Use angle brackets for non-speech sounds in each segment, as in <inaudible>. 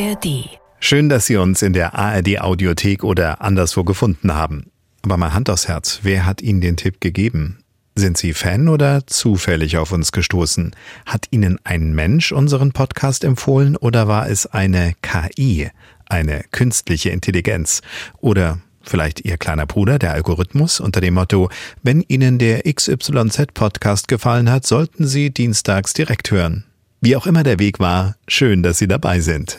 ARD. Schön, dass Sie uns in der ARD Audiothek oder anderswo gefunden haben. Aber mal Hand aufs Herz, wer hat Ihnen den Tipp gegeben? Sind Sie Fan oder zufällig auf uns gestoßen? Hat Ihnen ein Mensch unseren Podcast empfohlen oder war es eine KI, eine künstliche Intelligenz? Oder vielleicht Ihr kleiner Bruder, der Algorithmus, unter dem Motto, wenn Ihnen der XYZ-Podcast gefallen hat, sollten Sie dienstags direkt hören. Wie auch immer der Weg war, schön, dass Sie dabei sind.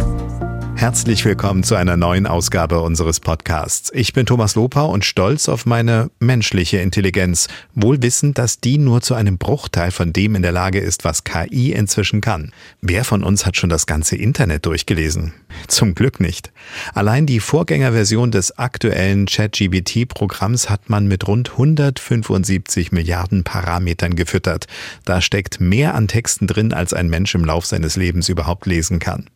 Herzlich willkommen zu einer neuen Ausgabe unseres Podcasts. Ich bin Thomas Lopau und stolz auf meine menschliche Intelligenz, wohl wissend, dass die nur zu einem Bruchteil von dem in der Lage ist, was KI inzwischen kann. Wer von uns hat schon das ganze Internet durchgelesen? Zum Glück nicht. Allein die Vorgängerversion des aktuellen ChatGBT-Programms hat man mit rund 175 Milliarden Parametern gefüttert. Da steckt mehr an Texten drin, als ein Mensch im Lauf seines Lebens überhaupt lesen kann.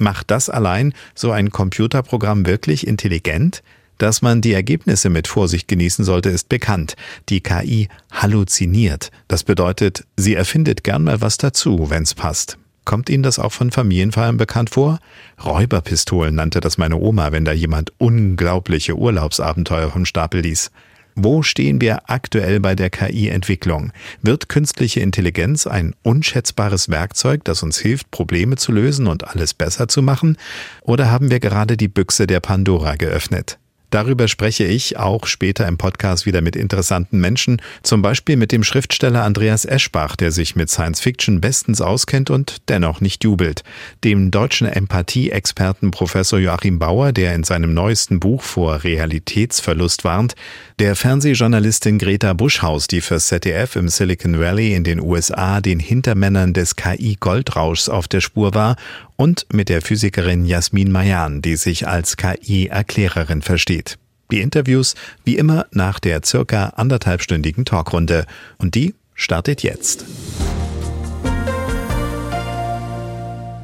Macht das allein so ein Computerprogramm wirklich intelligent? Dass man die Ergebnisse mit Vorsicht genießen sollte, ist bekannt. Die KI halluziniert. Das bedeutet, sie erfindet gern mal was dazu, wenn's passt. Kommt Ihnen das auch von Familienfeiern bekannt vor? Räuberpistolen nannte das meine Oma, wenn da jemand unglaubliche Urlaubsabenteuer vom Stapel ließ. Wo stehen wir aktuell bei der KI-Entwicklung? Wird künstliche Intelligenz ein unschätzbares Werkzeug, das uns hilft, Probleme zu lösen und alles besser zu machen? Oder haben wir gerade die Büchse der Pandora geöffnet? Darüber spreche ich auch später im Podcast wieder mit interessanten Menschen, zum Beispiel mit dem Schriftsteller Andreas Eschbach, der sich mit Science Fiction bestens auskennt und dennoch nicht jubelt, dem deutschen Empathie-Experten Professor Joachim Bauer, der in seinem neuesten Buch vor Realitätsverlust warnt, der Fernsehjournalistin Greta Buschhaus, die fürs ZDF im Silicon Valley in den USA den Hintermännern des KI-Goldrauschs auf der Spur war und mit der Physikerin Jasmin Mayan, die sich als KI-Erklärerin versteht. Die Interviews wie immer nach der circa anderthalbstündigen Talkrunde. Und die startet jetzt.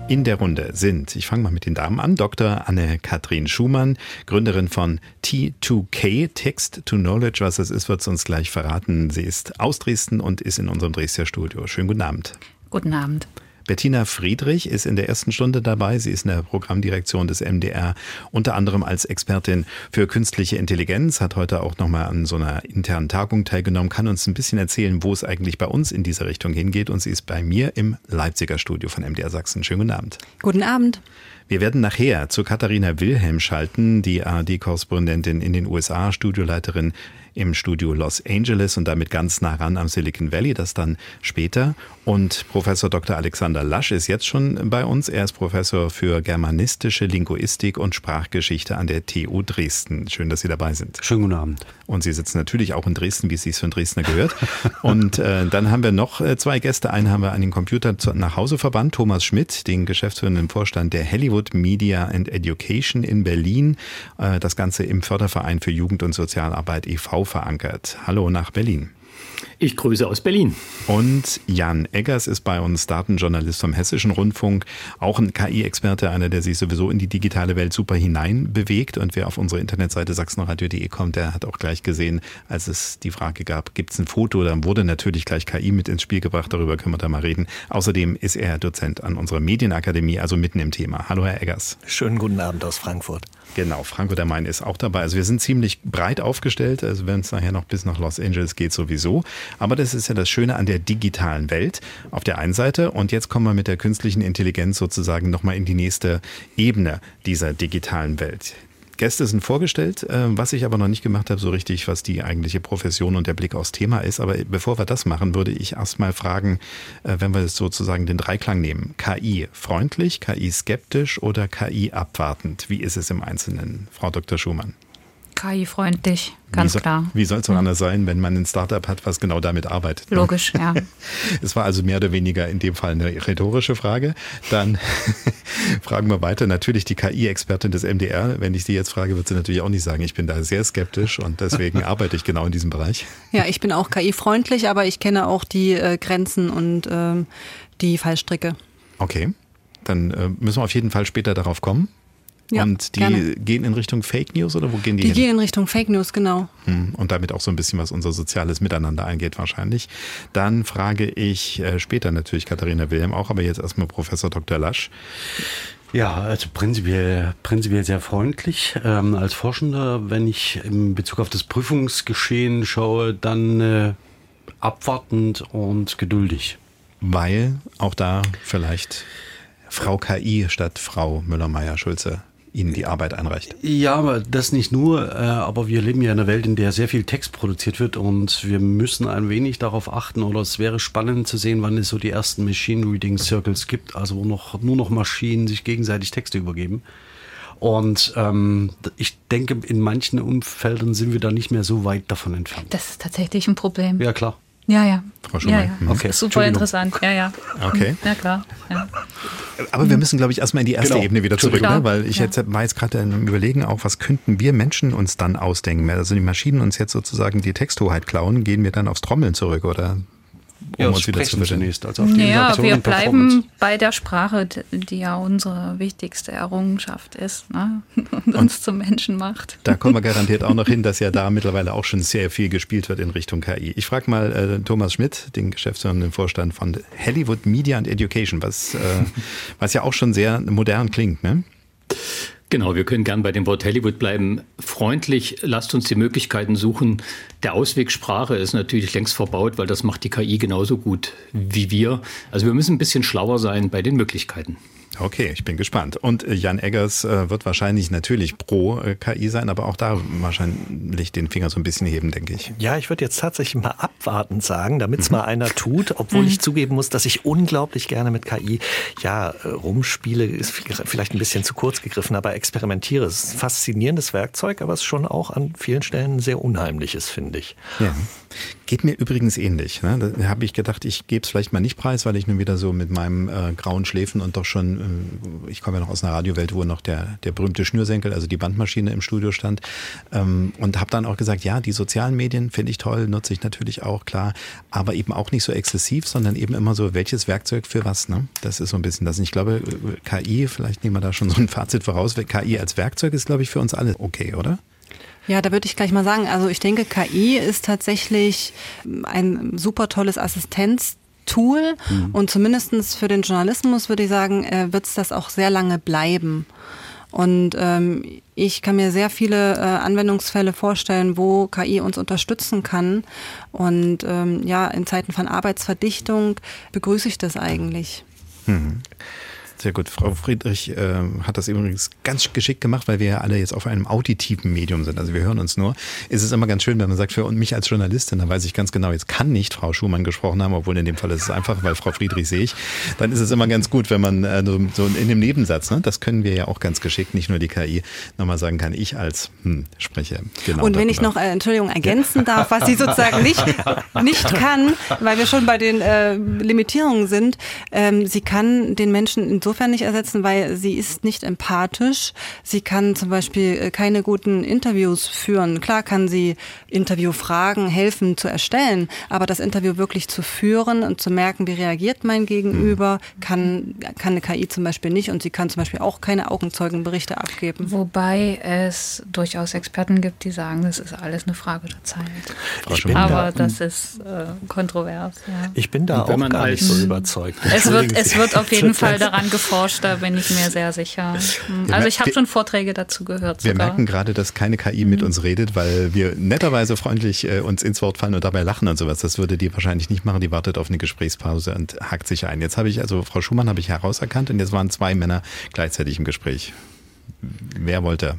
In der Runde sind, ich fange mal mit den Damen an, Dr. Anne-Kathrin Schumann, Gründerin von T2K, Text to Knowledge. Was das ist, wird sie uns gleich verraten. Sie ist aus Dresden und ist in unserem Dresdner Studio. Schönen guten Abend. Guten Abend. Bettina Friedrich ist in der ersten Stunde dabei. Sie ist in der Programmdirektion des MDR, unter anderem als Expertin für künstliche Intelligenz, hat heute auch nochmal an so einer internen Tagung teilgenommen, kann uns ein bisschen erzählen, wo es eigentlich bei uns in diese Richtung hingeht. Und sie ist bei mir im Leipziger Studio von MDR Sachsen. Schönen guten Abend. Guten Abend. Wir werden nachher zu Katharina Wilhelm schalten, die ARD-Korrespondentin in den USA, Studioleiterin im Studio Los Angeles und damit ganz nah ran am Silicon Valley, das dann später. Und Professor Dr. Alexander Lasch ist jetzt schon bei uns. Er ist Professor für germanistische Linguistik und Sprachgeschichte an der TU Dresden. Schön, dass Sie dabei sind. Schönen guten Abend. Und Sie sitzen natürlich auch in Dresden, wie es sich einen Dresdner gehört. und äh, dann haben wir noch äh, zwei Gäste. Einen haben wir an den Computer nach Hause verbannt, Thomas Schmidt, den geschäftsführenden Vorstand der Hollywood Media and Education in Berlin. Äh, das Ganze im Förderverein für Jugend- und Sozialarbeit e.V verankert. Hallo nach Berlin. Ich grüße aus Berlin. Und Jan Eggers ist bei uns Datenjournalist vom Hessischen Rundfunk, auch ein KI-Experte, einer, der sich sowieso in die digitale Welt super hinein bewegt. Und wer auf unsere Internetseite sachsenradio.de kommt, der hat auch gleich gesehen, als es die Frage gab, gibt es ein Foto, dann wurde natürlich gleich KI mit ins Spiel gebracht, darüber können wir da mal reden. Außerdem ist er Dozent an unserer Medienakademie, also mitten im Thema. Hallo, Herr Eggers. Schönen guten Abend aus Frankfurt. Genau, Frankfurt am Main ist auch dabei. Also wir sind ziemlich breit aufgestellt, also wenn es nachher noch bis nach Los Angeles geht sowieso. Aber das ist ja das Schöne an der digitalen Welt auf der einen Seite. Und jetzt kommen wir mit der künstlichen Intelligenz sozusagen nochmal in die nächste Ebene dieser digitalen Welt. Gäste sind vorgestellt, äh, was ich aber noch nicht gemacht habe, so richtig, was die eigentliche Profession und der Blick aufs Thema ist. Aber bevor wir das machen, würde ich erstmal fragen, äh, wenn wir sozusagen den Dreiklang nehmen. KI freundlich, KI skeptisch oder KI abwartend? Wie ist es im Einzelnen, Frau Dr. Schumann? KI-freundlich, ganz wie so, klar. Wie soll es auch ja. anders sein, wenn man ein Startup hat, was genau damit arbeitet? Ne? Logisch, ja. <laughs> Es war also mehr oder weniger in dem Fall eine rhetorische Frage. Dann <laughs> fragen wir weiter. Natürlich die KI-Expertin des MDR. Wenn ich sie jetzt frage, wird sie natürlich auch nicht sagen, ich bin da sehr skeptisch und deswegen <laughs> arbeite ich genau in diesem Bereich. Ja, ich bin auch KI-freundlich, aber ich kenne auch die äh, Grenzen und ähm, die Fallstricke. Okay, dann äh, müssen wir auf jeden Fall später darauf kommen. Ja, und die gerne. gehen in Richtung Fake News oder wo gehen die, Die hin? gehen in Richtung Fake News, genau. Hm, Und damit auch so ein bisschen, was unser soziales Miteinander angeht, wahrscheinlich. Dann frage ich äh, später natürlich Katharina Wilhelm auch, aber jetzt erstmal Professor Dr. Lasch. Ja, also prinzipiell, prinzipiell sehr freundlich. Ähm, als Forschender, wenn ich in Bezug auf das Prüfungsgeschehen schaue, dann äh, abwartend und geduldig. Weil auch da vielleicht Frau KI statt Frau Müller-Meyer-Schulze Ihnen die Arbeit einreicht. Ja, aber das nicht nur, äh, aber wir leben ja in einer Welt, in der sehr viel Text produziert wird und wir müssen ein wenig darauf achten oder es wäre spannend zu sehen, wann es so die ersten Machine Reading Circles gibt, also wo noch, nur noch Maschinen sich gegenseitig Texte übergeben. Und ähm, ich denke, in manchen Umfeldern sind wir da nicht mehr so weit davon entfernt. Das ist tatsächlich ein Problem. Ja, klar. Ja, ja. Frau Schumann. Ja, ja. Mhm. Okay, Super interessant. Ja, ja. Okay. Ja, klar. Ja. Aber wir müssen, glaube ich, erstmal in die erste Genau. Ebene wieder zurück, Klar. ne? weil ich Ja. jetzt war jetzt gerade im Überlegen auch, was könnten wir Menschen uns dann ausdenken? Also die Maschinen uns jetzt sozusagen die Texthoheit klauen, gehen wir dann aufs Trommeln zurück oder um Ja, uns wieder zu zunächst. Also auf die Naja, Interaktion wir und bleiben bei der Sprache, die ja unsere wichtigste Errungenschaft ist ne? <laughs> und uns zum Menschen macht. Da kommen wir garantiert auch noch hin, dass ja da mittlerweile auch schon sehr viel gespielt wird in Richtung KI. Ich frage mal äh, Thomas Schmidt, den geschäftsführenden Vorstand von Hollywood Media and Education, was, äh, <laughs> was ja auch schon sehr modern klingt. Ne? Genau, wir können gern bei dem Wort Hollywood bleiben. Freundlich, lasst uns die Möglichkeiten suchen. Der Ausweg Sprache ist natürlich längst verbaut, weil das macht die KI genauso gut wie wir. Also wir müssen ein bisschen schlauer sein bei den Möglichkeiten. Okay, ich bin gespannt. Und äh, Jan Eggers äh, wird wahrscheinlich natürlich pro äh, KI sein, aber auch da wahrscheinlich den Finger so ein bisschen heben, denke ich. Ja, ich würde jetzt tatsächlich mal abwartend sagen, damit es mal einer tut, obwohl ich zugeben muss, dass ich unglaublich gerne mit KI ja rumspiele, ist vielleicht ein bisschen zu kurz gegriffen, aber experimentiere. Es ist ein faszinierendes Werkzeug, aber es ist schon auch an vielen Stellen ein sehr unheimliches, finde ich. Ja. Geht mir übrigens ähnlich. Ne? Da habe ich gedacht, ich gebe es vielleicht mal nicht preis, weil ich nun wieder so mit meinem äh, grauen Schläfen und doch schon, äh, ich komme ja noch aus einer Radiowelt, wo noch der, der berühmte Schnürsenkel, also die Bandmaschine im Studio stand. Ähm, und habe dann auch gesagt, ja, die sozialen Medien finde ich toll, nutze ich natürlich auch, klar, aber eben auch nicht so exzessiv, sondern eben immer so, welches Werkzeug für was. Ne? Das ist so ein bisschen das. Ich glaube, äh, KI, vielleicht nehmen wir da schon so ein Fazit voraus, KI als Werkzeug ist, glaube ich, für uns alle okay, oder? Ja, da würde ich gleich mal sagen, also ich denke, KI ist tatsächlich ein super tolles Assistenztool und zumindestens für den Journalismus würde ich sagen, äh, wird es das auch sehr lange bleiben. Und ähm, ich kann mir sehr viele äh, Anwendungsfälle vorstellen, wo KI uns unterstützen kann. Und ähm, ja, in Zeiten von Arbeitsverdichtung begrüße ich das eigentlich. Sehr gut. Frau Friedrich äh, hat das übrigens ganz geschickt gemacht, weil wir ja alle jetzt auf einem auditiven Medium sind. Also wir hören uns nur. Es ist immer ganz schön, wenn man sagt, für mich als Journalistin, da weiß ich ganz genau, jetzt kann nicht Frau Schumann gesprochen haben, obwohl in dem Fall ist es einfach, weil Frau Friedrich sehe ich. Dann ist es immer ganz gut, wenn man äh, so, in dem Nebensatz, ne, das können wir ja auch ganz geschickt, nicht nur die KI, nochmal sagen kann, ich als hm, spreche. Genau Und wenn ich darüber. noch, äh, Entschuldigung, ergänzen darf, was sie <laughs> sozusagen nicht, nicht kann, weil wir schon bei den äh, Limitierungen sind, ähm, sie kann den Menschen insofern nicht ersetzen, weil sie ist nicht empathisch. Sie kann zum Beispiel äh, keine guten Interviews führen. Klar kann sie Interviewfragen helfen zu erstellen, aber das Interview wirklich zu führen und zu merken, wie reagiert mein Gegenüber, kann, kann eine KI zum Beispiel nicht und sie kann zum Beispiel auch keine Augenzeugenberichte abgeben. Wobei es durchaus Experten gibt, die sagen, das ist alles eine Frage der Zeit. Ich bin Aber da, das ist äh, kontrovers. Ja. ich bin da auch gar nicht als- so <laughs> überzeugt. Es wird, es wird auf jeden <laughs> Fall daran geforscht, da bin ich mir sehr sicher. Also ich habe wir- schon Vorträge dazu gehört. Wir sogar. merken gerade, dass keine KI mit uns redet, weil wir netterweise freundlich äh, uns ins Wort fallen und dabei lachen und sowas. Das würde die wahrscheinlich nicht machen. Die wartet auf eine Gesprächspause und hakt sich ein. Jetzt habe ich, also Frau Schumann habe ich herauserkannt und jetzt waren zwei Männer gleichzeitig im Gespräch. Wer wollte?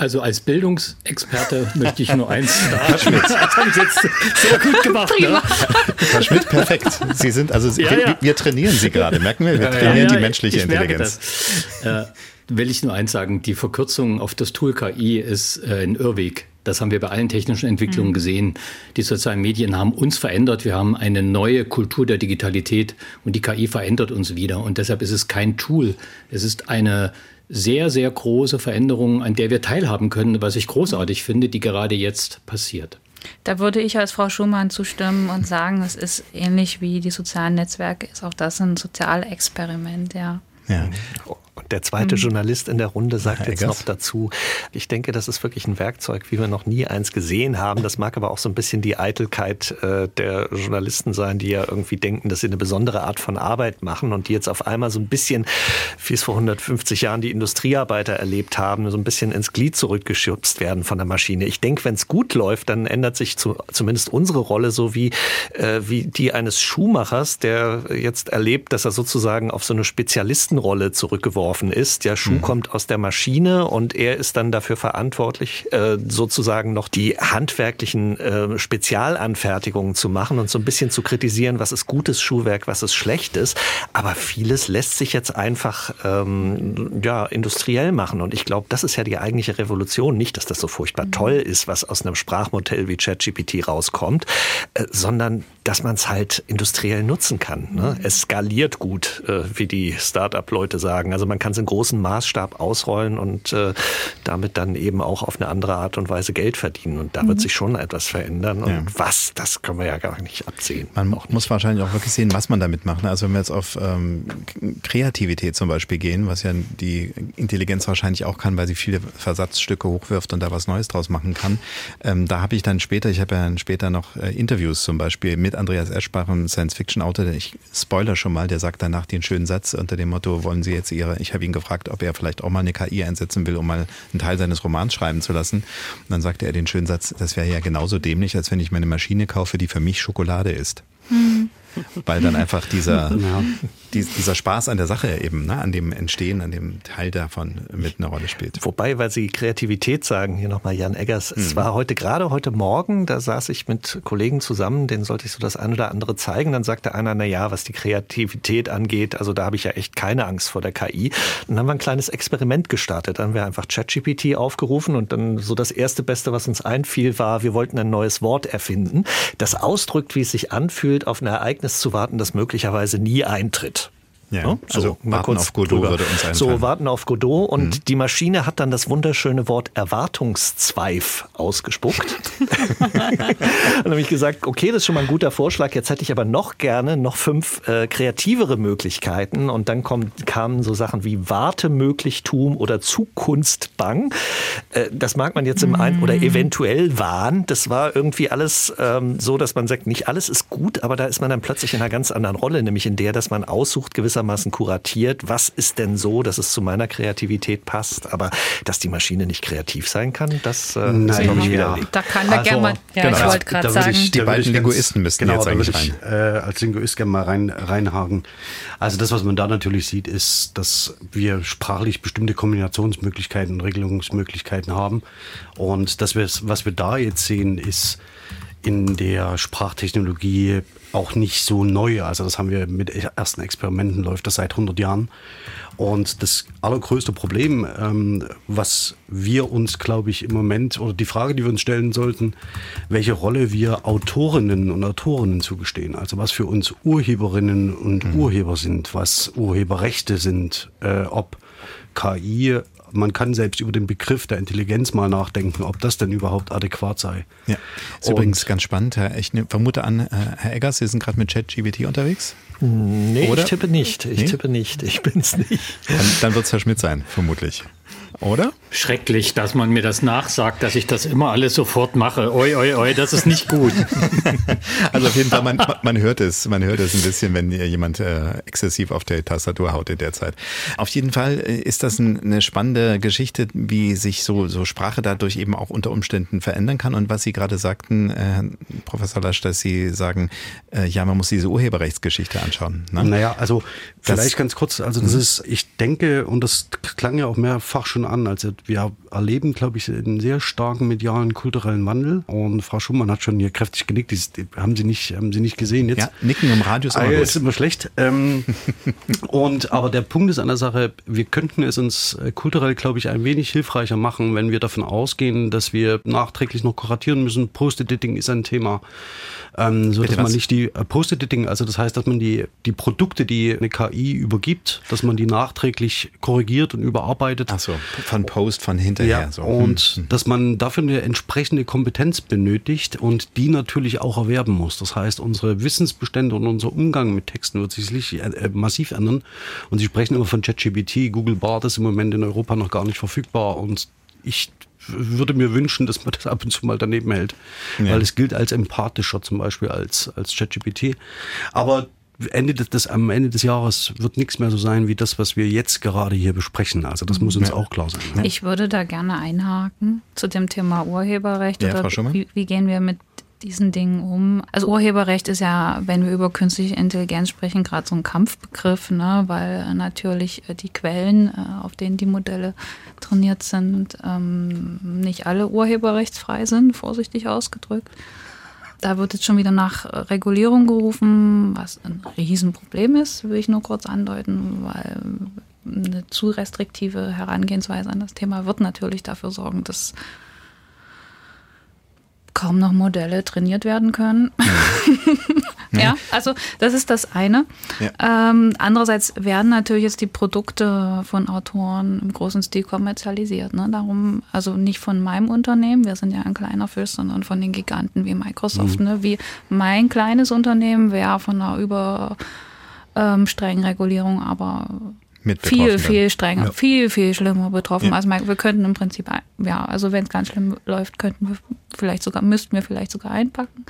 Also als Bildungsexperte möchte ich nur eins <laughs> sagen. Herr Schmidt. Das habe ich jetzt sehr gut gemacht. Ne? Herr Schmidt, perfekt. Sie sind, also Ja, wir, ja. wir trainieren Sie gerade, merken wir? Wir Ja, trainieren ja, die menschliche ich merke Intelligenz. Das. Äh, will ich nur eins sagen, die Verkürzung auf das Tool KI ist äh, ein Irrweg. Das haben wir bei allen technischen Entwicklungen gesehen. Die sozialen Medien haben uns verändert. Wir haben eine neue Kultur der Digitalität und die KI verändert uns wieder. Und deshalb ist es kein Tool. Es ist eine sehr, sehr große Veränderung, an der wir teilhaben können, was ich großartig finde, die gerade jetzt passiert. Da würde ich als Frau Schumann zustimmen und sagen, es ist ähnlich wie die sozialen Netzwerke, ist auch das ein Sozialexperiment, ja. Ja. Und Der zweite mhm. Journalist in der Runde sagt jetzt noch dazu, ich denke, das ist wirklich ein Werkzeug, wie wir noch nie eins gesehen haben. Das mag aber auch so ein bisschen die Eitelkeit äh, der Journalisten sein, die ja irgendwie denken, dass sie eine besondere Art von Arbeit machen und die jetzt auf einmal so ein bisschen, wie es vor 150 Jahren die Industriearbeiter erlebt haben, so ein bisschen ins Glied zurückgeschubst werden von der Maschine. Ich denke, wenn es gut läuft, dann ändert sich zu, zumindest unsere Rolle so wie, äh, wie die eines Schuhmachers, der jetzt erlebt, dass er sozusagen auf so eine Spezialistenrolle zurückgeworfen ist. Der Schuh mhm. kommt aus der Maschine und er ist dann dafür verantwortlich, äh, sozusagen noch die handwerklichen äh, Spezialanfertigungen zu machen und so ein bisschen zu kritisieren, was ist gutes Schuhwerk, was ist schlechtes. Aber vieles lässt sich jetzt einfach ähm, ja, industriell machen. Und ich glaube, das ist ja die eigentliche Revolution. Nicht, dass das so furchtbar mhm. toll ist, was aus einem Sprachmodell wie ChatGPT rauskommt, äh, sondern dass man es halt industriell nutzen kann. Ne? Mhm. Es skaliert gut, äh, wie die Start-up-Leute sagen. Also man kann es in großem Maßstab ausrollen und äh, damit dann eben auch auf eine andere Art und Weise Geld verdienen. Und da mhm. wird sich schon etwas verändern. Und ja. was, das können wir ja gar nicht absehen. Man muss wahrscheinlich auch wirklich sehen, was man damit macht. Ne? Also wenn wir jetzt auf ähm, Kreativität zum Beispiel gehen, was ja die Intelligenz wahrscheinlich auch kann, weil sie viele Versatzstücke hochwirft und da was Neues draus machen kann. Ähm, da habe ich dann später, ich habe ja später noch äh, Interviews zum Beispiel mit Andreas Eschbach, einem Science-Fiction-Autor, ich spoiler schon mal, der sagt danach den schönen Satz unter dem Motto, wollen Sie jetzt Ihre, ich habe ihn gefragt, ob er vielleicht auch mal eine KI einsetzen will, um mal einen Teil seines Romans schreiben zu lassen. Und dann sagte er den schönen Satz, das wäre ja genauso dämlich, als wenn ich meine Maschine kaufe, die für mich Schokolade ist. Mhm weil dann einfach dieser, <laughs> ja. Dieser Spaß an der Sache eben, ne, an dem Entstehen, an dem Teil davon mit einer Rolle spielt. Wobei, weil Sie Kreativität sagen, hier nochmal Jan Eggers, mhm. es war heute gerade heute Morgen, da saß ich mit Kollegen zusammen, denen sollte ich so das eine oder andere zeigen, dann sagte einer, na ja, was die Kreativität angeht, also da habe ich ja echt keine Angst vor der KI. Dann haben wir ein kleines Experiment gestartet, dann haben wir einfach ChatGPT aufgerufen und dann so das erste Beste, was uns einfiel, war, wir wollten ein neues Wort erfinden, das ausdrückt, wie es sich anfühlt, auf Ereignis Ereignis zu warten, das möglicherweise nie eintritt. Ja, so, also mal warten kurz auf Godot drüber. würde uns einfallen. So, warten auf Godot und mhm. die Maschine hat dann das wunderschöne Wort Erwartungszweif ausgespuckt. <laughs> dann habe ich gesagt, okay, das ist schon mal ein guter Vorschlag, jetzt hätte ich aber noch gerne noch fünf äh, kreativere Möglichkeiten und dann kommen, kamen so Sachen wie Wartemöglichtum oder Zukunftbang. Äh, das mag man jetzt im mhm. Ein oder eventuell Wahn. Das war irgendwie alles ähm, so, dass man sagt, nicht alles ist gut, aber da ist man dann plötzlich in einer ganz anderen Rolle, nämlich in der, dass man aussucht, gewisser gewissermaßen kuratiert. Was ist denn so, dass es zu meiner Kreativität passt? Aber dass die Maschine nicht kreativ sein kann, das äh, Nein, ist, glaube ich, widerlegt. Da kann er also, gerne mal, ja, genau, ich wollte gerade sagen. Ich, die beiden Linguisten müssten genau, jetzt eigentlich rein. Ich, äh, als Linguist gerne mal rein, reinhaken. Also das, was man da natürlich sieht, ist, dass wir sprachlich bestimmte Kombinationsmöglichkeiten und Regelungsmöglichkeiten haben. Und das, was wir da jetzt sehen, ist in der Sprachtechnologie auch nicht so neu. Also das haben wir mit ersten Experimenten, läuft das seit 100 Jahren. Und das allergrößte Problem, ähm, was wir uns, glaube ich, im Moment, oder die Frage, die wir uns stellen sollten, welche Rolle wir Autorinnen und Autorinnen zugestehen. Also was für uns Urheberinnen und mhm. Urheber sind, was Urheberrechte sind, äh, ob KI man kann selbst über den Begriff der Intelligenz mal nachdenken, ob das denn überhaupt adäquat sei. Ja, ist Und übrigens ganz spannend. Ich ne, vermute an, äh, Herr Eggers, Sie sind gerade mit ChatGPT unterwegs? Nee, Oder? ich tippe nicht. Ich nee? tippe nicht. Ich bin es nicht. Dann, dann wird es Herr Schmidt sein, vermutlich oder? Schrecklich, dass man mir das nachsagt, dass ich das immer alles sofort mache. Oi, oi, oi, das ist nicht gut. <laughs> also auf jeden Fall, man, man hört es, man hört es ein bisschen, wenn jemand äh, exzessiv auf der Tastatur haut in der Zeit. Auf jeden Fall äh, ist das ein, eine spannende Geschichte, wie sich so, so Sprache dadurch eben auch unter Umständen verändern kann. Und was Sie gerade sagten, äh, Professor Lasch, dass Sie sagen, äh, ja, man muss diese Urheberrechtsgeschichte anschauen. Ne? Naja, also vielleicht das, ganz kurz, also das mhm. ist, ich denke, und das klang ja auch mehrfach schon an. Also wir erleben, glaube ich, einen sehr starken medialen, kulturellen Wandel. Und Frau Schumann hat schon hier kräftig genickt. Die haben Sie nicht, haben Sie nicht gesehen jetzt? Ja, nicken im Radio ist immer, ah, ist immer schlecht. Ähm, <laughs> und aber der Punkt ist an der Sache, wir könnten es uns äh, kulturell, glaube ich, ein wenig hilfreicher machen, wenn wir davon ausgehen, dass wir nachträglich noch kuratieren müssen. Post-Editing ist ein Thema. Ähm, so dass man nicht die äh, Post-Editing, also das heißt, dass man die, die Produkte, die eine KI übergibt, dass man die nachträglich korrigiert und überarbeitet. Ach so, von Post, von hinterher. Ja, so. und Hm. dass man dafür eine entsprechende Kompetenz benötigt und die natürlich auch erwerben muss. Das heißt, unsere Wissensbestände und unser Umgang mit Texten wird sich sicherlich, äh, massiv ändern. Und Sie sprechen immer von ChatGPT, Google Bard ist im Moment in Europa noch gar nicht verfügbar und ich würde mir wünschen, dass man das ab und zu mal daneben hält, Ja. weil es gilt als empathischer zum Beispiel als, als ChatGPT. Aber Ende des, des, am Ende des Jahres wird nichts mehr so sein wie das, was wir jetzt gerade hier besprechen. Also das muss uns Ja. auch klar sein. ne? Ich würde da gerne einhaken zu dem Thema Urheberrecht. Ja, oder wie, wie gehen wir mit diesen Dingen um? Also Urheberrecht ist ja, wenn wir über künstliche Intelligenz sprechen, gerade so ein Kampfbegriff, ne? weil äh, natürlich äh, die Quellen, äh, auf denen die Modelle trainiert sind, ähm, nicht alle urheberrechtsfrei sind, vorsichtig ausgedrückt. Da wird jetzt schon wieder nach Regulierung gerufen, was ein Riesenproblem ist, will ich nur kurz andeuten, weil eine zu restriktive Herangehensweise an das Thema wird natürlich dafür sorgen, dass kaum noch Modelle trainiert werden können. <laughs> ja, also das ist das eine. Ähm, andererseits werden natürlich jetzt die Produkte von Autoren im großen Stil kommerzialisiert. Ne? Darum, also nicht von meinem Unternehmen, wir sind ja ein kleiner Fisch, sondern von den Giganten wie Microsoft. Ne? Wie mein kleines Unternehmen wäre von einer über ähm, strengen Regulierung, aber Mit viel, viel strenger, Ja. viel, viel schlimmer betroffen. Ja. Also wir könnten im Prinzip, ja, also wenn es ganz schlimm läuft, könnten wir vielleicht sogar, müssten wir vielleicht sogar einpacken.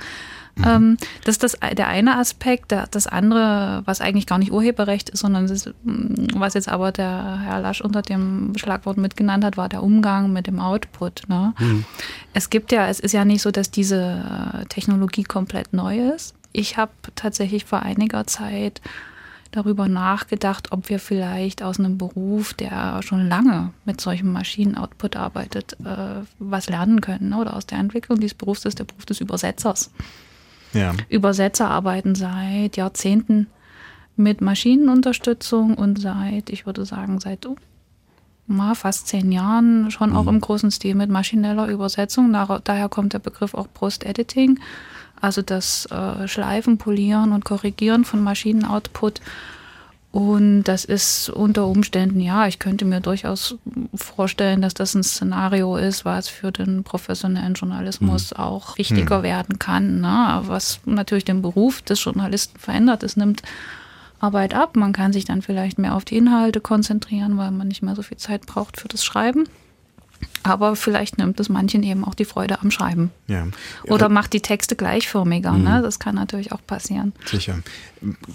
Mhm. Ähm, das ist das, der eine Aspekt. Das andere, was eigentlich gar nicht Urheberrecht ist, sondern ist, mm, was jetzt aber der Herr Lasch unter dem Schlagwort mitgenannt hat, war der Umgang mit dem Output. Ne? Es gibt ja, es ist ja nicht so, dass diese Technologie komplett neu ist. Ich habe tatsächlich vor einiger Zeit darüber nachgedacht, ob wir vielleicht aus einem Beruf, der schon lange mit solchem Maschinenoutput arbeitet, äh, was lernen können. ne? Oder aus der Entwicklung dieses Berufs, ist der Beruf des Übersetzers. Ja. Übersetzer arbeiten seit Jahrzehnten mit Maschinenunterstützung und seit, ich würde sagen, seit oh, mal fast zehn Jahren schon auch im großen Stil mit maschineller Übersetzung. Da, daher kommt der Begriff auch Post-Editing, also das äh, Schleifen, Polieren und Korrigieren von Maschinenoutput. Und das ist unter Umständen, ja, ich könnte mir durchaus vorstellen, dass das ein Szenario ist, was für den professionellen Journalismus auch wichtiger werden kann. Ne? Was natürlich den Beruf des Journalisten verändert. Es nimmt Arbeit ab. Man kann sich dann vielleicht mehr auf die Inhalte konzentrieren, weil man nicht mehr so viel Zeit braucht für das Schreiben. Aber vielleicht nimmt es manchen eben auch die Freude am Schreiben. Ja. Oder macht die Texte gleichförmiger. Ne? Das kann natürlich auch passieren. Sicher.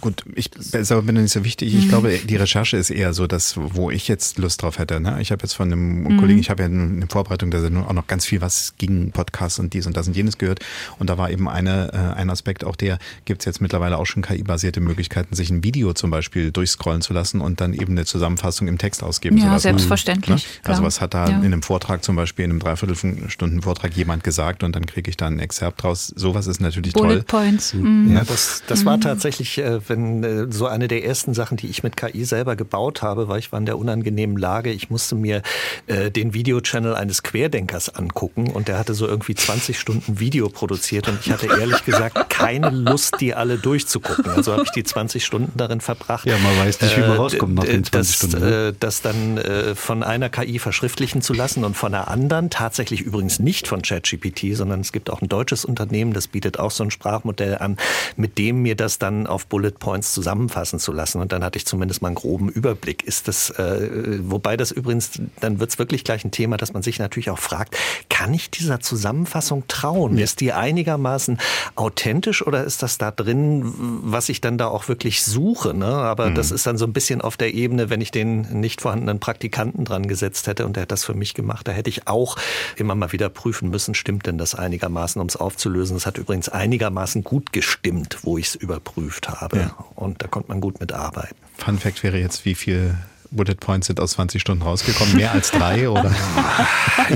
Gut, ich selber bin nicht so wichtig. Mhm. Ich glaube, die Recherche ist eher so, dass, wo ich jetzt Lust drauf hätte. Ne? Ich habe jetzt von einem Mhm. Kollegen, ich habe ja in der Vorbereitung der Sendung auch noch ganz viel, was gegen Podcasts und dies und das und jenes gehört. Und da war eben eine, äh, ein Aspekt auch der, gibt es jetzt mittlerweile auch schon KI-basierte Möglichkeiten, sich ein Video zum Beispiel durchscrollen zu lassen und dann eben eine Zusammenfassung im Text ausgeben zu Ja, lassen. selbstverständlich. Ne? Also was hat da Ja. in einem Vortrag zum Beispiel, in einem Dreiviertelstunden Vortrag jemand gesagt und dann kriege ich da ein Exzerpt draus. Sowas ist natürlich Bullet toll. Points. Mhm. Ja, das, das war tatsächlich, äh, wenn äh, so eine der ersten Sachen, die ich mit KI selber gebaut habe, weil ich war in der unangenehmen Lage, ich musste mir äh, den Videochannel eines Querdenkers angucken und der hatte so irgendwie 20 Stunden Video produziert und ich hatte ehrlich gesagt keine Lust, die alle durchzugucken. Also habe ich die 20 Stunden darin verbracht. Ja, man weiß nicht, wie man rauskommt nach den 20 das, Stunden, ne? das dann von einer KI verschriftlichen zu lassen und von einer anderen, tatsächlich übrigens nicht von ChatGPT, sondern es gibt auch ein deutsches Unternehmen, das bietet auch so ein Sprachmodell an, mit dem mir das dann auf Bullet Points zusammenfassen zu lassen. Und dann hatte ich zumindest mal einen groben Überblick. Ist das, äh, wobei das übrigens, dann wird es wirklich gleich ein Thema, dass man sich natürlich auch fragt, kann ich dieser Zusammenfassung trauen? Ist die einigermaßen authentisch oder ist das da drin, was ich dann da auch wirklich suche? Ne? Aber das ist dann so ein bisschen auf der Ebene, wenn ich den nicht vorhandenen Praktikanten dran gesetzt hätte und der hat das für mich gemacht, da hätte ich auch immer mal wieder prüfen müssen, stimmt denn das einigermaßen, um es aufzulösen. Es hat übrigens einigermaßen gut gestimmt, wo ich es überprüft habe. Ja. Und da konnte man gut mitarbeiten. Fun Fact wäre jetzt, wie viel Bullet Points sind aus 20 Stunden rausgekommen? Mehr als drei oder? <laughs>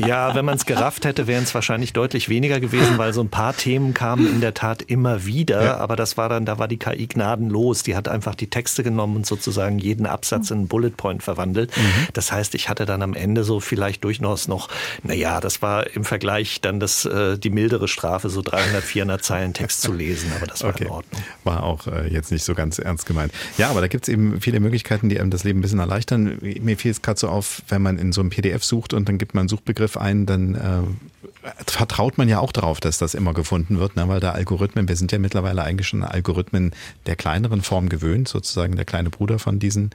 Ja, wenn man es gerafft hätte, wären es wahrscheinlich deutlich weniger gewesen, weil so ein paar Themen kamen in der Tat immer wieder. Ja. Aber das war dann, da war die KI gnadenlos. Die hat einfach die Texte genommen und sozusagen jeden Absatz in einen Bullet Point verwandelt. Das heißt, ich hatte dann am Ende so vielleicht durchaus noch, naja, das war im Vergleich dann das, äh, die mildere Strafe, so 300, 400 Zeilen Text zu lesen. Aber das war Okay. in Ordnung. War auch äh, jetzt nicht so ganz ernst gemeint. Ja, aber da gibt es eben viele Möglichkeiten, die einem das Leben ein bisschen erleichtern. Erleichtern? Mir fiel es gerade so auf, wenn man in so einem PDF sucht und dann gibt man einen Suchbegriff ein, dann äh, vertraut man ja auch darauf, dass das immer gefunden wird, ne? weil da Algorithmen, wir sind ja mittlerweile eigentlich schon Algorithmen der kleineren Form gewöhnt, sozusagen der kleine Bruder von diesen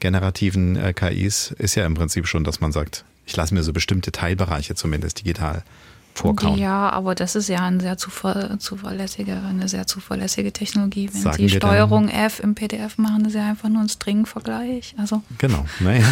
generativen äh, KIs ist ja im Prinzip schon, dass man sagt, ich lasse mir so bestimmte Teilbereiche zumindest digital vorkauen. Ja, aber das ist ja eine sehr zuverlässige, eine sehr zuverlässige Technologie. Wenn Sagen Sie Steuerung F im PDF machen, ist ja einfach nur ein String-Vergleich. Also Genau, naja.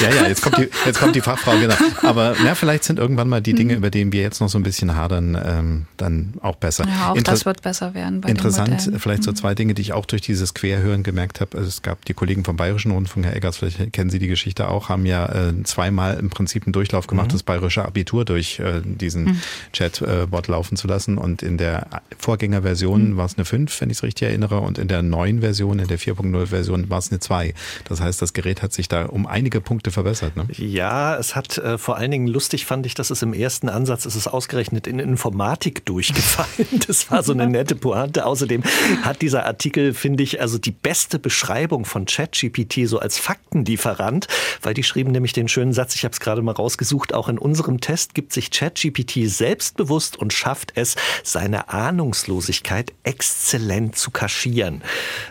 Ja, ja, jetzt kommt die, jetzt kommt die Fachfrau, genau. Aber na, vielleicht sind irgendwann mal die Dinge, Mhm. über die wir jetzt noch so ein bisschen hadern, ähm, dann auch besser. ja, auch Inter- das wird besser werden Interessant, vielleicht so Mhm. zwei Dinge, die ich auch durch dieses Querhören gemerkt habe. Also es gab die Kollegen vom Bayerischen Rundfunk, Herr Eggers, vielleicht kennen Sie die Geschichte auch, haben ja äh, zweimal im Prinzip einen Durchlauf gemacht, das bayerische Abitur durch äh, diesen Chat-Bot laufen zu lassen. Und in der Vorgängerversion war es eine 5, wenn ich es richtig erinnere, und in der neuen Version, in der 4.0-Version war es eine 2. Das heißt, das Gerät hat sich da um einige Punkte verbessert. Ne? Ja, es hat äh, vor allen Dingen lustig fand ich, dass es im ersten Ansatz ist es ausgerechnet in Informatik durchgefallen. <laughs> Das war so eine nette Pointe. Außerdem hat dieser Artikel, finde ich, also die beste Beschreibung von ChatGPT so als Faktenlieferant, weil die schrieben nämlich den schönen Satz, ich habe es gerade mal rausgesucht, auch in unserem Test gibt sich ChatGPT selbstbewusst und schafft es, seine Ahnungslosigkeit exzellent zu kaschieren.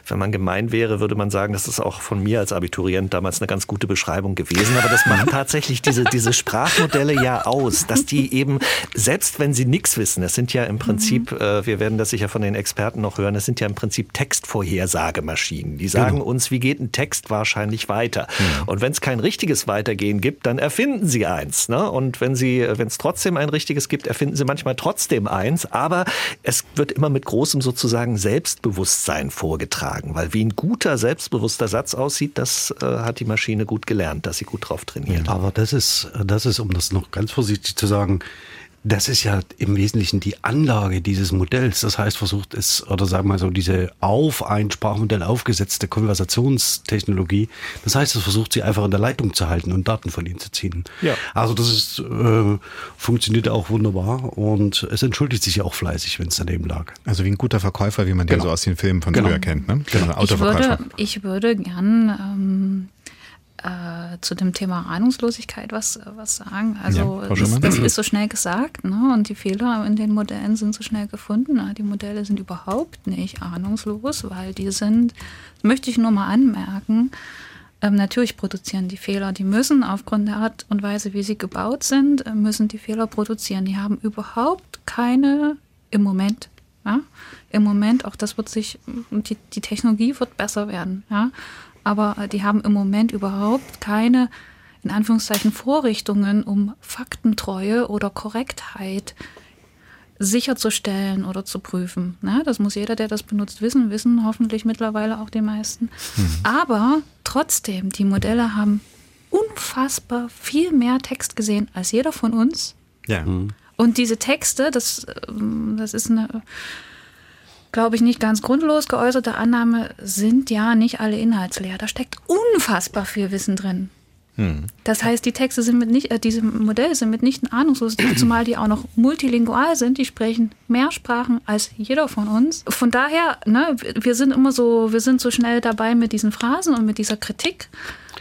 Wenn man gemein wäre, würde man sagen, das ist auch von mir als Abiturient damals eine ganz gute Beschreibung gewesen. Aber das macht tatsächlich diese, diese Sprachmodelle ja aus, dass die eben, selbst wenn sie nichts wissen, es sind ja im Prinzip, äh, wir werden das sicher von den Experten noch hören, es sind ja im Prinzip Textvorhersagemaschinen. Die sagen uns, wie geht ein Text wahrscheinlich weiter. Und wenn es kein richtiges Weitergehen gibt, dann erfinden sie eins. Ne? Und wenn sie, wenn es trotzdem ein richtiges gibt, erfinden sie manchmal trotzdem eins. Aber es wird immer mit großem sozusagen Selbstbewusstsein vorgetragen, weil wie ein guter, selbstbewusster Satz aussieht, das äh, hat die Maschine gut gelernt, dass sie gut drauf trainiert. Aber das ist, das ist, um das noch ganz vorsichtig zu sagen, das ist ja im Wesentlichen die Anlage dieses Modells. Das heißt, versucht es, oder sagen wir mal so, diese auf ein Sprachmodell aufgesetzte Konversationstechnologie. Das heißt, es versucht sie einfach in der Leitung zu halten und Daten von ihnen zu ziehen. Ja. Also das ist, äh, funktioniert auch wunderbar und es entschuldigt sich ja auch fleißig, wenn es daneben lag. Also wie ein guter Verkäufer, wie man den Genau. so aus den Filmen von Genau. früher kennt. Ne? Genau. Ich würde, ich würde gern ähm, äh, zu dem Thema Ahnungslosigkeit was, was sagen. Also Ja, das, das ist so schnell gesagt ne? und die Fehler in den Modellen sind so schnell gefunden. Na, Die Modelle sind überhaupt nicht ahnungslos, weil die sind, das möchte ich nur mal anmerken, ähm, natürlich produzieren die Fehler. Die müssen aufgrund der Art und Weise, wie sie gebaut sind, äh, müssen die Fehler produzieren. Die haben überhaupt keine im Moment. Ja? Im Moment, auch das wird sich, die, die Technologie wird besser werden. Ja? Aber äh, die haben im Moment überhaupt keine, in Anführungszeichen, Vorrichtungen, um Faktentreue oder Korrektheit sicherzustellen oder zu prüfen. Na, das muss jeder, der das benutzt, wissen, wissen hoffentlich mittlerweile auch die meisten. Aber trotzdem, die Modelle haben unfassbar viel mehr Text gesehen als jeder von uns. Ja. Und diese Texte, das, ähm, das ist eine, glaube ich, nicht ganz grundlos geäußerte Annahme, sind ja nicht alle inhaltsleer. Da steckt unfassbar viel Wissen drin. Das heißt, die Texte sind mit nicht, äh, diese Modelle sind mitnichten ahnungslos, zumal die auch noch multilingual sind. Die sprechen mehr Sprachen als jeder von uns. Von daher, ne, wir sind immer so, wir sind so schnell dabei mit diesen Phrasen und mit dieser Kritik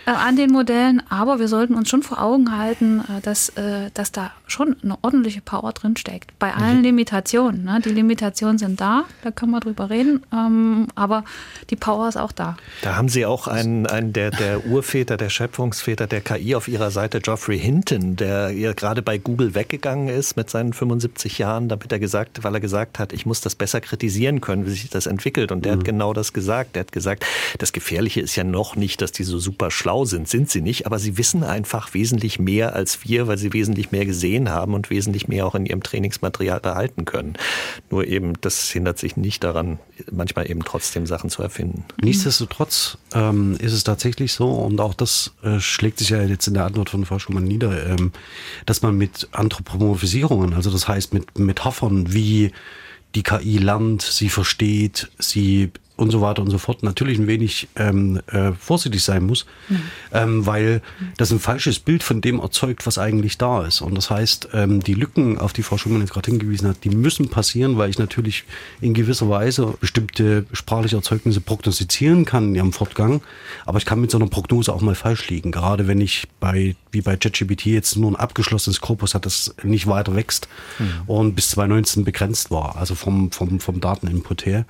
äh, an den Modellen, aber wir sollten uns schon vor Augen halten, äh, dass, äh, dass da schon eine ordentliche Power drin steckt. Bei allen Limitationen. Ne? Die Limitationen sind da, da können wir drüber reden, ähm, aber die Power ist auch da. Da haben Sie auch einen, einen der, der Urväter, der Schöpfungsväter der KI auf Ihrer Seite, Geoffrey Hinton, der ja gerade bei Google weggegangen ist mit seinen 75 Jahren, damit er gesagt, weil er gesagt hat, ich muss das besser kritisieren können, wie sich das entwickelt. Und der hat genau das gesagt. Der hat gesagt, das Gefährliche ist ja noch nicht, dass die so super schlau sind, sind sie nicht, aber sie wissen einfach wesentlich mehr als wir, weil sie wesentlich mehr gesehen haben und wesentlich mehr auch in ihrem Trainingsmaterial behalten können. Nur eben, das hindert sich nicht daran, manchmal eben trotzdem Sachen zu erfinden. Nichtsdestotrotz ähm, ist es tatsächlich so, und auch das äh, schlägt sich ja jetzt in der Antwort von Frau Schumann nieder, ähm, dass man mit Anthropomorphisierungen, also das heißt mit Metaphern wie die KI lernt, sie versteht, sie und so weiter und so fort natürlich ein wenig ähm, äh, vorsichtig sein muss, mhm. ähm, weil das ein falsches Bild von dem erzeugt, was eigentlich da ist. Und das heißt, ähm, die Lücken, auf die Frau Schumann jetzt gerade hingewiesen hat, die müssen passieren, weil ich natürlich in gewisser Weise bestimmte sprachliche Erzeugnisse prognostizieren kann in ihrem Fortgang. Aber ich kann mit so einer Prognose auch mal falsch liegen. Gerade wenn ich bei, wie bei ChatGPT jetzt nur ein abgeschlossenes Korpus hat, das nicht weiter wächst mhm. und bis 2019 begrenzt war, also vom, vom, vom Dateninput her.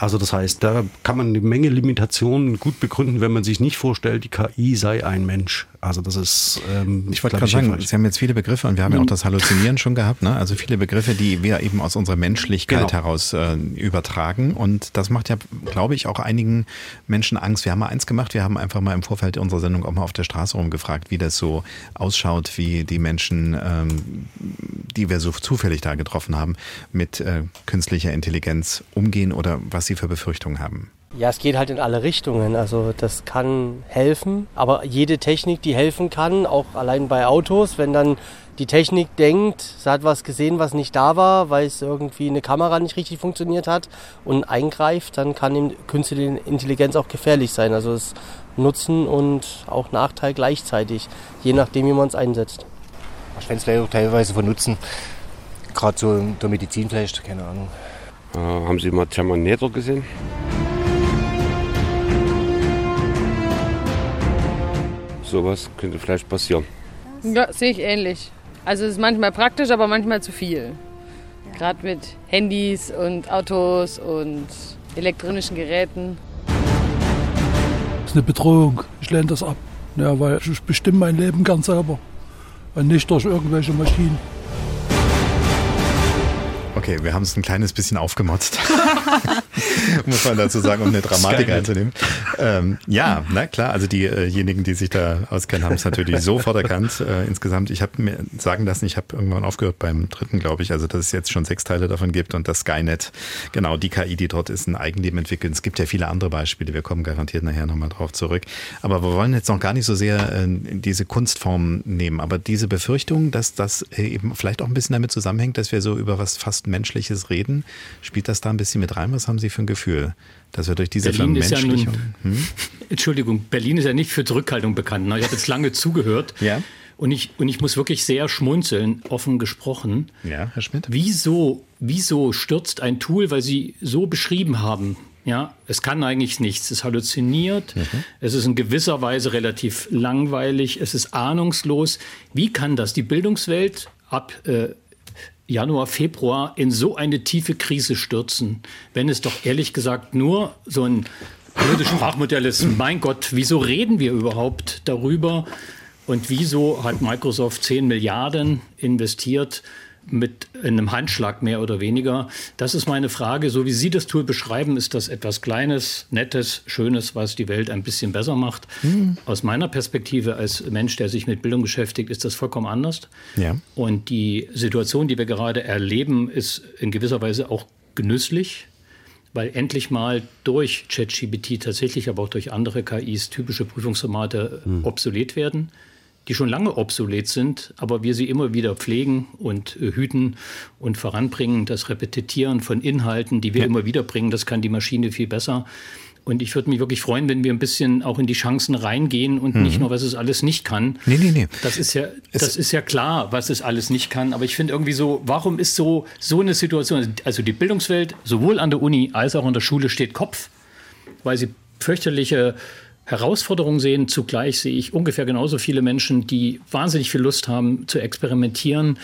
Also das heißt, da kann man eine Menge Limitationen gut begründen, wenn man sich nicht vorstellt, die KI sei ein Mensch. Also das ist. Ähm, ich wollte gerade sagen, Sie haben jetzt viele Begriffe und wir haben ja auch das Halluzinieren schon gehabt. Ne? Also viele Begriffe, die wir eben aus unserer Menschlichkeit genau. heraus äh, übertragen. Und das macht ja, glaube ich, auch einigen Menschen Angst. Wir haben mal eins gemacht. Wir haben einfach mal im Vorfeld unserer Sendung auch mal auf der Straße rumgefragt, wie das so ausschaut, wie die Menschen, ähm, die wir so zufällig da getroffen haben, mit äh, künstlicher Intelligenz umgehen oder was sie für Befürchtungen haben. Ja, es geht halt in alle Richtungen. Also das kann helfen, aber jede Technik, die helfen kann, auch allein bei Autos, wenn dann die Technik denkt, sie hat was gesehen, was nicht da war, weil es irgendwie eine Kamera nicht richtig funktioniert hat und eingreift, dann kann künstliche Intelligenz auch gefährlich sein. Also es Nutzen und auch Nachteil gleichzeitig, je nachdem, wie man es einsetzt. Ich fände es vielleicht auch teilweise von Nutzen, gerade so in der Medizin vielleicht, keine Ahnung. Äh, haben Sie mal Terminator gesehen? Sowas könnte vielleicht passieren. Ja, sehe ich ähnlich. Also es ist manchmal praktisch, aber manchmal zu viel. Gerade mit Handys und Autos und elektronischen Geräten. Das ist eine Bedrohung. Ich lehne das ab. Ja, weil ich bestimme mein Leben ganz selber. Und nicht durch irgendwelche Maschinen. Okay, wir haben es ein kleines bisschen aufgemotzt. <laughs> <laughs> Muss man dazu sagen, um eine Dramatik einzunehmen. Ähm, ja, na klar, also diejenigen, die sich da auskennen, haben es natürlich <laughs> sofort erkannt. Äh, insgesamt, ich habe mir sagen lassen, ich habe irgendwann aufgehört beim dritten, glaube ich, also dass es jetzt schon sechs Teile davon gibt und das Skynet, genau, die KI, die dort ist, ein Eigenleben entwickelt. Es gibt ja viele andere Beispiele, wir kommen garantiert nachher nochmal drauf zurück. Aber wir wollen jetzt noch gar nicht so sehr äh, diese Kunstform nehmen, aber diese Befürchtung, dass das eben vielleicht auch ein bisschen damit zusammenhängt, dass wir so über was fast Menschliches reden, spielt das da ein bisschen mit rein? Was haben Sie für ein Gefühl? Dass wir durch diese Berlin ist ja nun, hm? <laughs> Entschuldigung, Berlin ist ja nicht für Zurückhaltung bekannt. Ich habe jetzt lange <laughs> zugehört. Ja. Und ich, und ich muss wirklich sehr schmunzeln, offen gesprochen. Ja, Herr Schmidt. Wieso, wieso stürzt ein Tool, weil Sie so beschrieben haben, ja, es kann eigentlich nichts. Es halluziniert. Mhm. Es ist in gewisser Weise relativ langweilig. Es ist ahnungslos. Wie kann das die Bildungswelt ab äh, Januar, Februar in so eine tiefe Krise stürzen, wenn es doch ehrlich gesagt nur so ein blödes Sprachmodell ist. <clears throat> Mein Gott, wieso reden wir überhaupt darüber? Und wieso hat Microsoft 10 Milliarden investiert mit einem Handschlag mehr oder weniger? Das ist meine Frage. So wie Sie das Tool beschreiben, ist das etwas Kleines, Nettes, Schönes, was die Welt ein bisschen besser macht. Mhm. Aus meiner Perspektive als Mensch, der sich mit Bildung beschäftigt, ist das vollkommen anders. Ja. Und die Situation, die wir gerade erleben, ist in gewisser Weise auch genüsslich weil endlich mal durch ChatGPT tatsächlich, aber auch durch andere KIs typische Prüfungsformate mhm. obsolet werden die schon lange obsolet sind, aber wir sie immer wieder pflegen und äh, hüten und voranbringen. Das Repetitieren von Inhalten, die wir ja. immer wieder bringen, das kann die Maschine viel besser. Und ich würde mich wirklich freuen, wenn wir ein bisschen auch in die Chancen reingehen und mhm. nicht nur, was es alles nicht kann. Nee, nee, nee. Das ist ja, das ist ja klar, was es alles nicht kann. Aber ich finde irgendwie so, warum ist so, so eine Situation, also die Bildungswelt sowohl an der Uni als auch an der Schule steht Kopf, weil sie fürchterliche Herausforderung sehen. Zugleich sehe ich ungefähr genauso viele Menschen, die wahnsinnig viel Lust haben zu experimentieren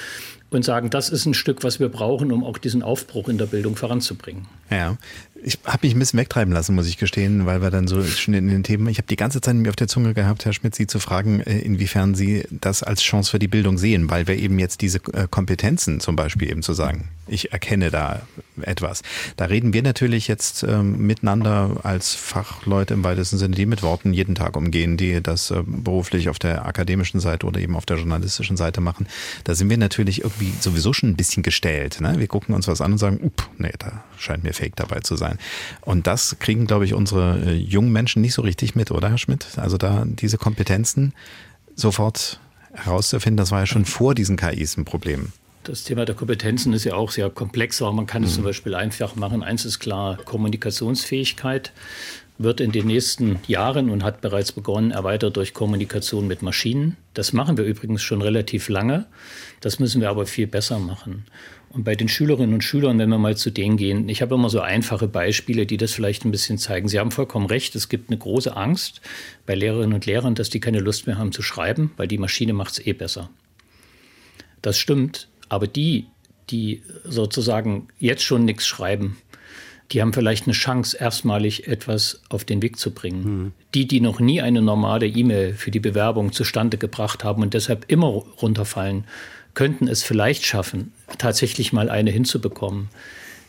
und sagen, das ist ein Stück, was wir brauchen, um auch diesen Aufbruch in der Bildung voranzubringen. Ja, ich habe mich ein bisschen wegtreiben lassen, muss ich gestehen, weil wir dann so schon in den Themen, ich habe die ganze Zeit mir auf der Zunge gehabt, Herr Schmidt, Sie zu fragen, äh, inwiefern Sie das als Chance für die Bildung sehen, weil wir eben jetzt diese äh, Kompetenzen zum Beispiel eben zu sagen, ich erkenne da etwas. Da reden wir natürlich jetzt ähm, miteinander als Fachleute im weitesten Sinne, die mit Worten jeden Tag umgehen, die das äh, beruflich auf der akademischen Seite oder eben auf der journalistischen Seite machen. Da sind wir natürlich irgendwie sowieso schon ein bisschen gestellt. Ne? Wir gucken uns was an und sagen, up, nee, da scheint mir Fake dabei zu sein. Und das kriegen, glaube ich, unsere äh, jungen Menschen nicht so richtig mit, oder Herr Schmidt? Also da diese Kompetenzen sofort herauszufinden, das war ja schon vor diesen KIs ein Problem. Das Thema der Kompetenzen ist ja auch sehr komplex, aber man kann es Mhm. zum Beispiel einfach machen. Eins ist klar, Kommunikationsfähigkeit wird in den nächsten Jahren und hat bereits begonnen, erweitert durch Kommunikation mit Maschinen. Das machen wir übrigens schon relativ lange. Das müssen wir aber viel besser machen. Und bei den Schülerinnen und Schülern, wenn wir mal zu denen gehen, ich habe immer so einfache Beispiele, die das vielleicht ein bisschen zeigen. Sie haben vollkommen recht, es gibt eine große Angst bei Lehrerinnen und Lehrern, dass die keine Lust mehr haben zu schreiben, weil die Maschine macht es eh besser. Das stimmt, aber die, die sozusagen jetzt schon nichts schreiben, die haben vielleicht eine Chance, erstmalig etwas auf den Weg zu bringen. Die, die noch nie eine normale E-Mail für die Bewerbung zustande gebracht haben und deshalb immer runterfallen, könnten es vielleicht schaffen, tatsächlich mal eine hinzubekommen.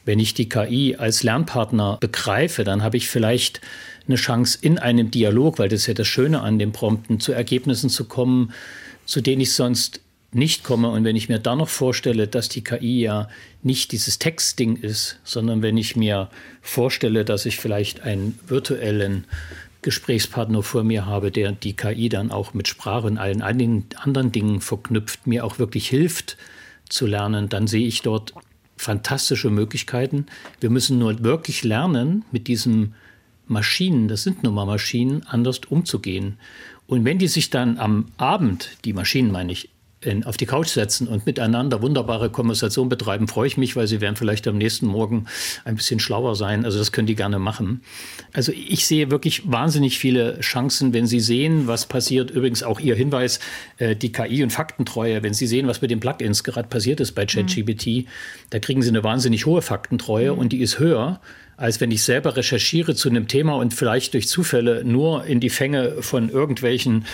Wenn ich die KI als Lernpartner begreife, dann habe ich vielleicht eine Chance in einem Dialog, weil das ist ja das Schöne an dem Prompten, zu Ergebnissen zu kommen, zu denen ich sonst nicht komme. Und wenn ich mir dann noch vorstelle, dass die KI ja nicht dieses Textding ist, sondern wenn ich mir vorstelle, dass ich vielleicht einen virtuellen Gesprächspartner vor mir habe, der die KI dann auch mit Sprache und allen anderen Dingen verknüpft, mir auch wirklich hilft zu lernen, dann sehe ich dort fantastische Möglichkeiten. Wir müssen nur wirklich lernen, mit diesen Maschinen, das sind nun mal Maschinen, anders umzugehen. Und wenn die sich dann am Abend, die Maschinen meine ich, in, auf die Couch setzen und miteinander wunderbare Konversation betreiben, freue ich mich, weil sie werden vielleicht am nächsten Morgen ein bisschen schlauer sein. Also das können die gerne machen. Also ich sehe wirklich wahnsinnig viele Chancen, wenn Sie sehen, was passiert. Übrigens auch Ihr Hinweis, äh, die KI und Faktentreue. Wenn Sie sehen, was mit den Plugins gerade passiert ist bei ChatGPT, da kriegen Sie eine wahnsinnig hohe Faktentreue und die ist höher als wenn ich selber recherchiere zu einem Thema und vielleicht durch Zufälle nur in die Fänge von irgendwelchen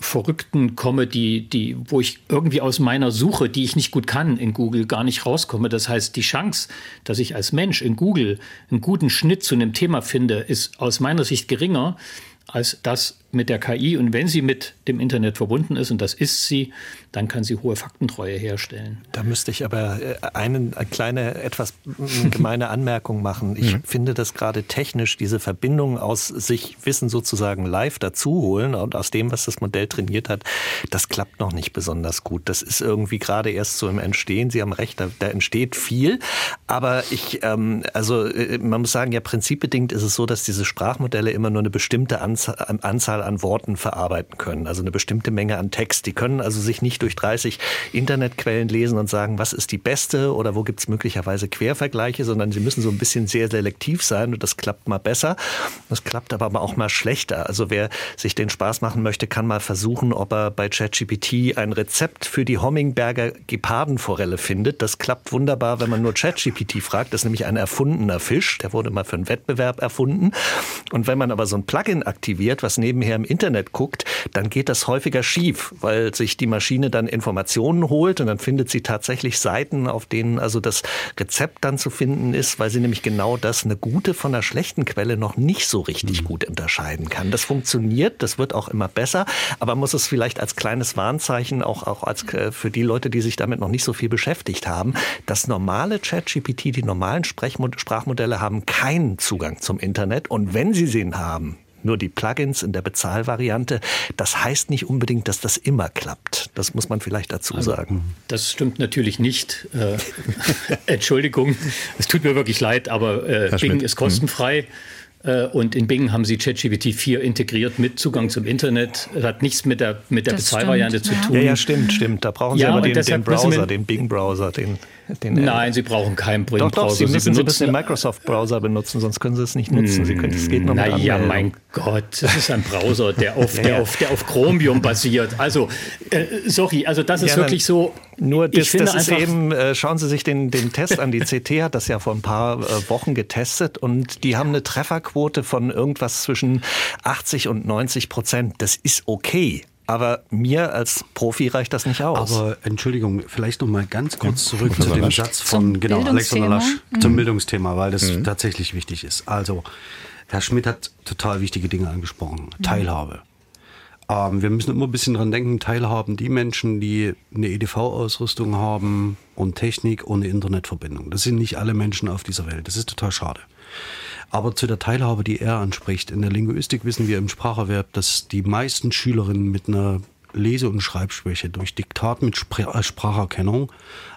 Verrückten komme, die, die, wo ich irgendwie aus meiner Suche, die ich nicht gut kann in Google, gar nicht rauskomme. Das heißt, die Chance, dass ich als Mensch in Google einen guten Schnitt zu einem Thema finde, ist aus meiner Sicht geringer als das mit der KI. Und wenn sie mit dem Internet verbunden ist, und das ist sie, dann kann sie hohe Faktentreue herstellen. Da müsste ich aber äh, einen, eine kleine, etwas gemeine Anmerkung machen. Ich mhm. finde das gerade technisch, diese Verbindung aus sich Wissen sozusagen live dazu holen und aus dem, was das Modell trainiert hat, das klappt noch nicht besonders gut. Das ist irgendwie gerade erst so im Entstehen. Sie haben recht, da, da entsteht viel. Aber ich, ähm, also äh, man muss sagen, ja, prinzipbedingt ist es so, dass diese Sprachmodelle immer nur eine bestimmte Anzahl, Anzahl an Worten verarbeiten können. Also eine bestimmte Menge an Text. Die können also sich nicht durch 30 Internetquellen lesen und sagen, was ist die beste oder wo gibt es möglicherweise Quervergleiche, sondern sie müssen so ein bisschen sehr selektiv sein und das klappt mal besser. Das klappt aber auch mal schlechter. Also wer sich den Spaß machen möchte, kann mal versuchen, ob er bei ChatGPT ein Rezept für die Hommingberger Gepardenforelle findet. Das klappt wunderbar, wenn man nur ChatGPT fragt. Das ist nämlich ein erfundener Fisch. Der wurde mal für einen Wettbewerb erfunden. Und wenn man aber so ein Plugin aktiviert, was nebenher im Internet guckt, dann geht das häufiger schief, weil sich die Maschine dann Informationen holt und dann findet sie tatsächlich Seiten, auf denen also das Rezept dann zu finden ist, weil sie nämlich genau das, eine gute von einer schlechten Quelle, noch nicht so richtig gut unterscheiden kann. Das funktioniert, das wird auch immer besser, aber muss es vielleicht als kleines Warnzeichen auch, auch als, äh, für die Leute, die sich damit noch nicht so viel beschäftigt haben, das normale ChatGPT, die normalen Sprechmod Sprachmodelle haben keinen Zugang zum Internet und wenn sie sie haben, nur die Plugins in der Bezahlvariante. Das heißt nicht unbedingt, dass das immer klappt. Das muss man vielleicht dazu also, sagen. Das stimmt natürlich nicht. Äh, <laughs> Entschuldigung, es tut mir wirklich leid, aber äh, Bing ist kostenfrei. Äh, und in Bing haben sie ChatGPT 4 integriert mit Zugang zum Internet. Das hat nichts mit der, mit der Bezahlvariante zu tun. Ja, ja, stimmt, stimmt. Da brauchen Sie ja, aber den, den Browser, den Bing-Browser, den den, Nein, Sie brauchen keinen Bing-Browser. Doch, doch, Sie müssen, Sie müssen den Microsoft-Browser benutzen, sonst können Sie es nicht nutzen. Sie können, es geht nur Na ja, mein Gott, das ist ein Browser, der <laughs> auf, ja, ja. Der auf, der auf Chromium basiert. Also, äh, sorry, also das ist ja, wirklich so. Nur das, das ist eben, äh, schauen Sie sich den, den Test an. Die <laughs> CT hat das ja vor ein paar äh, Wochen getestet und die haben eine Trefferquote von irgendwas zwischen 80 und 90 Prozent. Das ist okay. Aber mir als Profi reicht das nicht aus. Aber Entschuldigung, vielleicht noch mal ganz kurz zurück zu dem Satz von genau, Alexander Lasch mhm. zum Bildungsthema, weil das mhm. tatsächlich wichtig ist. Also, Herr Schmidt hat total wichtige Dinge angesprochen. Mhm. Teilhabe. Ähm, wir müssen immer ein bisschen dran denken, Teilhaben die Menschen, die eine EDV-Ausrüstung haben und Technik ohne Internetverbindung. Das sind nicht alle Menschen auf dieser Welt. Das ist total schade. Aber zu der Teilhabe, die er anspricht, in der Linguistik wissen wir im Spracherwerb, dass die meisten Schülerinnen mit einer Lese- und Schreibschwäche durch Diktat mit äh, Spracherkennung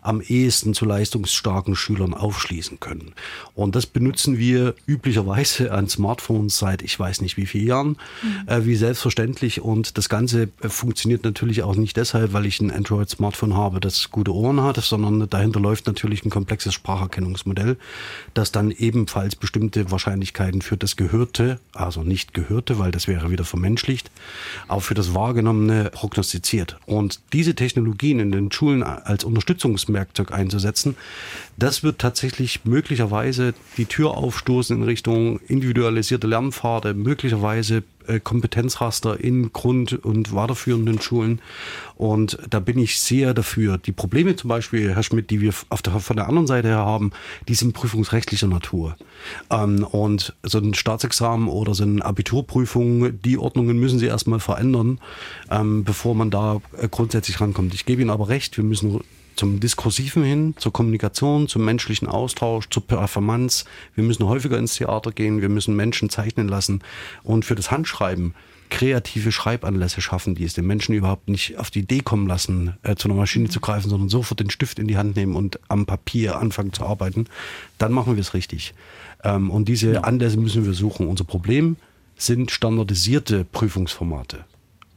am ehesten zu leistungsstarken Schülern aufschließen können. Und das benutzen wir üblicherweise an Smartphones seit ich weiß nicht wie vielen Jahren, mhm. äh, wie selbstverständlich. Und das Ganze äh, funktioniert natürlich auch nicht deshalb, weil ich ein Android-Smartphone habe, das gute Ohren hat, sondern dahinter läuft natürlich ein komplexes Spracherkennungsmodell, das dann ebenfalls bestimmte Wahrscheinlichkeiten für das Gehörte, also nicht Gehörte, weil das wäre wieder vermenschlicht, auch für das Wahrgenommene prognostiziert. Und diese Technologien in den Schulen als Unterstützungswerkzeug einzusetzen, das wird tatsächlich möglicherweise die Tür aufstoßen in Richtung individualisierte Lernpfade, möglicherweise äh, Kompetenzraster in Grund- und weiterführenden Schulen. Und da bin ich sehr dafür. Die Probleme zum Beispiel, Herr Schmidt, die wir der, von der anderen Seite her haben, die sind prüfungsrechtlicher Natur. Ähm, und so ein Staatsexamen oder so eine Abiturprüfung, die Ordnungen müssen Sie erstmal verändern, ähm, bevor man da äh, grundsätzlich rankommt. Ich gebe Ihnen aber recht, wir müssen zum Diskursiven hin, zur Kommunikation, zum menschlichen Austausch, zur Performance. Wir müssen häufiger ins Theater gehen, wir müssen Menschen zeichnen lassen und für das Handschreiben kreative Schreibanlässe schaffen, die es den Menschen überhaupt nicht auf die Idee kommen lassen, äh, zu einer Maschine zu greifen, sondern sofort den Stift in die Hand nehmen und am Papier anfangen zu arbeiten, dann machen wir es richtig. Ähm, und diese ja. Anlässe müssen wir suchen. Unser Problem sind standardisierte Prüfungsformate.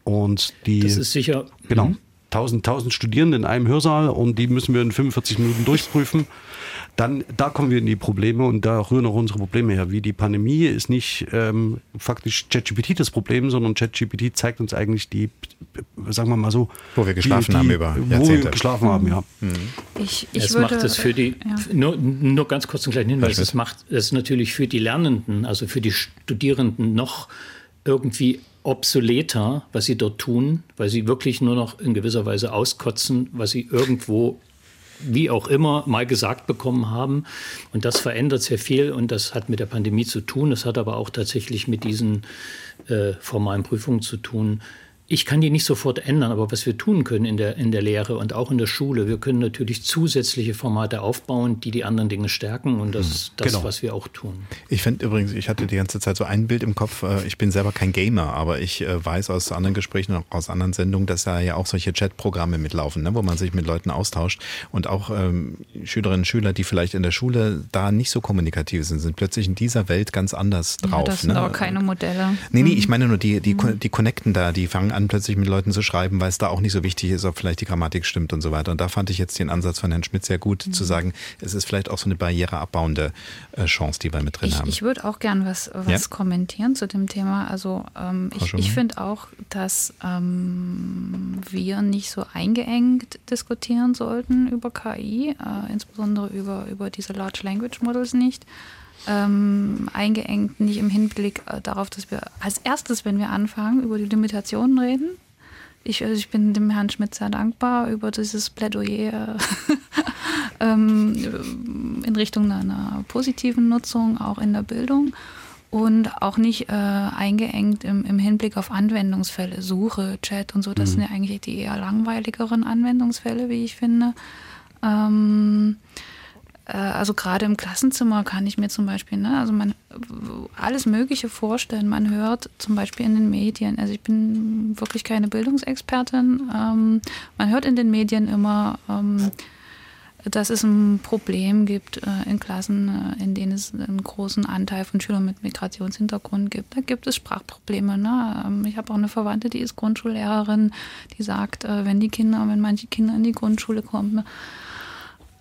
Und die. Das ist sicher. Genau. Mhm. 1000, 1000 Studierende in einem Hörsaal und die müssen wir in 45 Minuten durchprüfen. Dann, da kommen wir in die Probleme und da rühren auch unsere Probleme her. Wie die Pandemie ist nicht ähm, faktisch ChatGPT das Problem, sondern ChatGPT zeigt uns eigentlich die, sagen wir mal so, wo wir geschlafen die, die, haben über Jahrzehnte. Wo wir geschlafen haben, ja. Mhm. Ich, ich es würde, macht es für die, ja. nur, nur ganz kurz einen kleinen Hinweis, es macht es natürlich für die Lernenden, also für die Studierenden noch irgendwie obsoleter, was sie dort tun, weil sie wirklich nur noch in gewisser Weise auskotzen, was sie irgendwo wie auch immer mal gesagt bekommen haben. Und das verändert sehr viel und das hat mit der Pandemie zu tun. Das hat aber auch tatsächlich mit diesen äh, formalen Prüfungen zu tun. Ich kann die nicht sofort ändern, aber was wir tun können in der, in der Lehre und auch in der Schule, wir können natürlich zusätzliche Formate aufbauen, die die anderen Dinge stärken und das ist das, genau. was wir auch tun. Ich finde übrigens, ich hatte die ganze Zeit so ein Bild im Kopf, äh, ich bin selber kein Gamer, aber ich äh, weiß aus anderen Gesprächen und aus anderen Sendungen, dass da ja auch solche Chat-Programme mitlaufen, ne, wo man sich mit Leuten austauscht und auch ähm, Schülerinnen und Schüler, die vielleicht in der Schule da nicht so kommunikativ sind, sind plötzlich in dieser Welt ganz anders drauf. Ja, das sind ne? aber keine Modelle. Nee, nee, ich meine nur, die, die, mhm. die connecten da, die fangen an, plötzlich mit Leuten zu schreiben, weil es da auch nicht so wichtig ist, ob vielleicht die Grammatik stimmt und so weiter. Und da fand ich jetzt den Ansatz von Herrn Schmidt sehr gut, mhm. zu sagen, es ist vielleicht auch so eine barriereabbauende äh, Chance, die wir mit drin ich, haben. Ich würde auch gern was, was ja? kommentieren zu dem Thema. Also ähm, ich, ich finde auch, dass ähm, wir nicht so eingeengt diskutieren sollten über KI, äh, insbesondere über, über diese Large Language Models nicht ähm, eingeengt, nicht im Hinblick äh, darauf, dass wir als erstes, wenn wir anfangen, über die Limitationen reden. Ich, also ich bin dem Herrn Schmidt sehr dankbar über dieses Plädoyer <laughs> ähm, in Richtung einer positiven Nutzung, auch in der Bildung und auch nicht äh, eingeengt im, im, Hinblick auf Anwendungsfälle, Suche, Chat und so. Das mhm. sind ja eigentlich die eher langweiligeren Anwendungsfälle, wie ich finde. Ähm, äh, also gerade im Klassenzimmer kann ich mir zum Beispiel, ne, also man alles Mögliche vorstellen. Man hört zum Beispiel in den Medien, also ich bin wirklich keine Bildungsexpertin, ähm, man hört in den Medien immer, ähm, dass es ein Problem gibt äh, in Klassen, äh, in denen es einen großen Anteil von Schülern mit Migrationshintergrund gibt. Da gibt es Sprachprobleme. Ne? Ähm, ich habe auch eine Verwandte, die ist Grundschullehrerin, die sagt, äh, wenn die Kinder, wenn manche Kinder in die Grundschule kommen,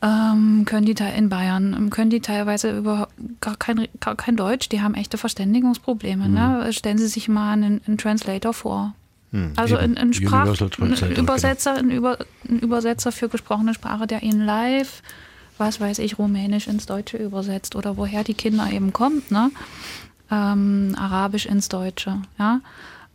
ähm, können die in Bayern, ähm, können die teilweise über gar kein, gar kein Deutsch, die haben echte Verständigungsprobleme. Mhm. Ne? Stellen Sie sich mal einen, einen Translator vor. Mhm. Also ein, ein Sprach, ein Übersetzer, genau. ein, Über, ein Übersetzer für gesprochene Sprache, der Ihnen live, was weiß ich, Rumänisch ins Deutsche übersetzt oder woher die Kinder eben kommt, ne? Ähm, Arabisch ins Deutsche, ja.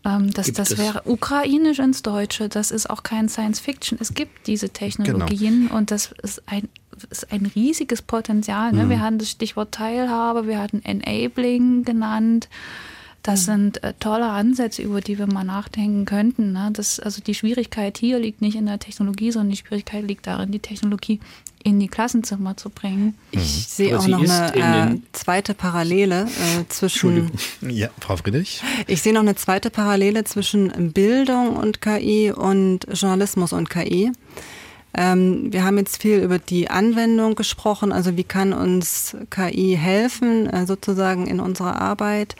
Ähm, das, das wäre ukrainisch ins Deutsche, das ist auch kein Science Fiction. Es gibt diese Technologien genau. und das ist ein, ist ein riesiges Potenzial. Ne? Mhm. Wir hatten das Stichwort Teilhabe, wir hatten Enabling genannt. Das mhm. sind äh, tolle Ansätze, über die wir mal nachdenken könnten. Ne? Das, also die Schwierigkeit hier liegt nicht in der Technologie, sondern die Schwierigkeit liegt darin, die Technologie in die Klassenzimmer zu bringen. Ich sehe auch noch eine äh, zweite Parallele äh, zwischen. Ja, Frau Friedrich. Ich sehe noch eine zweite Parallele zwischen Bildung und KI und Journalismus und KI. Ähm, wir haben jetzt viel über die Anwendung gesprochen, also wie kann uns KI helfen, äh, sozusagen in unserer Arbeit.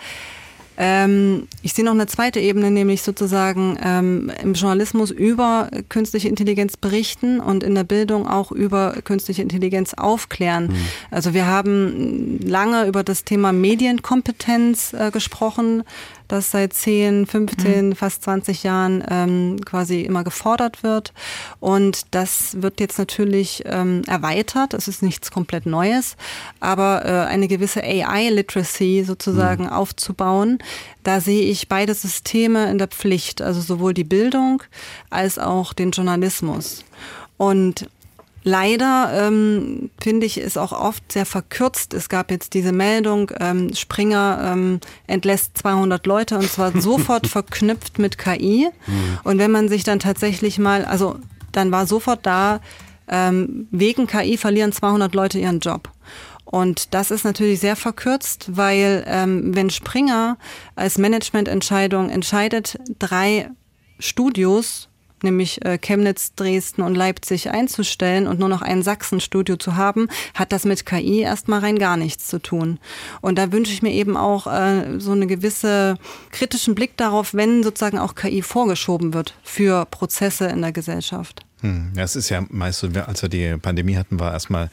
Ähm, ich sehe noch eine zweite Ebene, nämlich sozusagen ähm, im Journalismus über künstliche Intelligenz berichten und in der Bildung auch über künstliche Intelligenz aufklären. Mhm. Also wir haben lange über das Thema Medienkompetenz äh, gesprochen das seit 10, 15, mhm. fast 20 Jahren ähm, quasi immer gefordert wird. Und das wird jetzt natürlich ähm, erweitert. Es ist nichts komplett Neues, aber äh, eine gewisse AI-Literacy sozusagen mhm. aufzubauen, da sehe ich beide Systeme in der Pflicht, also sowohl die Bildung als auch den Journalismus. Und Leider ähm, finde ich es auch oft sehr verkürzt. Es gab jetzt diese Meldung, ähm, Springer ähm, entlässt 200 Leute und zwar <laughs> sofort verknüpft mit KI. Mhm. Und wenn man sich dann tatsächlich mal, also dann war sofort da, ähm, wegen KI verlieren 200 Leute ihren Job. Und das ist natürlich sehr verkürzt, weil ähm, wenn Springer als Managemententscheidung entscheidet, drei Studios nämlich äh, Chemnitz, Dresden und Leipzig einzustellen und nur noch ein Sachsenstudio zu haben, hat das mit KI erstmal rein gar nichts zu tun. Und da wünsche ich mir eben auch äh, so eine gewisse kritischen Blick darauf, wenn sozusagen auch KI vorgeschoben wird für Prozesse in der Gesellschaft. Hm, ja, es ist ja meist so, als wir die Pandemie hatten, war erstmal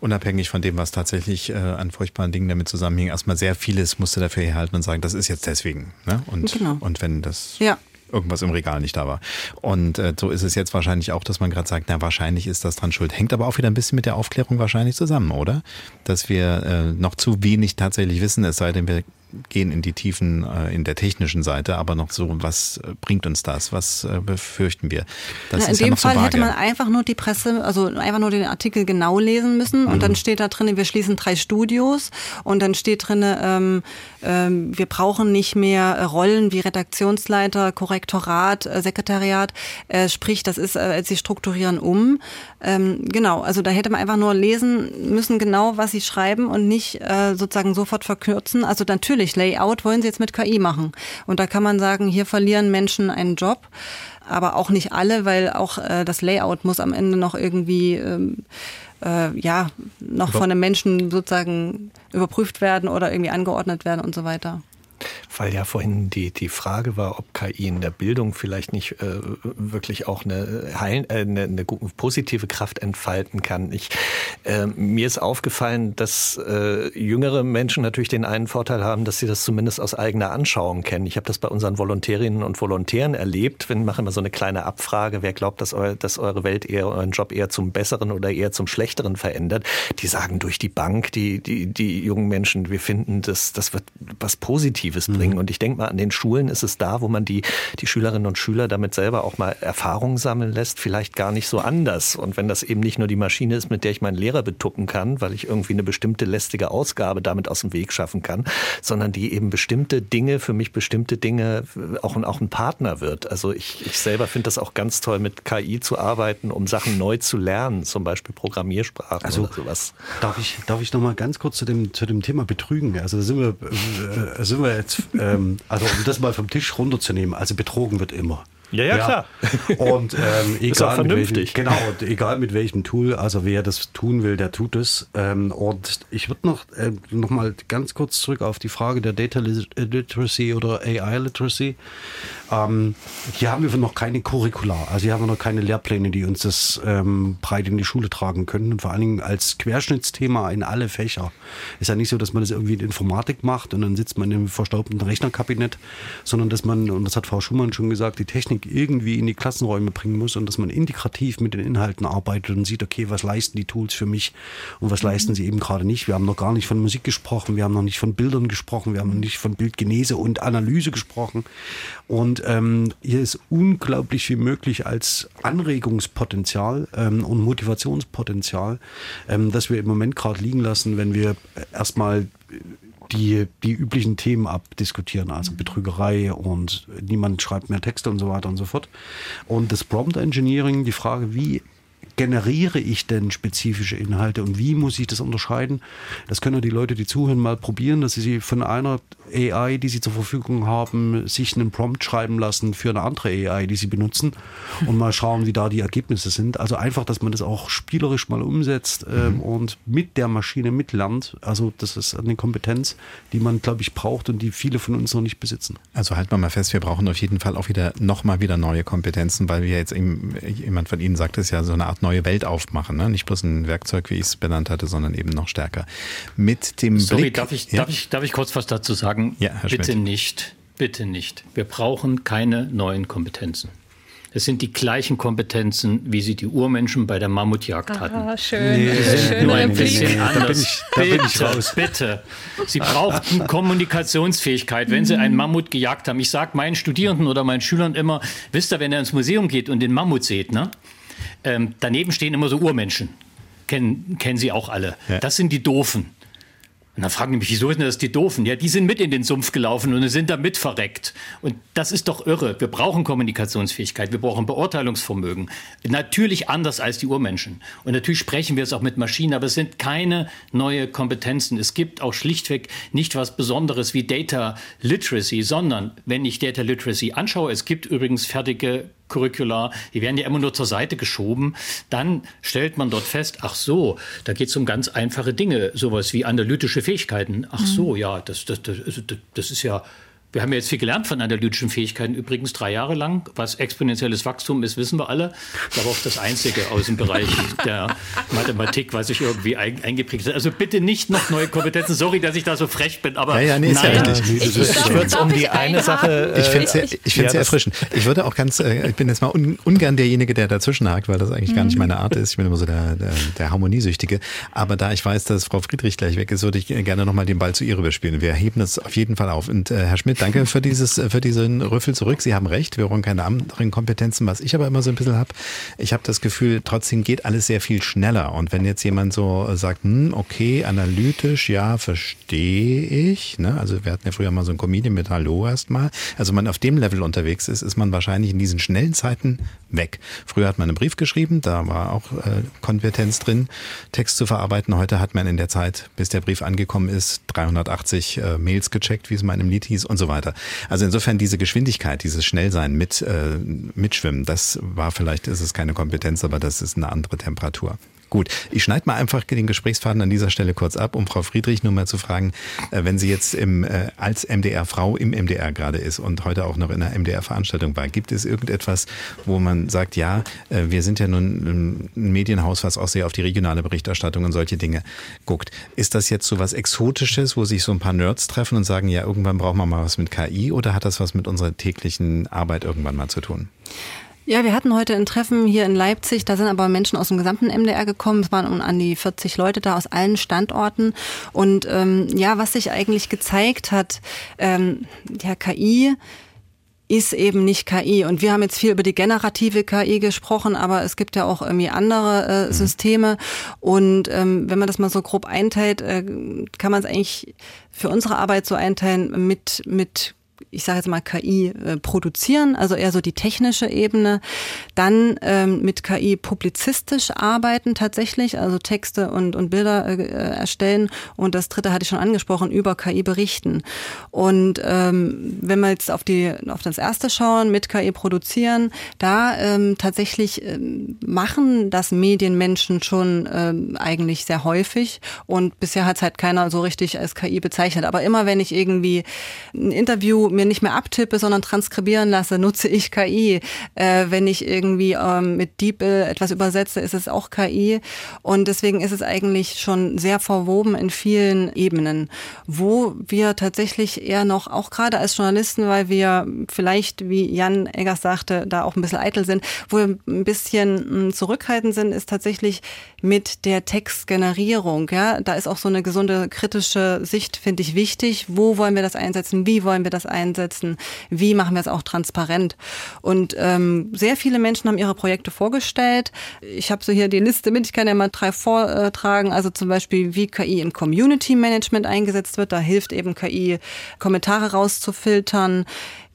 unabhängig von dem, was tatsächlich äh, an furchtbaren Dingen damit zusammenhing, erstmal sehr vieles musste dafür herhalten und sagen, das ist jetzt deswegen. Ne? Und, genau. und wenn das ja irgendwas im Regal nicht da war. Und äh, so ist es jetzt wahrscheinlich auch, dass man gerade sagt, na wahrscheinlich ist das dran schuld. Hängt aber auch wieder ein bisschen mit der Aufklärung wahrscheinlich zusammen, oder? Dass wir äh, noch zu wenig tatsächlich wissen, es sei denn, wir gehen in die Tiefen äh, in der technischen Seite, aber noch so, was äh, bringt uns das? Was äh, befürchten wir? Na, in dem ja Fall so hätte man einfach nur die Presse, also einfach nur den Artikel genau lesen müssen und mhm. dann steht da drin, wir schließen drei Studios und dann steht drin, ähm, ähm, wir brauchen nicht mehr Rollen wie Redaktionsleiter, Korrektorat, äh, Sekretariat, äh, sprich, das ist, äh, sie strukturieren um. Ähm, genau, also da hätte man einfach nur lesen müssen, genau was sie schreiben und nicht äh, sozusagen sofort verkürzen. Also natürlich, Layout wollen sie jetzt mit KI machen. Und da kann man sagen, hier verlieren Menschen einen Job aber auch nicht alle, weil auch äh, das Layout muss am Ende noch irgendwie ähm, äh, ja noch von einem Menschen sozusagen überprüft werden oder irgendwie angeordnet werden und so weiter weil ja vorhin die, die Frage war, ob KI in der Bildung vielleicht nicht äh, wirklich auch eine, heil, äh, eine, eine positive Kraft entfalten kann. Ich, äh, mir ist aufgefallen, dass äh, jüngere Menschen natürlich den einen Vorteil haben, dass sie das zumindest aus eigener Anschauung kennen. Ich habe das bei unseren Volontärinnen und Volontären erlebt. Wir machen immer so eine kleine Abfrage, wer glaubt, dass, eu, dass eure Welt eher, euren Job eher zum Besseren oder eher zum Schlechteren verändert. Die sagen durch die Bank, die, die, die jungen Menschen, wir finden, das, das wird was Positives bringen. Mhm. Und ich denke mal, an den Schulen ist es da, wo man die, die Schülerinnen und Schüler damit selber auch mal Erfahrungen sammeln lässt, vielleicht gar nicht so anders. Und wenn das eben nicht nur die Maschine ist, mit der ich meinen Lehrer betucken kann, weil ich irgendwie eine bestimmte lästige Ausgabe damit aus dem Weg schaffen kann, sondern die eben bestimmte Dinge, für mich bestimmte Dinge auch, auch ein Partner wird. Also ich, ich selber finde das auch ganz toll, mit KI zu arbeiten, um Sachen neu zu lernen, zum Beispiel Programmiersprachen also, oder sowas. Darf ich, darf ich noch mal ganz kurz zu dem, zu dem Thema Betrügen? Also da sind wir, äh, sind wir jetzt ähm, also um das mal vom Tisch runterzunehmen, also betrogen wird immer. Ja, ja, klar. <laughs> Und ähm, <laughs> egal, mit welchem, genau, egal mit welchem Tool, also wer das tun will, der tut es. Ähm, und ich würde noch, äh, noch mal ganz kurz zurück auf die Frage der Data Literacy oder AI Literacy. Ähm, hier haben wir noch keine Curricula, also hier haben wir noch keine Lehrpläne, die uns das ähm, breit in die Schule tragen können. Und vor allen Dingen als Querschnittsthema in alle Fächer. Ist ja nicht so, dass man das irgendwie in Informatik macht und dann sitzt man im verstaubten Rechnerkabinett, sondern dass man, und das hat Frau Schumann schon gesagt, die Technik irgendwie in die Klassenräume bringen muss und dass man integrativ mit den Inhalten arbeitet und sieht, okay, was leisten die Tools für mich und was mhm. leisten sie eben gerade nicht. Wir haben noch gar nicht von Musik gesprochen, wir haben noch nicht von Bildern gesprochen, wir haben noch nicht von Bildgenese und Analyse gesprochen. Und ähm, hier ist unglaublich viel möglich als Anregungspotenzial ähm, und Motivationspotenzial, ähm, das wir im Moment gerade liegen lassen, wenn wir erstmal die die üblichen Themen abdiskutieren, also mhm. Betrügerei und niemand schreibt mehr Texte und so weiter und so fort. Und das Prompt Engineering, die Frage, wie generiere ich denn spezifische Inhalte und wie muss ich das unterscheiden? Das können die Leute, die zuhören, mal probieren, dass sie von einer AI, die sie zur Verfügung haben, sich einen Prompt schreiben lassen für eine andere AI, die sie benutzen <laughs> und mal schauen, wie da die Ergebnisse sind. Also einfach, dass man das auch spielerisch mal umsetzt ähm, und mit der Maschine mitlernt. Also das ist eine Kompetenz, die man, glaube ich, braucht und die viele von uns noch nicht besitzen. Also halten wir mal fest, wir brauchen auf jeden Fall auch wieder nochmal wieder neue Kompetenzen, weil wir jetzt eben, jemand von Ihnen sagt es ja, so eine Art neue Welt aufmachen. Ne? Nicht bloß ein Werkzeug, wie ich es benannt hatte, sondern eben noch stärker. Mit dem Sorry, Blick. darf ich, ja? darf, ich, darf ich kurz was dazu sagen? Ja, Herr Bitte Schmidt. nicht. Bitte nicht. Wir brauchen keine neuen Kompetenzen. Es sind die gleichen Kompetenzen, wie sie die Urmenschen bei der Mammutjagd hatten. Ah, schön. Sie sind Schöne nur ein Replik. bisschen Da bin anders. ich- da bin ich bitte, raus. bitte. Sie brauchten Kommunikationsfähigkeit, wenn sie einen Mammut gejagt haben. Ich sage meinen Studierenden oder meinen Schülern immer, wisst ihr, wenn ihr ins Museum geht und den Mammut seht, ne? Ähm, daneben stehen immer so Urmenschen. Kennen, kennen Sie auch alle. Ja. Das sind die Doofen. Und dann fragen die mich, wieso sind das die Doofen? Ja, die sind mit in den Sumpf gelaufen und sind da mit verreckt. Und das ist doch irre. Wir brauchen Kommunikationsfähigkeit, wir brauchen Beurteilungsvermögen. Natürlich anders als die Urmenschen. Und natürlich sprechen wir es auch mit Maschinen, aber es sind keine neue Kompetenzen. Es gibt auch schlichtweg nicht was Besonderes wie Data Literacy, sondern wenn ich Data Literacy anschaue, es gibt übrigens fertige Curricula, die werden ja immer nur zur Seite geschoben, dann stellt man dort fest, ach so, da geht es um ganz einfache Dinge, sowas wie analytische Fähigkeiten. Ach so, ja, das, das, das, das, das ist ja, wir haben ja jetzt viel gelernt von analytischen Fähigkeiten, übrigens drei Jahre lang. Was exponentielles Wachstum ist, wissen wir alle. Ich glaube auch das Einzige aus dem Bereich der Mathematik, was sich irgendwie ein, eingeprägt hat. Also bitte nicht noch neue Kompetenzen. Sorry, dass ich da so frech bin, aber Ja, ja, nee, ist ja nein. richtig. Ich, ich würde es um die eine Sache. Ich finde es äh, sehr, ich sehr ja, das- erfrischend. Ich würde auch ganz, äh, ich bin jetzt mal un, ungern derjenige, der dazwischen hakt, weil das eigentlich gar nicht meine Art ist. Ich bin immer so der, der, der Harmoniesüchtige. Aber da ich weiß, dass Frau Friedrich gleich weg ist, würde ich gerne nochmal den Ball zu ihr überspielen. Wir heben das auf jeden Fall auf. Und äh, Herr Schmidt, danke für dieses, für diesen Rüffel zurück. Sie haben recht, wir brauchen keine anderen Kompetenzen. Was ich aber immer so ein bisschen habe, ich habe das Gefühl, trotzdem geht alles sehr viel schneller. Und wenn jetzt jemand so sagt, hm, okay, analytisch, ja, verstehe ich. Ne? Also wir hatten ja früher mal so ein Comedian mit Hallo erstmal. Also wenn man auf dem Level unterwegs ist, ist man wahrscheinlich in diesen schnellen Zeiten weg. Früher hat man einen Brief geschrieben, da war auch äh, Kompetenz drin, Text zu verarbeiten. Heute hat man in der Zeit, bis der Brief angekommen ist, 380 äh, Mails gecheckt, wie es mal in einem Lied hieß und so weiter. Also insofern diese Geschwindigkeit, dieses Schnellsein mit äh, mitschwimmen, das war vielleicht, ist es keine Kompetenz, aber das ist eine andere Temperatur. Gut, ich schneide mal einfach den Gesprächsfaden an dieser Stelle kurz ab, um Frau Friedrich nur mal zu fragen, äh, wenn sie jetzt im, äh, als MDR-Frau im MDR gerade ist und heute auch noch in einer MDR-Veranstaltung war, gibt es irgendetwas, wo man sagt, ja, äh, wir sind ja nun ein Medienhaus, was auch sehr auf die regionale Berichterstattung und solche Dinge guckt. Ist das jetzt so was Exotisches, wo sich so ein paar Nerds treffen und sagen, ja, irgendwann brauchen wir mal was mit KI oder hat das was mit unserer täglichen Arbeit irgendwann mal zu tun? Ja, wir hatten heute ein Treffen hier in Leipzig. Da sind aber Menschen aus dem gesamten MDR gekommen. Es waren an die 40 Leute da aus allen Standorten. Und ähm, ja, was sich eigentlich gezeigt hat, ähm, ja, KI ist eben nicht KI. Und wir haben jetzt viel über die generative KI gesprochen, aber es gibt ja auch irgendwie andere äh, Systeme. Und ähm, wenn man das mal so grob einteilt, äh, kann man es eigentlich für unsere Arbeit so einteilen mit, mit ich sage jetzt mal KI äh, produzieren, also eher so die technische Ebene, dann ähm, mit KI publizistisch arbeiten tatsächlich, also Texte und, und Bilder äh, erstellen und das dritte hatte ich schon angesprochen, über KI berichten. Und ähm, wenn wir jetzt auf die auf das erste schauen, mit KI produzieren, da ähm, tatsächlich ähm, machen das Medienmenschen schon ähm, eigentlich sehr häufig und bisher hat es halt keiner so richtig als KI bezeichnet. Aber immer wenn ich irgendwie ein Interview mir nicht mehr abtippe, sondern transkribieren lasse, nutze ich KI. Äh, wenn ich irgendwie ähm, mit DeepL etwas übersetze, ist es auch KI. Und deswegen ist es eigentlich schon sehr verwoben in vielen Ebenen, wo wir tatsächlich eher noch, auch gerade als Journalisten, weil wir vielleicht, wie Jan Eggers sagte, da auch ein bisschen eitel sind, wo wir ein bisschen mh, zurückhaltend sind, ist tatsächlich mit der Textgenerierung. Ja, da ist auch so eine gesunde kritische Sicht, finde ich, wichtig. Wo wollen wir das einsetzen? Wie wollen wir das einsetzen? Wie machen wir es auch transparent? Und ähm, sehr viele Menschen haben ihre Projekte vorgestellt. Ich habe so hier die Liste mit. Ich kann ja mal drei vortragen. Also zum Beispiel, wie KI im Community Management eingesetzt wird. Da hilft eben KI, Kommentare rauszufiltern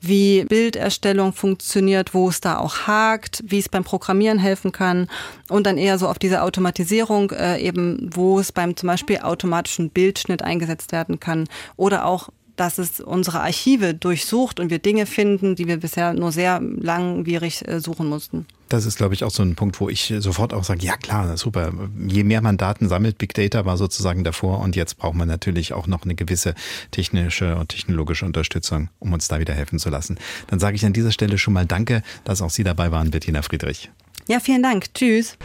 wie Bilderstellung funktioniert, wo es da auch hakt, wie es beim Programmieren helfen kann und dann eher so auf diese Automatisierung äh, eben, wo es beim zum Beispiel automatischen Bildschnitt eingesetzt werden kann oder auch dass es unsere Archive durchsucht und wir Dinge finden, die wir bisher nur sehr langwierig äh, suchen mussten. Das ist, glaube ich, auch so ein Punkt, wo ich sofort auch sage, ja klar, super. Je mehr man Daten sammelt, Big Data war sozusagen davor und jetzt braucht man natürlich auch noch eine gewisse technische und technologische Unterstützung, um uns da wieder helfen zu lassen. Dann sage ich an dieser Stelle schon mal Danke, dass auch Sie dabei waren, Bettina Friedrich. Ja, vielen Dank. Tschüss.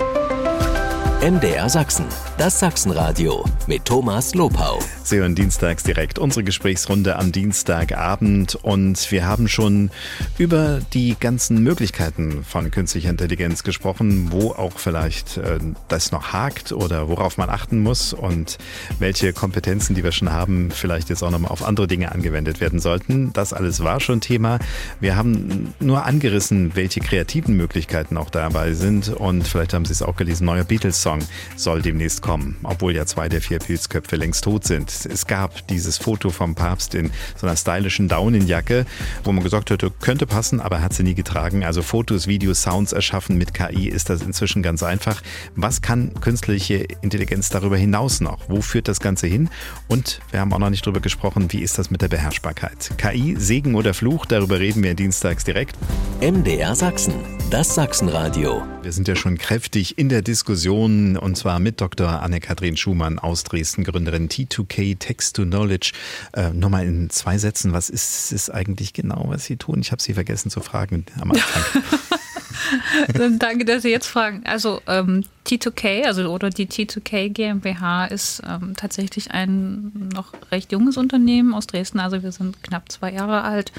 MDR Sachsen, das Sachsenradio mit Thomas Lopau. Sie hören dienstags direkt unsere Gesprächsrunde am Dienstagabend und wir haben schon über die ganzen Möglichkeiten von künstlicher Intelligenz gesprochen, wo auch vielleicht äh, das noch hakt oder worauf man achten muss und welche Kompetenzen, die wir schon haben, vielleicht jetzt auch nochmal auf andere Dinge angewendet werden sollten. Das alles war schon Thema. Wir haben nur angerissen, welche kreativen Möglichkeiten auch dabei sind und vielleicht haben Sie es auch gelesen, neuer Beatles-Song soll demnächst kommen, obwohl ja zwei der vier Pilzköpfe längst tot sind. Es gab dieses Foto vom Papst in so einer stylischen Daunenjacke, wo man gesagt hätte, könnte passen, aber hat sie nie getragen. Also Fotos, Videos, Sounds erschaffen mit KI ist das inzwischen ganz einfach. Was kann künstliche Intelligenz darüber hinaus noch? Wo führt das Ganze hin? Und wir haben auch noch nicht darüber gesprochen, wie ist das mit der Beherrschbarkeit? KI, Segen oder Fluch, darüber reden wir dienstags direkt. MDR Sachsen, das Sachsenradio. Wir sind ja schon kräftig in der Diskussion und zwar mit Dr. Anne-Kathrin Schumann aus Dresden, Gründerin T2K Text to Knowledge. Äh, Nochmal in zwei Sätzen, was ist es eigentlich genau, was Sie tun? Ich habe Sie vergessen zu fragen am Anfang. <laughs> Danke, dass Sie jetzt fragen. Also ähm, T2K, also oder die T2K GmbH ist ähm, tatsächlich ein noch recht junges Unternehmen aus Dresden. Also wir sind knapp zwei Jahre alt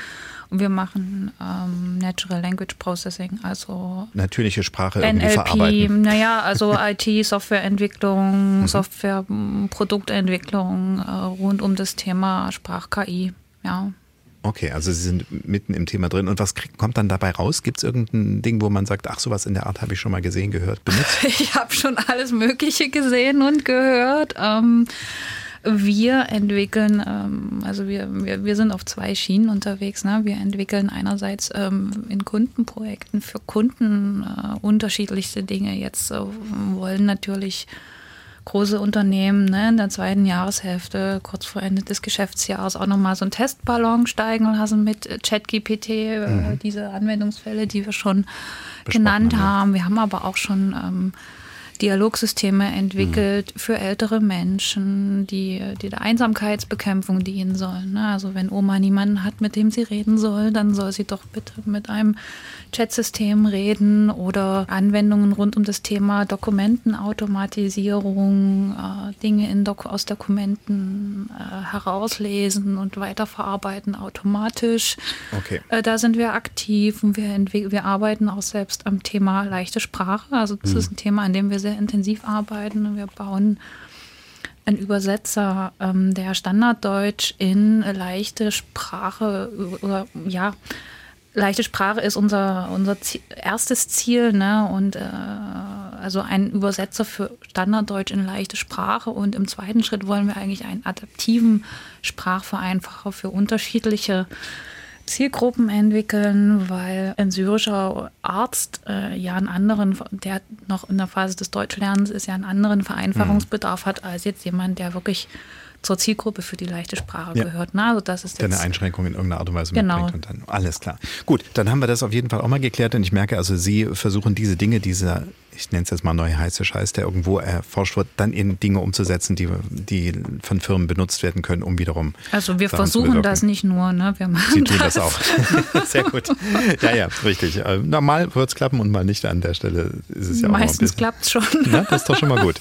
und wir machen ähm, Natural Language Processing, also natürliche Sprache irgendwie NLP, verarbeiten. Naja, also <laughs> IT, Softwareentwicklung, mhm. Software, Produktentwicklung äh, rund um das Thema Sprach-KI. Ja. Okay, also Sie sind mitten im Thema drin. Und was krieg, kommt dann dabei raus? Gibt es irgendein Ding, wo man sagt, ach, sowas in der Art habe ich schon mal gesehen, gehört, benutzt? <laughs> Ich habe schon alles Mögliche gesehen und gehört. Ähm, wir entwickeln, ähm, also wir, wir, wir sind auf zwei Schienen unterwegs. Ne? Wir entwickeln einerseits ähm, in Kundenprojekten für Kunden äh, unterschiedlichste Dinge. Jetzt äh, wollen natürlich große Unternehmen ne, in der zweiten Jahreshälfte, kurz vor Ende des Geschäftsjahres, auch nochmal so einen Testballon steigen lassen mit ChatGPT, äh, mhm. diese Anwendungsfälle, die wir schon Besprochen genannt haben. haben. Wir haben aber auch schon ähm, Dialogsysteme entwickelt mhm. für ältere Menschen, die, die der Einsamkeitsbekämpfung dienen sollen. Ne? Also wenn Oma niemanden hat, mit dem sie reden soll, dann soll sie doch bitte mit einem Chatsystem reden oder Anwendungen rund um das Thema Dokumentenautomatisierung, äh, Dinge in Dok aus Dokumenten äh, herauslesen und weiterverarbeiten automatisch. Okay. Äh, da sind wir aktiv und wir, wir arbeiten auch selbst am Thema leichte Sprache. Also das mhm. ist ein Thema, an dem wir sehr intensiv arbeiten. Wir bauen einen Übersetzer, ähm, der Standarddeutsch in leichte Sprache oder ja, leichte Sprache ist unser, unser Ziel, erstes Ziel, ne? Und äh, also ein Übersetzer für Standarddeutsch in leichte Sprache. Und im zweiten Schritt wollen wir eigentlich einen adaptiven Sprachvereinfacher für unterschiedliche Zielgruppen entwickeln, weil ein syrischer Arzt äh, ja einen anderen, der noch in der Phase des Deutschlernens ist, ja einen anderen Vereinfachungsbedarf mhm. hat als jetzt jemand, der wirklich zur Zielgruppe für die leichte Sprache ja. gehört. Na, also das ist eine Einschränkung in irgendeiner Art und Weise genau. mitbringt. Und dann, alles klar. Gut, dann haben wir das auf jeden Fall auch mal geklärt. Und ich merke also, Sie versuchen diese Dinge, diese ich nenne es jetzt mal neue heiße Scheiß, der irgendwo erforscht wird, dann in Dinge umzusetzen, die, die von Firmen benutzt werden können, um wiederum. Also wir Sachen versuchen das nicht nur, ne? Wir machen Sie tun das, das auch. <laughs> Sehr gut. Ja, ja, richtig. Äh, normal wird es klappen und mal nicht an der Stelle ist es ja Meistens klappt es schon. <laughs> Na, das ist doch schon mal gut.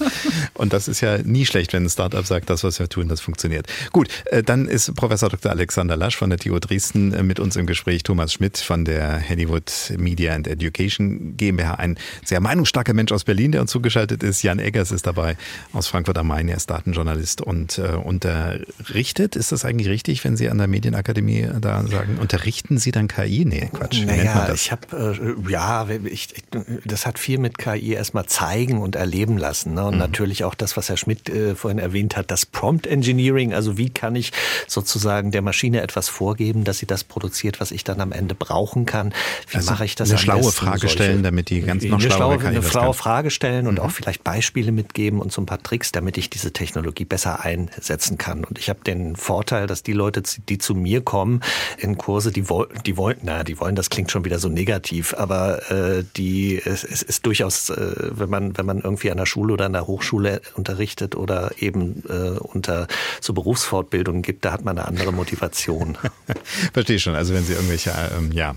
Und das ist ja nie schlecht, wenn ein Startup sagt, das, was wir tun, das funktioniert. Gut, äh, dann ist Professor Dr. Alexander Lasch von der TU Dresden äh, mit uns im Gespräch, Thomas Schmidt von der Hollywood Media and Education GmbH, ein sehr meinungsstarker starke Mensch aus Berlin, der uns zugeschaltet ist. Jan Eggers ist dabei aus Frankfurt am Main. Er ist Datenjournalist und äh, unterrichtet. Ist das eigentlich richtig, wenn Sie an der Medienakademie da sagen, unterrichten Sie dann KI? Nee, Quatsch. Wie Naja, ich habe, äh, ja, ich, ich, das hat viel mit KI erstmal zeigen und erleben lassen. Ne? Und Mhm. natürlich auch das, was Herr Schmidt äh, vorhin erwähnt hat, das Prompt Engineering. Also wie kann ich sozusagen der Maschine etwas vorgeben, dass sie das produziert, was ich dann am Ende brauchen kann? Wie Also mache ich das eine schlaue? Frage Solche- stellen, damit die ganz noch eine schlauere schlaue, eine kann. Frage stellen Mhm. und auch vielleicht Beispiele mitgeben und so ein paar Tricks, damit ich diese Technologie besser einsetzen kann. Und ich habe den Vorteil, dass die Leute, die zu mir kommen in Kurse, die wollen, die wollen, na, die wollen, das klingt schon wieder so negativ, aber äh, die, es, es ist durchaus, äh, wenn man, wenn man irgendwie an der Schule oder an der Hochschule unterrichtet oder eben äh, unter so Berufsfortbildungen gibt, da hat man eine andere Motivation. <laughs> Verstehe schon. Also wenn Sie irgendwelche, ähm, ja,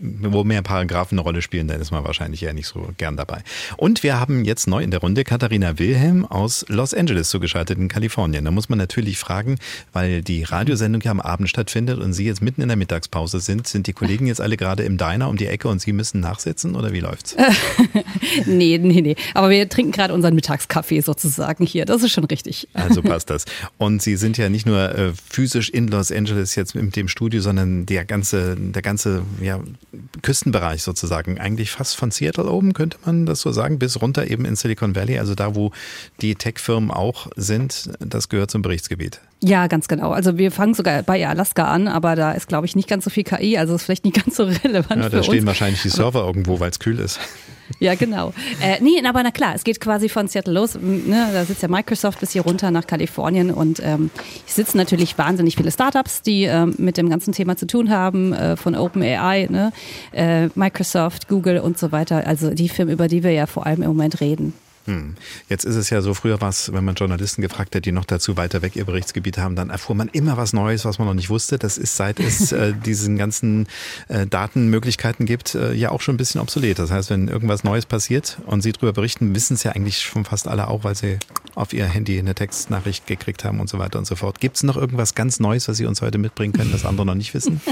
wo mehr Paragraphen eine Rolle spielen, dann ist man wahrscheinlich eher nicht so gern dabei. Und wir haben jetzt neu in der Runde Katharina Wilhelm aus Los Angeles zugeschaltet in Kalifornien. Da muss man natürlich fragen, weil die Radiosendung ja am Abend stattfindet und Sie jetzt mitten in der Mittagspause sind, sind die Kollegen jetzt alle gerade im Diner um die Ecke und Sie müssen nachsitzen oder wie läuft's? <laughs> nee, nee, nee. Aber wir trinken gerade unseren Mittagskaffee sozusagen hier. Das ist schon richtig. Also <laughs> passt das. Und Sie sind ja nicht nur äh, physisch in Los Angeles jetzt mit dem Studio, sondern der ganze, der ganze ja, Küstenbereich sozusagen, eigentlich fast von Seattle oben, könnte man das so sagen, bis runter eben in Silicon Valley, also da, wo die Tech-Firmen auch sind, das gehört zum Berichtsgebiet. Ja, ganz genau. Also wir fangen sogar bei Alaska an, aber da ist, glaube ich, nicht ganz so viel KI, also ist vielleicht nicht ganz so <laughs> relevant Ja, da stehen uns. wahrscheinlich die Server irgendwo, weil es kühl ist. Ja, genau. Äh, nee, aber na klar, es geht quasi von Seattle los. Ne, da sitzt ja Microsoft bis hier runter nach Kalifornien und ähm, hier sitzen natürlich wahnsinnig viele Startups, die ähm, mit dem ganzen Thema zu tun haben, äh, von OpenAI, ne, äh, Microsoft, Google und so weiter. Also die Firmen, über die wir ja vor allem im Moment reden. Hm. Jetzt ist es ja so, früher war es, wenn man Journalisten gefragt hat, die noch dazu weiter weg ihr Berichtsgebiet haben, dann erfuhr man immer was Neues, was man noch nicht wusste. Das ist, seit es <laughs> äh, diesen ganzen äh, Datenmöglichkeiten gibt, äh, ja auch schon ein bisschen obsolet. Das heißt, wenn irgendwas Neues passiert und Sie darüber berichten, wissen es ja eigentlich schon fast alle auch, weil Sie auf Ihr Handy eine Textnachricht gekriegt haben und so weiter und so fort. Gibt es noch irgendwas ganz Neues, was Sie uns heute mitbringen können, das andere noch nicht wissen? <laughs>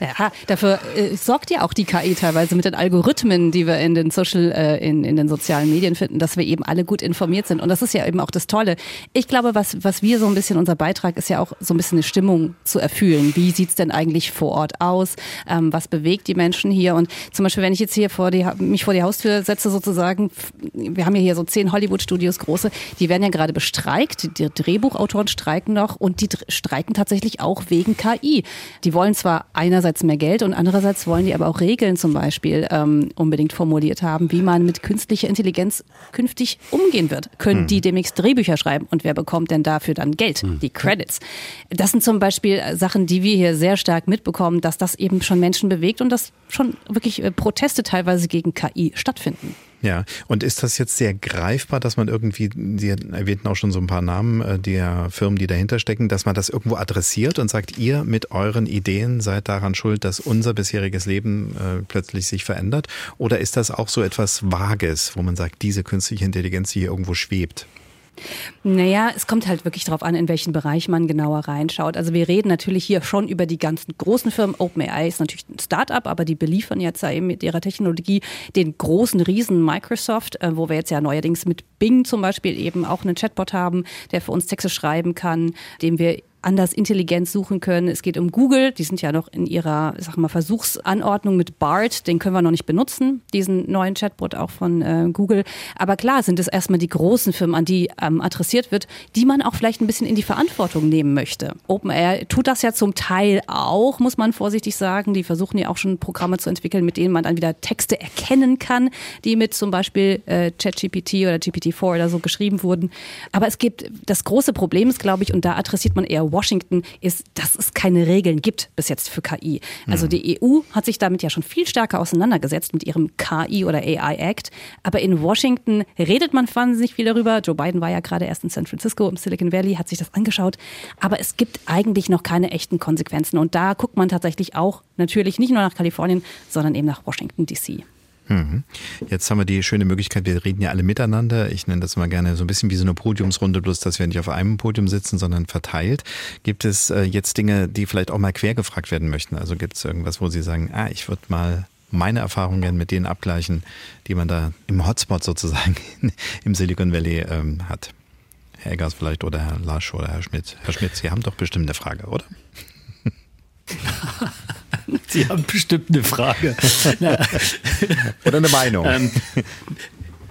Ja, dafür äh, sorgt ja auch die KI teilweise mit den Algorithmen, die wir in den Social, äh, in, in den sozialen Medien finden, dass wir eben alle gut informiert sind. Und das ist ja eben auch das Tolle. Ich glaube, was, was wir so ein bisschen, unser Beitrag ist ja auch so ein bisschen eine Stimmung zu erfüllen. Wie sieht's denn eigentlich vor Ort aus? Ähm, was bewegt die Menschen hier? Und zum Beispiel, wenn ich jetzt hier vor die, mich vor die Haustür setze sozusagen, wir haben ja hier so zehn Hollywood-Studios große, die werden ja gerade bestreikt. Die Drehbuchautoren streiken noch und die streiken tatsächlich auch wegen KI. Die wollen zwar einerseits mehr Geld und andererseits wollen die aber auch Regeln zum Beispiel ähm, unbedingt formuliert haben, wie man mit künstlicher Intelligenz künftig umgehen wird. Können Mhm. die demnächst Drehbücher schreiben und wer bekommt denn dafür dann Geld? Die Credits. Das sind zum Beispiel äh, Sachen, die wir hier sehr stark mitbekommen, dass das eben schon Menschen bewegt und dass schon wirklich äh, Proteste teilweise gegen KI stattfinden. Ja, und ist das jetzt sehr greifbar, dass man irgendwie, Sie erwähnten auch schon so ein paar Namen äh, der Firmen, die dahinter stecken, dass man das irgendwo adressiert und sagt, ihr mit euren Ideen seid daran schuld, dass unser bisheriges Leben äh, plötzlich sich verändert? Oder ist das auch so etwas Vages, wo man sagt, diese künstliche Intelligenz, die hier irgendwo schwebt? Naja, es kommt halt wirklich darauf an, in welchen Bereich man genauer reinschaut. Also wir reden natürlich hier schon über die ganzen großen Firmen. OpenAI ist natürlich ein Start-up, aber die beliefern jetzt ja eben mit ihrer Technologie den großen Riesen Microsoft, äh, wo wir jetzt ja neuerdings mit Bing zum Beispiel eben auch einen Chatbot haben, der für uns Texte schreiben kann, dem wir anders Intelligenz suchen können. Es geht um Google, die sind ja noch in ihrer, sag mal, Versuchsanordnung mit BART, den können wir noch nicht benutzen, diesen neuen Chatbot auch von äh, Google. Aber klar sind es erstmal die großen Firmen, an die ähm, adressiert wird, die man auch vielleicht ein bisschen in die Verantwortung nehmen möchte. OpenAI tut das ja zum Teil auch, muss man vorsichtig sagen. Die versuchen ja auch schon Programme zu entwickeln, mit denen man dann wieder Texte erkennen kann, die mit zum Beispiel äh, ChatGPT oder GPT-4 oder so geschrieben wurden. Aber es gibt, das große Problem ist, glaube ich, und da adressiert man eher Washington, ist, dass es keine Regeln gibt bis jetzt für KI. Also die EU hat sich damit ja schon viel stärker auseinandergesetzt mit ihrem KI oder AI Act. Aber in Washington redet man wahnsinnig viel darüber. Joe Biden war ja gerade erst in San Francisco im Silicon Valley, hat sich das angeschaut. Aber es gibt eigentlich noch keine echten Konsequenzen. Und da guckt man tatsächlich auch natürlich nicht nur nach Kalifornien, sondern eben nach Washington DC. Mhm. Jetzt haben wir die schöne Möglichkeit, wir reden ja alle miteinander. Ich nenne das immer gerne so ein bisschen wie so eine Podiumsrunde, bloß dass wir nicht auf einem Podium sitzen, sondern verteilt. Gibt es äh, jetzt Dinge, die vielleicht auch mal quer gefragt werden möchten? Also gibt es irgendwas, wo Sie sagen, ah, ich würde mal meine Erfahrungen mit denen abgleichen, die man da im Hotspot sozusagen <laughs> im Silicon Valley ähm, hat. Herr Eggers vielleicht oder Herr Lasch oder Herr Schmidt. Herr Schmidt, Sie haben doch bestimmt eine Frage, oder? Sie haben bestimmt eine Frage. <laughs> oder eine Meinung. Ähm,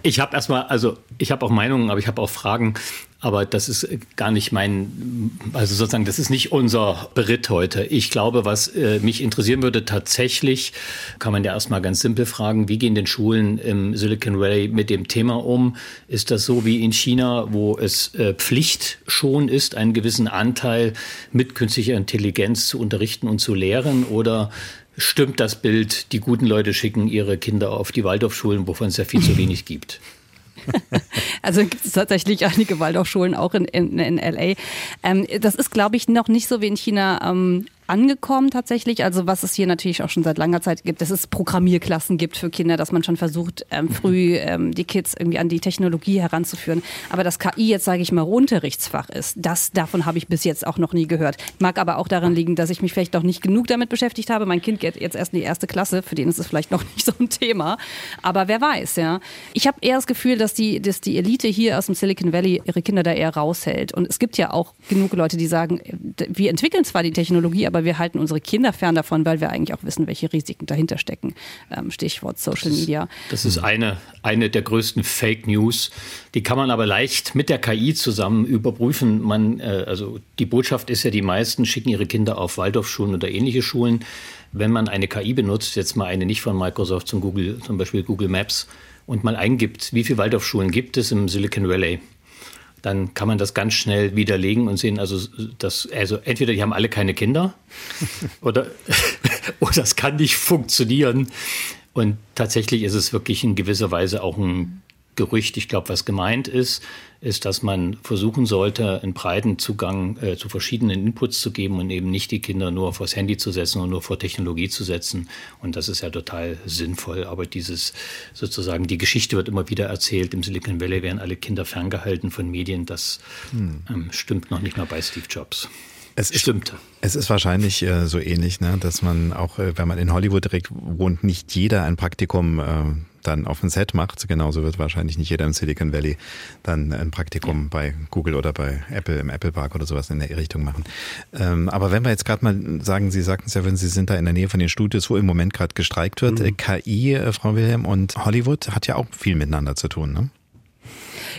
ich habe erstmal, also ich habe auch Meinungen, aber ich habe auch Fragen. Aber das ist gar nicht mein, also sozusagen, das ist nicht unser Beritt heute. Ich glaube, was äh, mich interessieren würde, tatsächlich kann man ja erstmal ganz simpel fragen, wie gehen denn Schulen im Silicon Valley mit dem Thema um? Ist das so wie in China, wo es äh, Pflicht schon ist, einen gewissen Anteil mit künstlicher Intelligenz zu unterrichten und zu lehren? Oder stimmt das Bild, die guten Leute schicken ihre Kinder auf die Waldorfschulen, wovon es ja viel zu <laughs> wenig gibt? <laughs> Also gibt es tatsächlich einige Waldorfschulen auch in, in, in LA. Ähm, das ist, glaube ich, noch nicht so wie in China ähm, angekommen tatsächlich. Also was es hier natürlich auch schon seit langer Zeit gibt, dass es Programmierklassen gibt für Kinder, dass man schon versucht, ähm, früh ähm, die Kids irgendwie an die Technologie heranzuführen. Aber dass KI jetzt, sage ich mal, Unterrichtsfach ist, das davon habe ich bis jetzt auch noch nie gehört. Mag aber auch daran liegen, dass ich mich vielleicht noch nicht genug damit beschäftigt habe. Mein Kind geht jetzt erst in die erste Klasse, für den ist es vielleicht noch <laughs> nicht so ein Thema. Aber wer weiß, ja. Ich habe eher das Gefühl, dass die, dass die Elite hier aus dem Silicon Valley ihre Kinder da eher raushält. Und es gibt ja auch genug Leute, die sagen, wir entwickeln zwar die Technologie, aber aber wir halten unsere Kinder fern davon, weil wir eigentlich auch wissen, welche Risiken dahinter stecken. Ähm, Stichwort Social Media. Das ist eine, eine der größten Fake News. Die kann man aber leicht mit der KI zusammen überprüfen. Man, äh, also die Botschaft ist ja, die meisten schicken ihre Kinder auf Waldorfschulen oder ähnliche Schulen. Wenn man eine KI benutzt, jetzt mal eine nicht von Microsoft, zum, Google, zum Beispiel Google Maps, und mal eingibt, wie viele Waldorfschulen gibt es im Silicon Valley, dann kann man das ganz schnell widerlegen und sehen, also, das, also entweder die haben alle keine Kinder <laughs> oder, <laughs> oder das kann nicht funktionieren. Und tatsächlich ist es wirklich in gewisser Weise auch ein Gerücht. Ich glaube, was gemeint ist, ist, dass man versuchen sollte, einen breiten Zugang äh, zu verschiedenen Inputs zu geben und eben nicht die Kinder nur vors Handy zu setzen und nur vor Technologie zu setzen. Und das ist ja total sinnvoll. Aber dieses sozusagen, die Geschichte wird immer wieder erzählt, im Silicon Valley werden alle Kinder ferngehalten von Medien. Das hm. ähm, stimmt noch nicht mal bei Steve Jobs. Es ist, Stimmt. Es ist wahrscheinlich äh, so ähnlich, ne, dass man auch, äh, wenn man in Hollywood direkt wohnt, nicht jeder ein Praktikum äh, dann auf dem Set macht. Genauso wird wahrscheinlich nicht jeder im Silicon Valley dann ein Praktikum ja. bei Google oder bei Apple im Apple Park oder sowas in der Richtung machen. Ähm, aber wenn wir jetzt gerade mal sagen, Sie sagten es ja, wenn Sie sind da in der Nähe von den Studios, wo im Moment gerade gestreikt wird, mhm. KI, äh, Frau Wilhelm, und Hollywood hat ja auch viel miteinander zu tun, ne?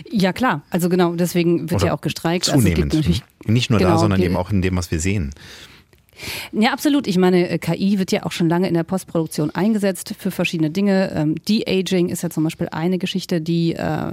Ja, klar. Also genau, deswegen wird Oder ja auch gestreikt. Zunehmend. Also Nicht nur genau, da, sondern eben auch in dem, was wir sehen. Ja, absolut. Ich meine, äh, KI wird ja auch schon lange in der Postproduktion eingesetzt für verschiedene Dinge. Ähm, De-Aging ist ja zum Beispiel eine Geschichte, die äh,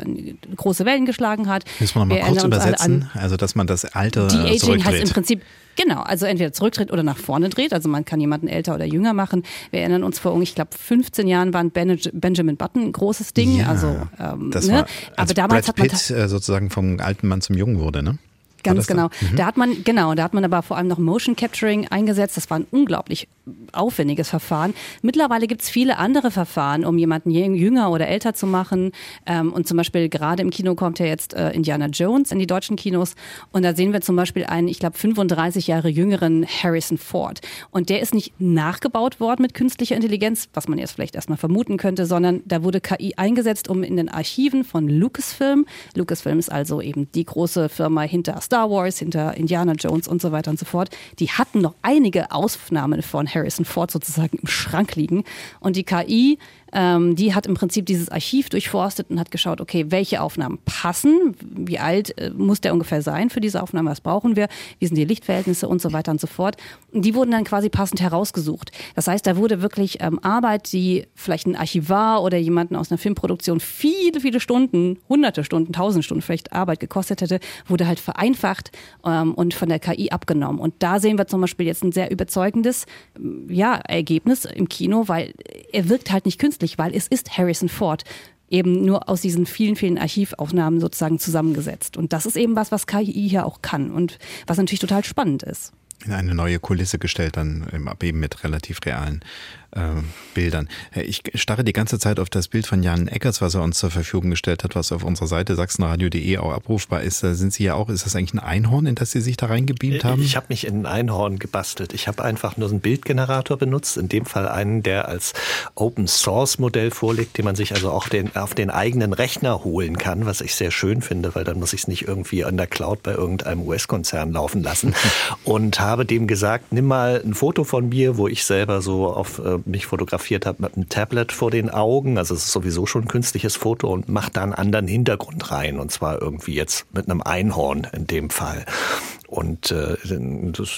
große Wellen geschlagen hat. Müssen wir nochmal kurz übersetzen? Also, dass man das Alter De-Aging heißt im Prinzip Genau, also entweder zurücktritt oder nach vorne dreht. Also man kann jemanden älter oder jünger machen. Wir erinnern uns vor, ich glaube, 15 Jahren war Benjamin Button ein großes Ding. Ja, also, ähm, das ne? war, aber damals Brad Pitt hat man äh, sozusagen vom alten Mann zum Jungen wurde, ne? Ganz genau. Mhm. Da hat man, genau, da hat man aber vor allem noch Motion Capturing eingesetzt. Das war ein unglaublich aufwendiges Verfahren. Mittlerweile gibt es viele andere Verfahren, um jemanden jünger oder älter zu machen. Ähm, und zum Beispiel gerade im Kino kommt ja jetzt äh, Indiana Jones in die deutschen Kinos. Und da sehen wir zum Beispiel einen, ich glaube, 35 Jahre jüngeren Harrison Ford. Und der ist nicht nachgebaut worden mit künstlicher Intelligenz, was man jetzt vielleicht erstmal vermuten könnte, sondern da wurde KI eingesetzt, um in den Archiven von Lucasfilm, Lucasfilm ist also eben die große Firma hinter Star Wars, hinter Indiana Jones und so weiter und so fort, die hatten noch einige Aufnahmen von Harrison Ford sozusagen im Schrank liegen. Und die KI ähm, die hat im Prinzip dieses Archiv durchforstet und hat geschaut, okay, welche Aufnahmen passen, wie alt äh, muss der ungefähr sein für diese Aufnahme, was brauchen wir, wie sind die Lichtverhältnisse und so weiter und so fort. Und die wurden dann quasi passend herausgesucht. Das heißt, da wurde wirklich ähm, Arbeit, die vielleicht ein Archivar oder jemanden aus einer Filmproduktion viele, viele Stunden, hunderte Stunden, tausend Stunden vielleicht Arbeit gekostet hätte, wurde halt vereinfacht ähm, und von der KI abgenommen. Und da sehen wir zum Beispiel jetzt ein sehr überzeugendes ja, Ergebnis im Kino, weil er wirkt halt nicht künstlich künstlich, weil es ist Harrison Ford eben nur aus diesen vielen, vielen Archivaufnahmen sozusagen zusammengesetzt. Und das ist eben was, was KI hier auch kann und was natürlich total spannend ist. in eine neue Kulisse gestellt, dann eben mit relativ realen äh, Bildern. Ich starre die ganze Zeit auf das Bild von Jan Eckers, was er uns zur Verfügung gestellt hat, was auf unserer Seite sachsenradio.de auch abrufbar ist. Da sind Sie ja auch, ist das eigentlich ein Einhorn, in das Sie sich da reingebeamt haben? Ich habe mich in ein Einhorn gebastelt. Ich habe einfach nur einen Bildgenerator benutzt, in dem Fall einen, der als Open Source Modell vorliegt, den man sich also auch den, auf den eigenen Rechner holen kann, was ich sehr schön finde, weil dann muss ich es nicht irgendwie an der Cloud bei irgendeinem US-Konzern laufen lassen. <laughs> Und habe dem gesagt, nimm mal ein Foto von mir, wo ich selber so auf äh, mich fotografiert habe mit einem Tablet vor den Augen, also es ist sowieso schon ein künstliches Foto und mach da einen anderen Hintergrund rein und zwar irgendwie jetzt mit einem Einhorn in dem Fall. Und äh, das,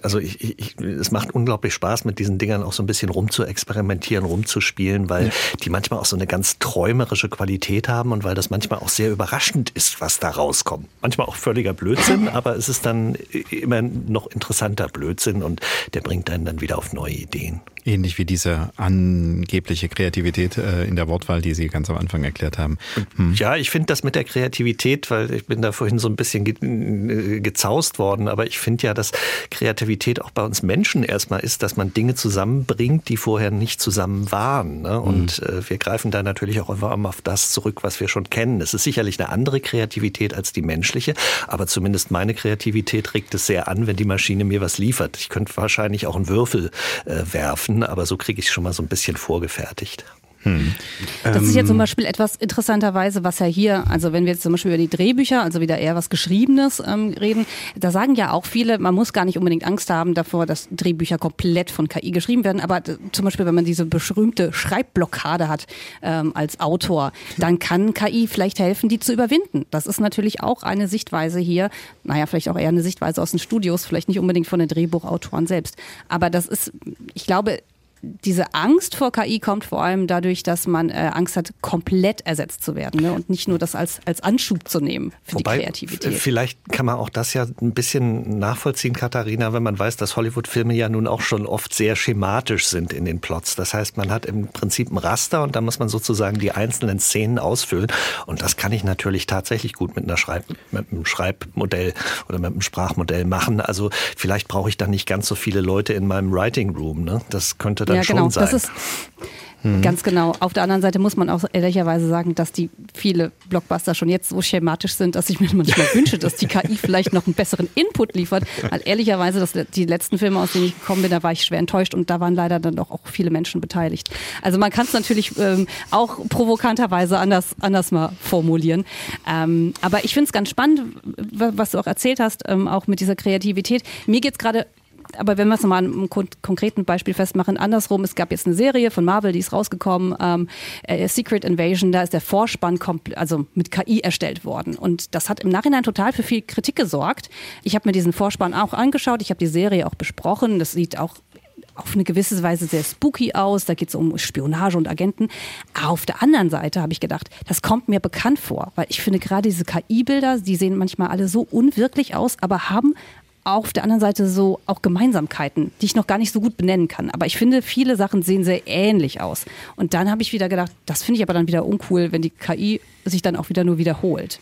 also ich, ich, es macht unglaublich Spaß, mit diesen Dingern auch so ein bisschen rumzuexperimentieren, rumzuspielen, weil ja. die manchmal auch so eine ganz träumerische Qualität haben und weil das manchmal auch sehr überraschend ist, was da rauskommt. Manchmal auch völliger Blödsinn, <laughs> aber es ist dann immer noch interessanter Blödsinn und der bringt einen dann wieder auf neue Ideen. Ähnlich wie diese angebliche Kreativität äh, in der Wortwahl, die Sie ganz am Anfang erklärt haben. Hm. Ja, ich finde das mit der Kreativität, weil ich bin da vorhin so ein bisschen ge äh, gezaust worden, aber ich finde ja, dass Kreativität auch bei uns Menschen erstmal ist, dass man Dinge zusammenbringt, die vorher nicht zusammen waren. Ne? Und mhm. äh, wir greifen da natürlich auch immer auf das zurück, was wir schon kennen. Es ist sicherlich eine andere Kreativität als die menschliche, aber zumindest meine Kreativität regt es sehr an, wenn die Maschine mir was liefert. Ich könnte wahrscheinlich auch einen Würfel äh, werfen aber so kriege ich es schon mal so ein bisschen vorgefertigt. Hm. Das ist ja zum ähm. Beispiel etwas interessanterweise, was ja hier, also wenn wir jetzt zum Beispiel über die Drehbücher, also wieder eher was Geschriebenes ähm, reden, da sagen ja auch viele, man muss gar nicht unbedingt Angst haben davor, dass Drehbücher komplett von KI geschrieben werden. Aber zum Beispiel, wenn man diese berühmte Schreibblockade hat ähm, als Autor, dann kann KI vielleicht helfen, die zu überwinden. Das ist natürlich auch eine Sichtweise hier, naja, vielleicht auch eher eine Sichtweise aus den Studios, vielleicht nicht unbedingt von den Drehbuchautoren selbst. Aber das ist, ich glaube, diese Angst vor KI kommt vor allem dadurch, dass man äh, Angst hat, komplett ersetzt zu werden ne? und nicht nur das als, als Anschub zu nehmen für Wobei, die Kreativität. Vielleicht kann man auch das ja ein bisschen nachvollziehen, Katharina, wenn man weiß, dass Hollywood-Filme ja nun auch schon oft sehr schematisch sind in den Plots. Das heißt, man hat im Prinzip ein Raster und da muss man sozusagen die einzelnen Szenen ausfüllen. Und das kann ich natürlich tatsächlich gut mit, einer Schreib mit einem Schreibmodell oder mit einem Sprachmodell machen. Also vielleicht brauche ich dann nicht ganz so viele Leute in meinem Writing Room. Ne? Das könnte dann ja, schon genau. sein. Das ist mhm. Ganz genau. Auf der anderen Seite muss man auch ehrlicherweise sagen, dass die viele Blockbuster schon jetzt so schematisch sind, dass ich mir manchmal <laughs> wünsche, dass die KI vielleicht noch einen besseren Input liefert. Weil ehrlicherweise, das, die letzten Filme, aus denen ich gekommen bin, da war ich schwer enttäuscht und da waren leider dann doch auch viele Menschen beteiligt. Also man kann es natürlich ähm, auch provokanterweise anders, anders mal formulieren. Ähm, aber ich finde es ganz spannend, was du auch erzählt hast, ähm, auch mit dieser Kreativität. Mir geht es gerade aber wenn wir es nochmal an einem konkreten Beispiel festmachen, andersrum, es gab jetzt eine Serie von Marvel, die ist rausgekommen, ähm, äh, Secret Invasion, da ist der Vorspann also mit KI erstellt worden. Und das hat im Nachhinein total für viel Kritik gesorgt. Ich habe mir diesen Vorspann auch angeschaut, ich habe die Serie auch besprochen, das sieht auch auf eine gewisse Weise sehr spooky aus. Da geht es um Spionage und Agenten. Auf der anderen Seite habe ich gedacht, das kommt mir bekannt vor, weil ich finde gerade diese KI-Bilder, die sehen manchmal alle so unwirklich aus, aber haben auf der anderen Seite so auch Gemeinsamkeiten, die ich noch gar nicht so gut benennen kann. Aber ich finde, viele Sachen sehen sehr ähnlich aus. Und dann habe ich wieder gedacht, das finde ich aber dann wieder uncool, wenn die KI sich dann auch wieder nur wiederholt.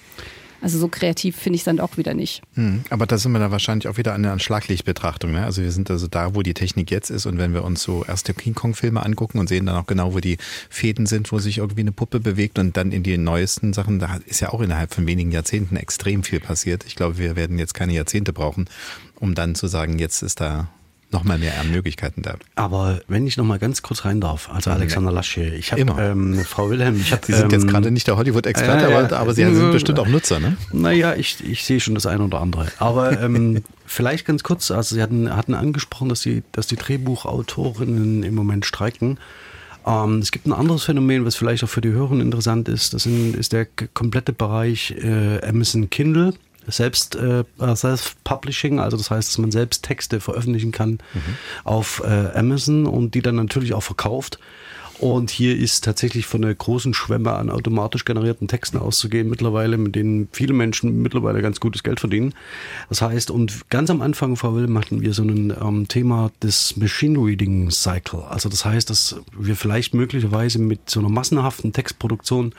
Also so kreativ finde ich es dann auch wieder nicht. Hm, aber da sind wir da wahrscheinlich auch wieder an der Schlaglichtbetrachtung. Ne? Also wir sind also da, wo die Technik jetzt ist und wenn wir uns so erste King Kong-Filme angucken und sehen dann auch genau, wo die Fäden sind, wo sich irgendwie eine Puppe bewegt und dann in die neuesten Sachen, da ist ja auch innerhalb von wenigen Jahrzehnten extrem viel passiert. Ich glaube, wir werden jetzt keine Jahrzehnte brauchen, um dann zu sagen, jetzt ist da noch mal mehr Möglichkeiten da. Aber wenn ich noch mal ganz kurz rein darf, also Alexander Lasche, ich habe ähm, Frau Wilhelm, ich habe. Sie sind ähm, jetzt gerade nicht der Hollywood-Experte, äh, aber, aber, Sie äh, sind bestimmt auch Nutzer, ne? Naja, ich, ich sehe schon das eine oder andere. Aber <laughs> ähm, vielleicht ganz kurz, also Sie hatten, hatten angesprochen, dass die, dass die Drehbuchautorinnen im Moment streiken. Ähm, es gibt ein anderes Phänomen, was vielleicht auch für die Hörer interessant ist. Das sind, ist der komplette Bereich äh, Amazon Kindle selbst äh, Self-Publishing, also das heißt, dass man selbst Texte veröffentlichen kann mhm. auf äh, Amazon und die dann natürlich auch verkauft. Und hier ist tatsächlich von einer großen Schwemme an automatisch generierten Texten auszugehen mittlerweile, mit denen viele Menschen mittlerweile ganz gutes Geld verdienen. Das heißt, und ganz am Anfang, Frau Will, machten wir so ein ähm, Thema des Machine Reading Cycle. Also das heißt, dass wir vielleicht möglicherweise mit so einer massenhaften Textproduktion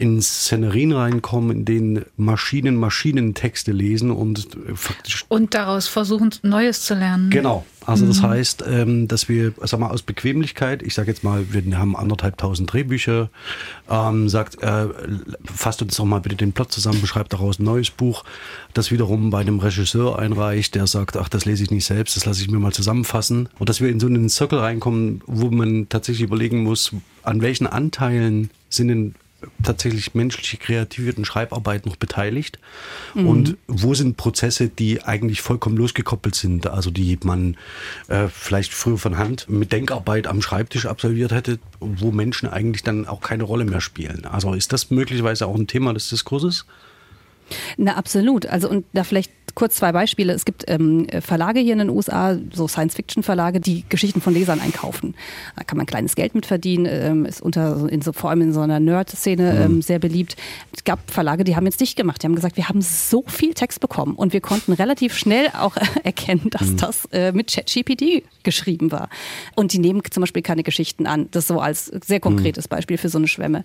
in Szenerien reinkommen, in denen Maschinen Maschinentexte lesen und äh, faktisch Und daraus versuchen, Neues zu lernen. Genau. Also das Mhm. heißt, ähm, dass wir, sag mal, aus Bequemlichkeit, ich sage jetzt mal, wir haben anderthalb tausend Drehbücher, ähm, sagt, äh, fasst uns doch mal bitte den Plot zusammen, beschreibt daraus ein neues Buch, das wiederum bei einem Regisseur einreicht, der sagt, ach, das lese ich nicht selbst, das lasse ich mir mal zusammenfassen. Und dass wir in so einen Zirkel reinkommen, wo man tatsächlich überlegen muss, an welchen Anteilen sind denn tatsächlich menschliche Kreativität und Schreibarbeit noch beteiligt Mhm. und wo sind Prozesse, die eigentlich vollkommen losgekoppelt sind, also die man äh, vielleicht früher von Hand mit Denkarbeit am Schreibtisch absolviert hätte, wo Menschen eigentlich dann auch keine Rolle mehr spielen. Also ist das möglicherweise auch ein Thema des Diskurses? Na, absolut. Also und da vielleicht kurz zwei Beispiele. Es gibt ähm, Verlage hier in den USA, so Science-Fiction-Verlage, die Geschichten von Lesern einkaufen. Da kann man kleines Geld mit verdienen, ähm, ist unter in so, vor allem in so einer Nerd-Szene Mhm. ähm, sehr beliebt. Es gab Verlage, die haben jetzt dicht gemacht. Die haben gesagt, wir haben so viel Text bekommen und wir konnten relativ schnell auch <laughs> erkennen, dass Mhm. das äh, mit ChatGPT geschrieben war. Und die nehmen zum Beispiel keine Geschichten an. Das so als sehr konkretes Beispiel für so eine Schwemme.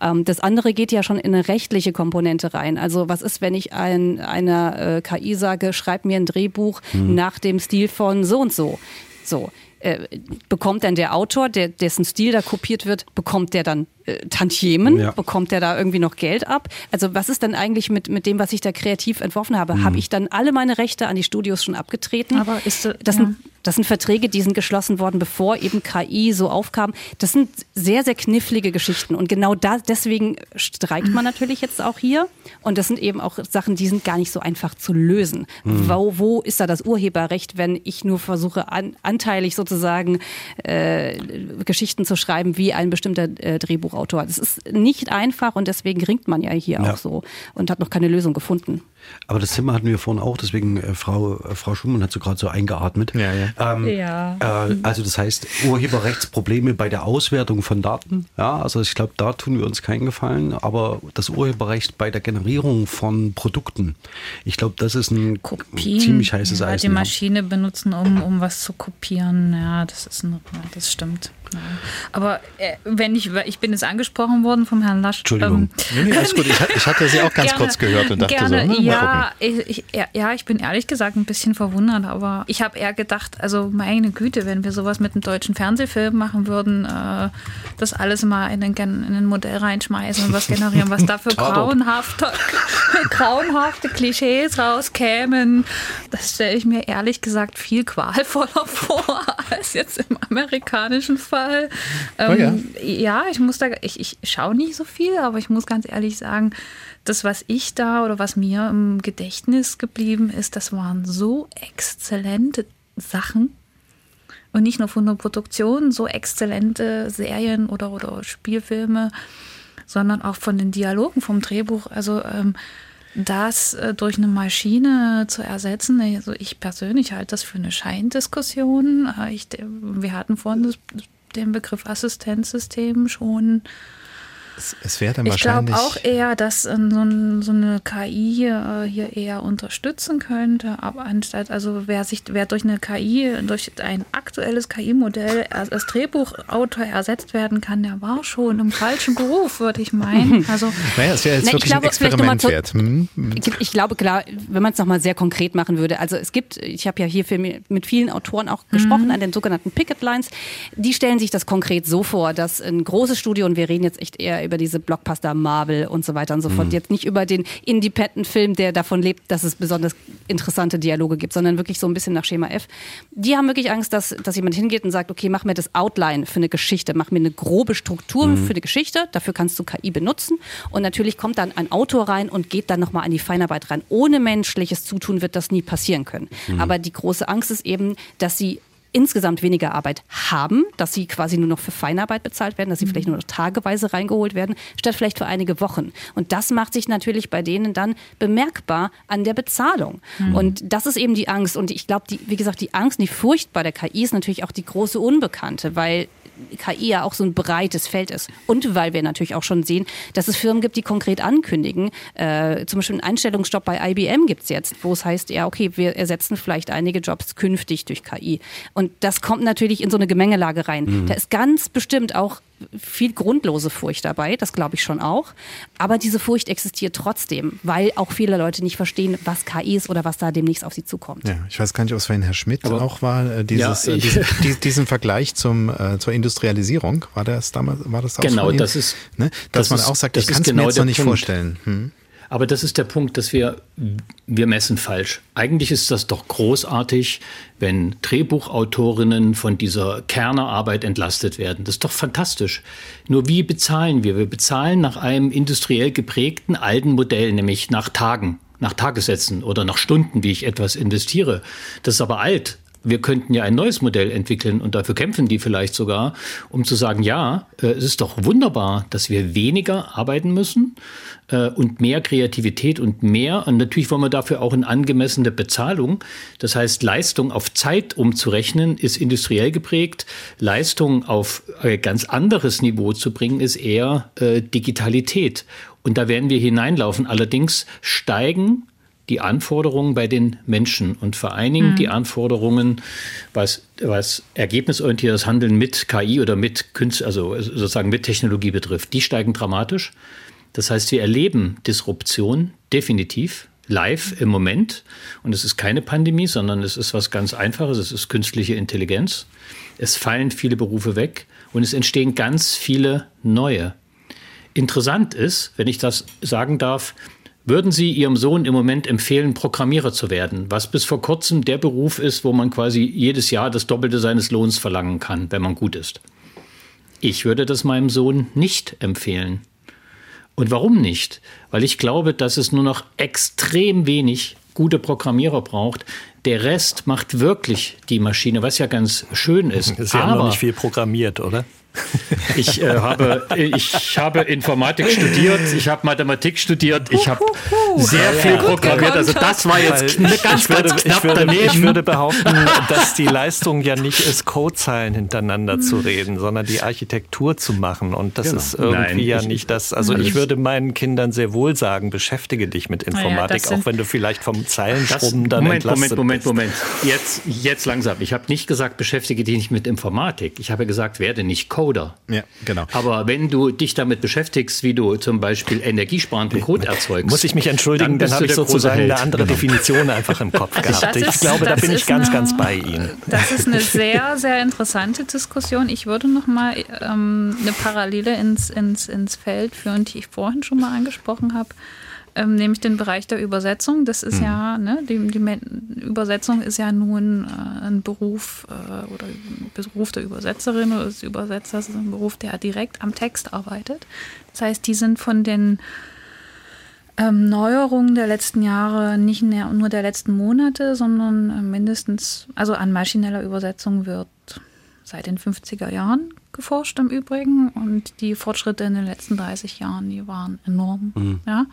Ähm, das andere geht ja schon in eine rechtliche Komponente rein. Also was ist, wenn ich ein, einer äh, KI sage, schreib mir ein Drehbuch Mhm. nach dem Stil von so und so. So. Äh, bekommt dann der Autor, der, dessen Stil da kopiert wird, bekommt der dann äh, Tantiemen? Ja. Bekommt der da irgendwie noch Geld ab? Also was ist dann eigentlich mit, mit dem, was ich da kreativ entworfen habe? Mhm. Habe ich dann alle meine Rechte an die Studios schon abgetreten? Aber ist, das, ja. sind, das sind Verträge, die sind geschlossen worden, bevor eben KI so aufkam. Das sind sehr, sehr knifflige Geschichten. Und genau da, deswegen streikt man natürlich jetzt auch hier. Und das sind eben auch Sachen, die sind gar nicht so einfach zu lösen. Mhm. Wo, wo ist da das Urheberrecht, wenn ich nur versuche, an, anteilig sozusagen äh, Geschichten zu schreiben wie ein bestimmter äh, Drehbuchautor? Das ist nicht einfach und deswegen ringt man ja hier Ja. auch so und hat noch keine Lösung gefunden. Aber das Thema hatten wir vorhin auch, deswegen äh, Frau, äh, Frau Schumann hat so gerade so eingeatmet. Ja, ja. Ähm, Ja. Äh, also das heißt Urheberrechtsprobleme bei der Auswertung von Daten. Ja, also ich glaube, da tun wir uns keinen Gefallen. Aber das Urheberrecht bei der Generierung von Produkten, ich glaube, das ist ein Kopien, ziemlich heißes ja, Eisen. Die ja. Maschine benutzen, um, um was zu kopieren. Ja, das ist ein, ja, das stimmt. Ja. Aber äh, wenn ich, ich bin jetzt angesprochen worden vom Herrn Lasch. Entschuldigung. Nee, nee, alles gut. Ich, ich hatte Sie auch ganz <laughs> kurz gehört und dachte gerne, so, na, mal ja, ich, ich, ja, ich bin ehrlich gesagt ein bisschen verwundert, aber ich habe eher gedacht, also meine Güte, wenn wir sowas mit einem deutschen Fernsehfilm machen würden, äh, das alles mal in ein, in ein Modell reinschmeißen und was <laughs> generieren, was da für grauenhafte, <laughs> grauenhafte Klischees rauskämen, das stelle ich mir ehrlich gesagt viel qualvoller <laughs> vor als jetzt im amerikanischen Fall. Oh ja. Ähm, ja, ich muss da, ich, ich schaue nicht so viel, aber ich muss ganz ehrlich sagen, das, was ich da oder was mir im Gedächtnis geblieben ist, das waren so exzellente Sachen. Und nicht nur von der Produktion, so exzellente Serien oder, oder Spielfilme, sondern auch von den Dialogen vom Drehbuch. Also ähm, das äh, durch eine Maschine zu ersetzen, also ich persönlich halte das für eine Scheindiskussion. Äh, ich, wir hatten vorhin das, den Begriff Assistenzsystem schon. Es, es wäre dann Ich glaube wahrscheinlich. auch eher, dass äh, so, ein, so eine KI äh, hier eher unterstützen könnte, aber anstatt, also wer sich, wer durch eine KI, durch ein aktuelles KI-Modell als, Drehbuchautor ersetzt werden kann, der war schon im falschen Beruf, würde ich meinen. <laughs> Also naja, es wäre jetzt Na, ich wirklich glaube, ein Experiment zu- wert. Hm? Ich, ich glaube, klar, wenn man es nochmal sehr konkret machen würde, also es gibt, ich habe ja hier mit vielen Autoren auch gesprochen, an den sogenannten Picket Lines, die stellen sich das konkret so vor, dass ein großes Studio, und wir reden jetzt echt eher über diese Blockbuster Marvel und so weiter und so fort, Mhm. jetzt nicht über den Independent-Film, der davon lebt, dass es besonders interessante Dialoge gibt, sondern wirklich so ein bisschen nach Schema F. Die haben wirklich Angst, dass, dass jemand hingeht und sagt, okay, mach mir das Outline für eine Geschichte, mach mir eine grobe Struktur Mhm. für eine Geschichte, dafür kannst du KI benutzen und natürlich kommt dann ein Autor rein und geht dann nochmal an die Feinarbeit rein. Ohne menschliches Zutun wird das nie passieren können. Mhm. Aber die große Angst ist eben, dass sie insgesamt weniger Arbeit haben, dass sie quasi nur noch für Feinarbeit bezahlt werden, dass sie vielleicht nur noch tageweise reingeholt werden, statt vielleicht für einige Wochen. Und das macht sich natürlich bei denen dann bemerkbar an der Bezahlung. Mhm. Und das ist eben die Angst. Und ich glaube, wie gesagt, die Angst, die Furcht bei der KI ist natürlich auch die große Unbekannte, weil KI ja auch so ein breites Feld ist. Und weil wir natürlich auch schon sehen, dass es Firmen gibt, die konkret ankündigen, äh, zum Beispiel einen Einstellungsstopp bei IBM gibt es jetzt, wo es heißt, ja, okay, wir ersetzen vielleicht einige Jobs künftig durch KI. Und Und das kommt natürlich in so eine Gemengelage rein. Mhm. Da ist ganz bestimmt auch viel grundlose Furcht dabei, das glaube ich schon auch. Aber diese Furcht existiert trotzdem, weil auch viele Leute nicht verstehen, was KI ist oder was da demnächst auf sie zukommt. Ja, ich weiß gar nicht, ob es vorhin Herr Schmidt Aber- auch war, äh, dieses, Ja, äh, diesen, <laughs> die- diesen Vergleich zum, äh, zur Industrialisierung. War das damals, war das auch Genau, von Ihnen? das ist- ne? Dass das man ist- auch sagt, das ich kann es genau mir jetzt noch nicht Punkt. vorstellen. Hm? Aber das ist der Punkt, dass wir, wir messen falsch. Eigentlich ist das doch großartig, wenn Drehbuchautorinnen von dieser Kernerarbeit entlastet werden. Das ist doch fantastisch. Nur wie bezahlen wir? Wir bezahlen nach einem industriell geprägten alten Modell, nämlich nach Tagen, nach Tagessätzen oder nach Stunden, wie ich etwas investiere. Das ist aber alt. Wir könnten ja ein neues Modell entwickeln und dafür kämpfen die vielleicht sogar, um zu sagen, ja, äh, es ist doch wunderbar, dass wir weniger arbeiten müssen äh, und mehr Kreativität und mehr. Und natürlich wollen wir dafür auch eine angemessene Bezahlung. Das heißt, Leistung auf Zeit umzurechnen, ist industriell geprägt. Leistung auf ein ganz anderes Niveau zu bringen, ist eher äh, Digitalität. Und da werden wir hineinlaufen. Allerdings steigen die Anforderungen bei den Menschen und vor allen Dingen Mhm. die Anforderungen, was, was ergebnisorientiertes Handeln mit KI oder mit Künst, also sozusagen mit Technologie betrifft, die steigen dramatisch. Das heißt, wir erleben Disruption definitiv live im Moment. Und es ist keine Pandemie, sondern es ist was ganz Einfaches. Es ist künstliche Intelligenz. Es fallen viele Berufe weg und es entstehen ganz viele neue. Interessant ist, wenn ich das sagen darf, würden Sie Ihrem Sohn im Moment empfehlen, Programmierer zu werden, was bis vor kurzem der Beruf ist, wo man quasi jedes Jahr das Doppelte seines Lohns verlangen kann, wenn man gut ist? Ich würde das meinem Sohn nicht empfehlen. Und warum nicht? Weil ich glaube, dass es nur noch extrem wenig gute Programmierer braucht. Der Rest macht wirklich die Maschine, was ja ganz schön ist. <laughs> Sie haben Aber noch nicht viel programmiert, oder? Ich, äh, habe, ich habe Informatik studiert, ich habe Mathematik studiert, ich habe sehr viel programmiert. Also das war jetzt Weil ganz, ich würde, ganz knapp ich würde, daneben. Ich würde behaupten, dass die Leistung ja nicht ist, Codezeilen hintereinander zu reden, sondern die Architektur zu machen. Und das Genau. ist irgendwie Nein, ja ich- nicht das. Also ich würde meinen Kindern sehr wohl sagen, beschäftige dich mit Informatik, sind- auch wenn du vielleicht vom Zeilenschrubben dann Moment, Moment, entlastet Moment, bist. Moment. Jetzt, jetzt langsam. Ich habe nicht gesagt, beschäftige dich nicht mit Informatik. Ich habe gesagt, werde nicht Coder. Ja, genau. Aber wenn du dich damit beschäftigst, wie du zum Beispiel energiesparenden Code erzeugst, Muss ich mich entschuldigen, dann, bist habe ich sozusagen eine andere Genau. Definition einfach im Kopf <laughs> Also gehabt. das Ich ist- glaube, da bin ich ist ganz, eine- ganz bei Ihnen. Das ist eine <laughs> sehr, sehr interessante Diskussion. Ich würde noch mal ähm, eine Parallele ins, ins, ins Feld führen, die ich vorhin schon mal angesprochen habe, ähm, nämlich den Bereich der Übersetzung. Das ist Mhm. ja, ne, die, die Übersetzung ist ja nun äh, ein Beruf äh, oder ein Beruf der Übersetzerin oder des Übersetzers, ist ein Beruf, der direkt am Text arbeitet. Das heißt, die sind von den ähm, Neuerungen der letzten Jahre, nicht mehr, nur der letzten Monate, sondern äh, mindestens, also an maschineller Übersetzung wird seit den 50er Jahren geforscht im Übrigen und die Fortschritte in den letzten 30 Jahren, die waren enorm. Mhm. Ja?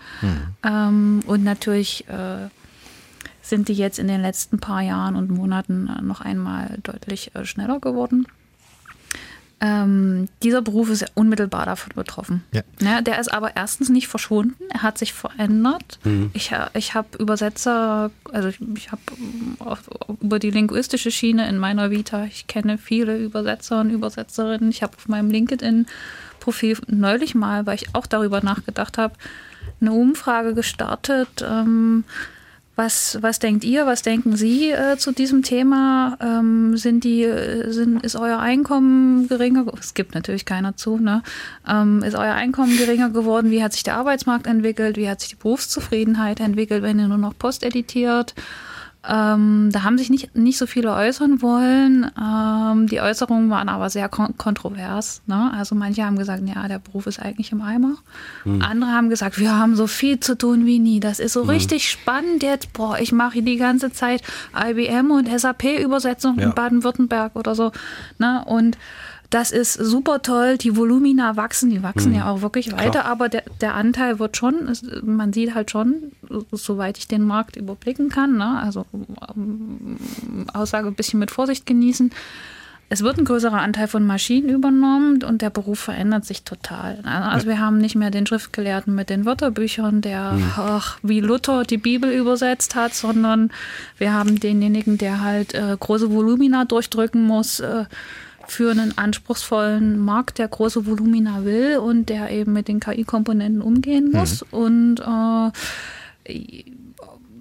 Ähm, und natürlich äh, sind die jetzt in den letzten paar Jahren und Monaten äh, noch einmal deutlich äh, schneller geworden. Ähm, dieser Beruf ist ja unmittelbar davon betroffen. Ja. Ja, der ist aber erstens nicht verschwunden, er hat sich verändert. Mhm. Ich, ich habe Übersetzer, also ich, ich habe über die linguistische Schiene in meiner Vita, ich kenne viele Übersetzer und Übersetzerinnen. Ich habe auf meinem LinkedIn-Profil neulich mal, weil ich auch darüber nachgedacht habe, eine Umfrage gestartet. Ähm, was, was denkt ihr, was denken Sie äh, zu diesem Thema? Ähm, sind die, äh, sind, ist euer Einkommen geringer? Es gibt natürlich keiner zu, ne? Ähm, ist euer Einkommen geringer geworden? Wie hat sich der Arbeitsmarkt entwickelt? Wie hat sich die Berufszufriedenheit entwickelt, wenn ihr nur noch Post editiert? Ähm, da haben sich nicht, nicht so viele äußern wollen. Ähm, die Äußerungen waren aber sehr kon kontrovers. Ne? Also manche haben gesagt, ja, der Beruf ist eigentlich im Eimer. Hm. Andere haben gesagt, wir haben so viel zu tun wie nie. Das ist so Hm. richtig spannend jetzt. Boah, ich mache die ganze Zeit IBM und SAP-Übersetzung Ja. in Baden-Württemberg oder so. Ne? Und das ist super toll. Die Volumina wachsen, die wachsen Hm. ja auch wirklich Klar. weiter, aber der, der Anteil wird schon, man sieht halt schon, soweit ich den Markt überblicken kann, ne? also ähm, Aussage ein bisschen mit Vorsicht genießen. es wird ein größerer Anteil von Maschinen übernommen und der Beruf verändert sich total. Also wir haben nicht mehr den Schriftgelehrten mit den Wörterbüchern, der Mhm. ach, wie Luther die Bibel übersetzt hat, sondern wir haben denjenigen, der halt äh, große Volumina durchdrücken muss. Äh, für einen anspruchsvollen Markt, der große Volumina will und der eben mit den KI-Komponenten umgehen muss. Und äh,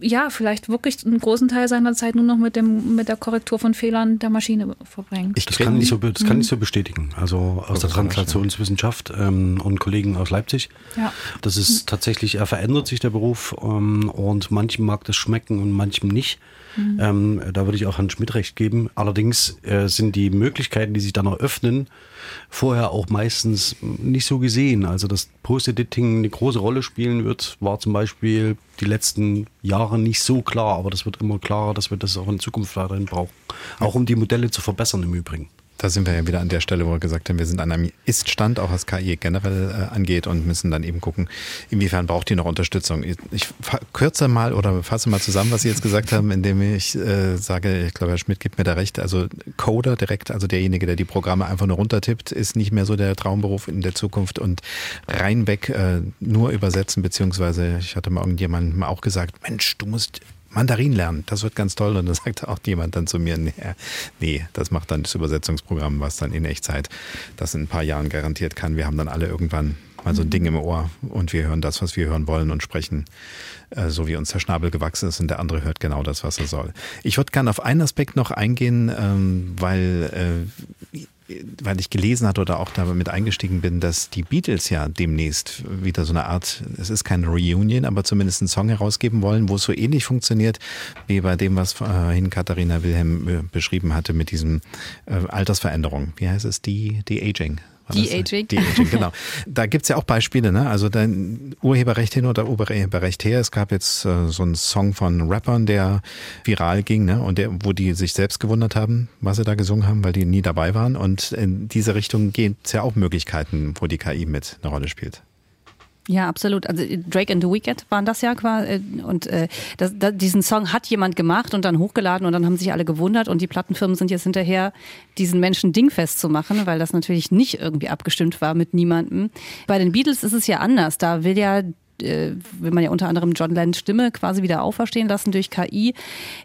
ja, vielleicht wirklich einen großen Teil seiner Zeit nur noch mit, dem, mit der Korrektur von Fehlern der Maschine verbringen. das kann ich so, das kann Mhm. ich so bestätigen. Also aus der Translationswissenschaft ähm, und Kollegen aus Leipzig. Ja. Das ist tatsächlich, er verändert sich der Beruf ähm, und manchem mag das schmecken und manchem nicht. Mhm. Ähm, da würde ich auch Herrn Schmidt recht geben. Allerdings äh, sind die Möglichkeiten, die sich dann eröffnen, vorher auch meistens nicht so gesehen. Also dass Post-Editing eine große Rolle spielen wird, war zum Beispiel die letzten Jahre nicht so klar, aber das wird immer klarer, dass wir das auch in Zukunft weiterhin brauchen. Auch um die Modelle zu verbessern im Übrigen. Da sind wir ja wieder an der Stelle, wo wir gesagt haben, wir sind an einem Ist-Stand, auch was KI generell äh, angeht und müssen dann eben gucken, inwiefern braucht die noch Unterstützung. Ich, kürze mal oder fasse mal zusammen, was Sie jetzt gesagt haben, indem ich äh, sage, ich glaube, Herr Schmidt gibt mir da recht, also Coder direkt, also derjenige, der die Programme einfach nur runtertippt, ist nicht mehr so der Traumberuf in der Zukunft und reinweg äh, nur übersetzen, beziehungsweise ich hatte mal irgendjemandem auch gesagt, Mensch, du musst Mandarin lernen, das wird ganz toll. Und dann <laughs> sagt auch jemand dann zu mir, nee, nee, das macht dann das Übersetzungsprogramm, was dann in Echtzeit das in ein paar Jahren garantiert kann. Wir haben dann alle irgendwann mal so ein Ding im Ohr und wir hören das, was wir hören wollen und sprechen, äh, so wie uns der Schnabel gewachsen ist und der andere hört genau das, was er soll. Ich würde gerne auf einen Aspekt noch eingehen, ähm, weil äh, weil ich gelesen hatte oder auch damit eingestiegen bin, dass die Beatles ja demnächst wieder so eine Art, es ist keine Reunion, aber zumindest einen Song herausgeben wollen, wo es so ähnlich funktioniert wie bei dem, was vorhin Katharina Wilhelm äh, beschrieben hatte mit diesem äh, Altersveränderung. Wie heißt es? Die, die Aging. De-Aging. De-Aging, genau. Da gibt's ja auch Beispiele, ne? Also dann Urheberrecht hin oder Urheberrecht her. Es gab jetzt äh, so einen Song von Rappern, der viral ging, ne? Und der, wo die sich selbst gewundert haben, was sie da gesungen haben, weil die nie dabei waren. Und in diese Richtung gibt's ja auch Möglichkeiten, wo die KI mit eine Rolle spielt. Ja, absolut. Also Drake and the Weeknd waren das ja quasi. Und äh, das, das, diesen Song hat jemand gemacht und dann hochgeladen und dann haben sich alle gewundert und die Plattenfirmen sind jetzt hinterher, diesen Menschen dingfest zu machen, weil das natürlich nicht irgendwie abgestimmt war mit niemandem. Bei den Beatles ist es ja anders. Da will ja äh, will man ja unter anderem John Lennons Stimme quasi wieder auferstehen lassen durch KI.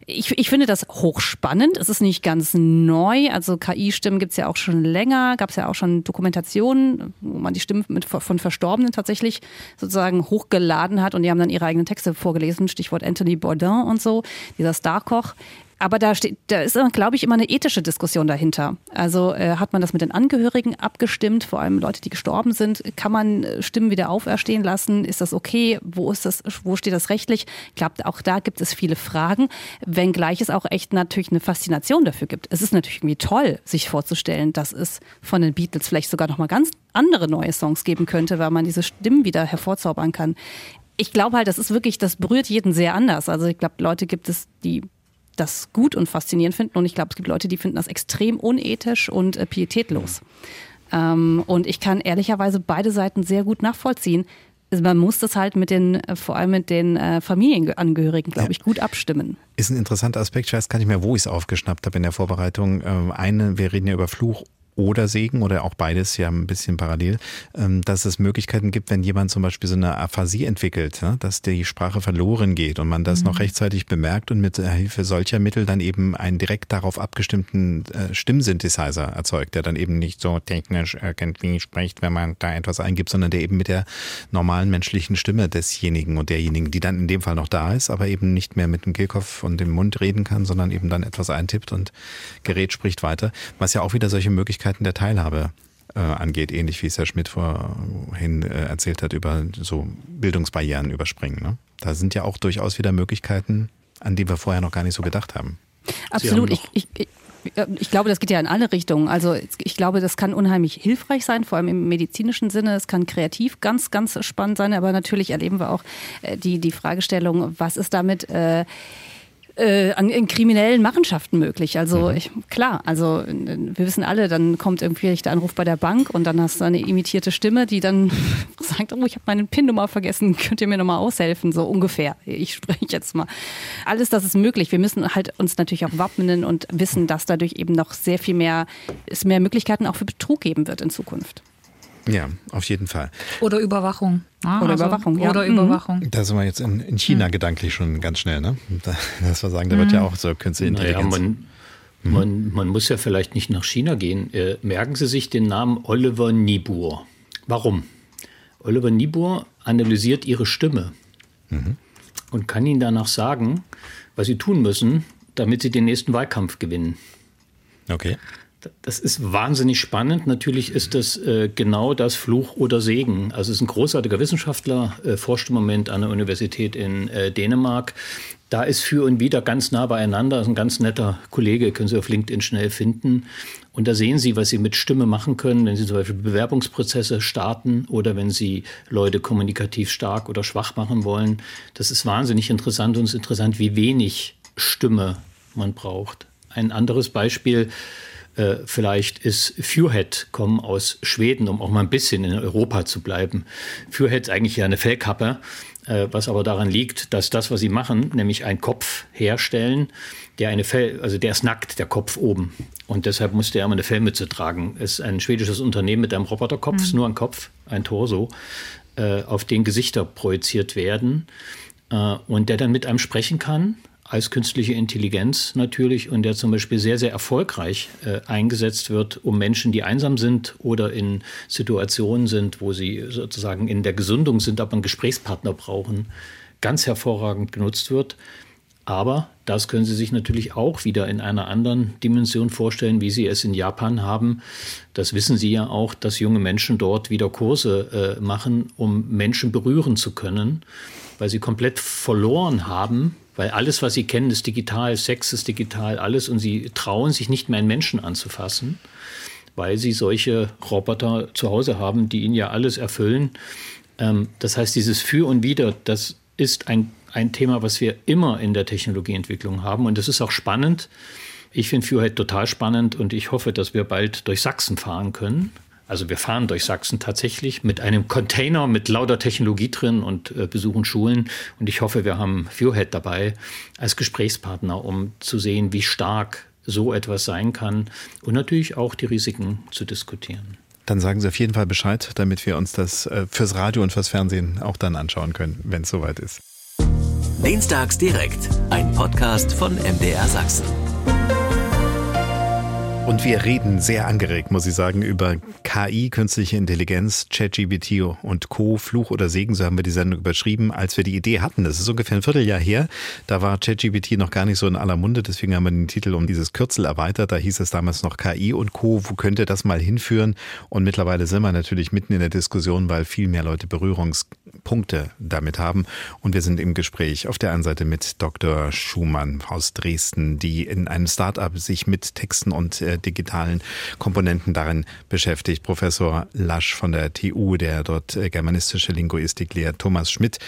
Ich, ich finde das hochspannend. Es ist nicht ganz neu. Also KI-Stimmen gibt es ja auch schon länger. Gab es ja auch schon Dokumentationen, wo man die Stimmen mit, von Verstorbenen tatsächlich sozusagen hochgeladen hat und die haben dann ihre eigenen Texte vorgelesen. Stichwort Anthony Bourdain und so, dieser Starkoch. Aber da steht, da ist, glaube ich, immer eine ethische Diskussion dahinter. Also äh, hat man das mit den Angehörigen abgestimmt, vor allem Leute, die gestorben sind, kann man äh, Stimmen wieder auferstehen lassen? Ist das okay? Wo ist das, wo steht das rechtlich? Ich glaube, auch da gibt es viele Fragen, wenngleich es auch echt natürlich eine Faszination dafür gibt. Es ist natürlich irgendwie toll, sich vorzustellen, dass es von den Beatles vielleicht sogar nochmal ganz andere neue Songs geben könnte, weil man diese Stimmen wieder hervorzaubern kann. Ich glaube halt, das ist wirklich, das berührt jeden sehr anders. Also ich glaube, Leute gibt es, die das gut und faszinierend finden. Und ich glaube, es gibt Leute, die finden das extrem unethisch und äh, pietätlos. Ähm, und ich kann ehrlicherweise beide Seiten sehr gut nachvollziehen. Also man muss das halt mit den, äh, vor allem mit den äh, Familienangehörigen, glaube ich, gut abstimmen. Ist ein interessanter Aspekt. Ich weiß gar nicht mehr, wo ich es aufgeschnappt habe in der Vorbereitung. Ähm, Eine, wir reden ja über Fluch oder Segen oder auch beides ja ein bisschen parallel, ähm, dass es Möglichkeiten gibt, wenn jemand zum Beispiel so eine Aphasie entwickelt, dass die Sprache verloren geht und man das Mhm. noch rechtzeitig bemerkt und mit Hilfe solcher Mittel dann eben einen direkt darauf abgestimmten äh, Stimmsynthesizer erzeugt, der dann eben nicht so technisch irgendwie spricht, wenn man da etwas eingibt, sondern der eben mit der normalen menschlichen Stimme desjenigen und derjenigen, die dann in dem Fall noch da ist, aber eben nicht mehr mit dem Kehlkopf und dem Mund reden kann, sondern eben dann etwas eintippt und Gerät spricht weiter, was ja auch wieder solche Möglichkeiten der Teilhabe äh, angeht, ähnlich wie es Herr Schmidt vorhin äh, erzählt hat, über so Bildungsbarrieren überspringen. Ne? Da sind ja auch durchaus wieder Möglichkeiten, an die wir vorher noch gar nicht so gedacht haben. Absolut. Ich, ich, ich, ich glaube, das geht ja in alle Richtungen. Also ich glaube, das kann unheimlich hilfreich sein, vor allem im medizinischen Sinne. Es kann kreativ ganz, ganz spannend sein, aber natürlich erleben wir auch äh, die, die Fragestellung, was ist damit... Äh, äh, an in kriminellen Machenschaften möglich. Also ich, klar, also wir wissen alle, dann kommt irgendwie der Anruf bei der Bank und dann hast du eine imitierte Stimme, die dann <laughs> sagt, oh, ich habe meine PIN-Nummer vergessen, <laughs> könnt ihr mir nochmal aushelfen, so ungefähr. Ich spreche jetzt mal. Alles das ist möglich. Wir müssen halt uns natürlich auch wappnen und wissen, dass dadurch eben noch sehr viel mehr, es mehr Möglichkeiten auch für Betrug geben wird in Zukunft. Ja, auf jeden Fall. Oder Überwachung. Ah, Oder also, Überwachung, ja. Oder Mhm. Überwachung. Da sind wir jetzt in, in China gedanklich schon ganz schnell, ne? Da, dass wir sagen, da wird ja auch so künstliche Naja, Intelligenz. man, man, man muss ja vielleicht nicht nach China gehen. Äh, merken Sie sich den Namen Oliver Niebuhr. Warum? Oliver Niebuhr analysiert Ihre Stimme und kann Ihnen danach sagen, was Sie tun müssen, damit Sie den nächsten Wahlkampf gewinnen. Okay. Das ist wahnsinnig spannend. Natürlich ist das äh, genau das Fluch oder Segen. Also es ist ein großartiger Wissenschaftler, äh, forscht im Moment an der Universität in äh, Dänemark. Da ist für und wieder ganz nah beieinander. Ist ein ganz netter Kollege, können Sie auf LinkedIn schnell finden. Und da sehen Sie, was Sie mit Stimme machen können, wenn Sie zum Beispiel Bewerbungsprozesse starten oder wenn Sie Leute kommunikativ stark oder schwach machen wollen. Das ist wahnsinnig interessant und es ist interessant, wie wenig Stimme man braucht. Ein anderes Beispiel äh, vielleicht ist Furehead, kommen aus Schweden, um auch mal ein bisschen in Europa zu bleiben. Furehead ist eigentlich ja eine Fellkappe, äh, was aber daran liegt, dass das, was sie machen, nämlich einen Kopf herstellen, der eine Fell, also der ist nackt, der Kopf oben. Und deshalb musste er immer eine Fellmütze tragen. Es ist ein schwedisches Unternehmen mit einem Roboterkopf, ist nur ein Kopf, ein Torso, äh, auf den Gesichter projiziert werden äh, und der dann mit einem sprechen kann als künstliche Intelligenz natürlich und der zum Beispiel sehr, sehr erfolgreich äh, eingesetzt wird, um Menschen, die einsam sind oder in Situationen sind, wo sie sozusagen in der Gesundung sind, aber einen Gesprächspartner brauchen, ganz hervorragend genutzt wird. Aber das können Sie sich natürlich auch wieder in einer anderen Dimension vorstellen, wie Sie es in Japan haben. Das wissen Sie ja auch, dass junge Menschen dort wieder Kurse äh, machen, um Menschen berühren zu können, weil sie komplett verloren haben, weil alles, was sie kennen, ist digital, Sex ist digital, alles und sie trauen sich nicht mehr einen Menschen anzufassen, weil sie solche Roboter zu Hause haben, die ihnen ja alles erfüllen. Ähm, das heißt, dieses Für und Wider, das ist ein, ein Thema, was wir immer in der Technologieentwicklung haben und das ist auch spannend. Ich finde Furehead total spannend und ich hoffe, dass wir bald durch Sachsen fahren können. Also wir fahren durch Sachsen tatsächlich mit einem Container mit lauter Technologie drin und äh, besuchen Schulen. Und ich hoffe, wir haben Furehead dabei als Gesprächspartner, um zu sehen, wie stark so etwas sein kann und natürlich auch die Risiken zu diskutieren. Dann sagen Sie auf jeden Fall Bescheid, damit wir uns das äh, fürs Radio und fürs Fernsehen auch dann anschauen können, wenn es soweit ist. Dienstags direkt, ein Podcast von MDR Sachsen. Und wir reden sehr angeregt, muss ich sagen, über KI, künstliche Intelligenz, ChatGPT und Co. Fluch oder Segen, so haben wir die Sendung überschrieben, als wir die Idee hatten. Das ist ungefähr ein Vierteljahr her. Da war ChatGPT noch gar nicht so in aller Munde, deswegen haben wir den Titel um dieses Kürzel erweitert. Da hieß es damals noch KI und Co. Wo könnte das mal hinführen? Und mittlerweile sind wir natürlich mitten in der Diskussion, weil viel mehr Leute Berührungspunkte damit haben. Und wir sind im Gespräch auf der einen Seite mit Dr. Schumann aus Dresden, die in einem Startup sich mit Texten und äh, digitalen Komponenten darin beschäftigt. Professor Lasch von der TU, der dort äh, germanistische Linguistik lehrt. Thomas Schmidt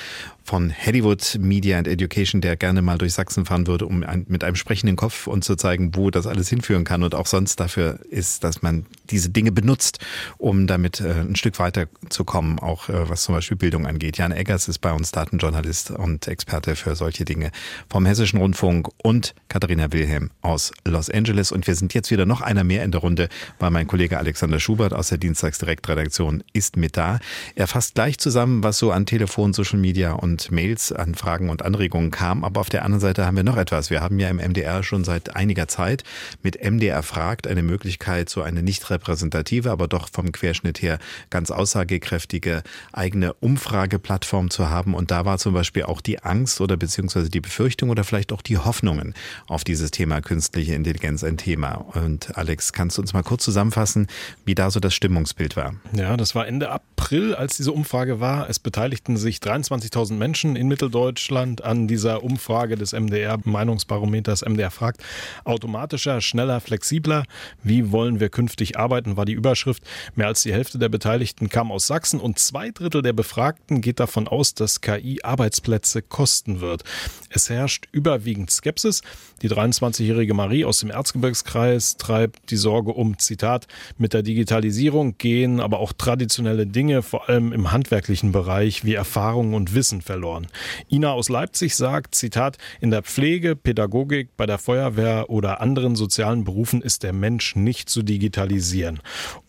von Hollywood Media and Education, der gerne mal durch Sachsen fahren würde, um ein, mit einem sprechenden Kopf uns zu zeigen, wo das alles hinführen kann und auch sonst dafür ist, dass man diese Dinge benutzt, um damit äh, ein Stück weiterzukommen, auch äh, was zum Beispiel Bildung angeht. Jan Eggers ist bei uns Datenjournalist und Experte für solche Dinge vom Hessischen Rundfunk und Katharina Wilhelm aus Los Angeles. Und wir sind jetzt wieder noch einer mehr in der Runde, weil mein Kollege Alexander Schubert aus der Dienstagsdirektredaktion ist mit da. Er fasst gleich zusammen, was so an Telefon, Social Media und Mails, Anfragen und Anregungen kam. Aber auf der anderen Seite haben wir noch etwas. Wir haben ja im MDR schon seit einiger Zeit mit MDR fragt eine Möglichkeit, so eine nicht repräsentative, aber doch vom Querschnitt her ganz aussagekräftige eigene Umfrageplattform zu haben. Und da war zum Beispiel auch die Angst oder beziehungsweise die Befürchtung oder vielleicht auch die Hoffnungen auf dieses Thema künstliche Intelligenz ein Thema. Und Alex, kannst du uns mal kurz zusammenfassen, wie da so das Stimmungsbild war? Ja, das war Ende April, als diese Umfrage war. Es beteiligten sich 23.000 Menschen in Mitteldeutschland an dieser Umfrage des MDR Meinungsbarometers. MDR fragt, automatischer, schneller, flexibler. Wie wollen wir künftig arbeiten, war die Überschrift. Mehr als die Hälfte der Beteiligten kam aus Sachsen und zwei Drittel der Befragten geht davon aus, dass KI Arbeitsplätze kosten wird. Es herrscht überwiegend Skepsis. Die 23-jährige Marie aus dem Erzgebirgskreis treibt die Sorge um, Zitat, mit der Digitalisierung gehen aber auch traditionelle Dinge, vor allem im handwerklichen Bereich, wie Erfahrung und Wissen verloren. Ina aus Leipzig sagt, Zitat, in der Pflege, Pädagogik, bei der Feuerwehr oder anderen sozialen Berufen ist der Mensch nicht zu digitalisieren.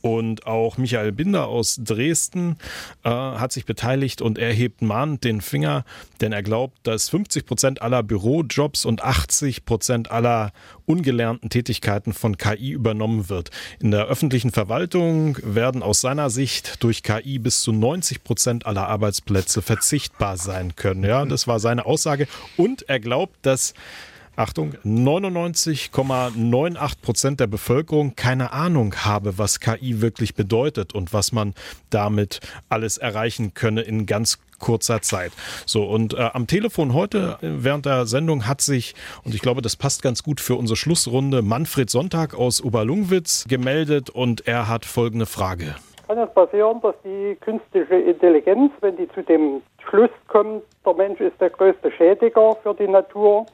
Und auch Michael Binder aus Dresden äh, hat sich beteiligt und er hebt mahnend den Finger, denn er glaubt, dass 50 Prozent aller Bürojobs und 80 Prozent aller ungelernten Tätigkeiten von KI übernommen wird. In der öffentlichen Verwaltung werden aus seiner Sicht durch KI bis zu 90 Prozent aller Arbeitsplätze verzichtbar sein können. Ja, das war seine Aussage. Und er glaubt, dass Achtung, 99,98 Prozent der Bevölkerung keine Ahnung habe, was KI wirklich bedeutet und was man damit alles erreichen könne in ganz kurzer Zeit. So, und äh, am Telefon heute äh, während der Sendung hat sich, und ich glaube, das passt ganz gut für unsere Schlussrunde, Manfred Sonntag aus Oberlungwitz gemeldet und er hat folgende Frage. Kann es passieren, dass die künstliche Intelligenz, wenn die zu dem Schluss kommt, der Mensch ist der größte Schädiger für die Natur,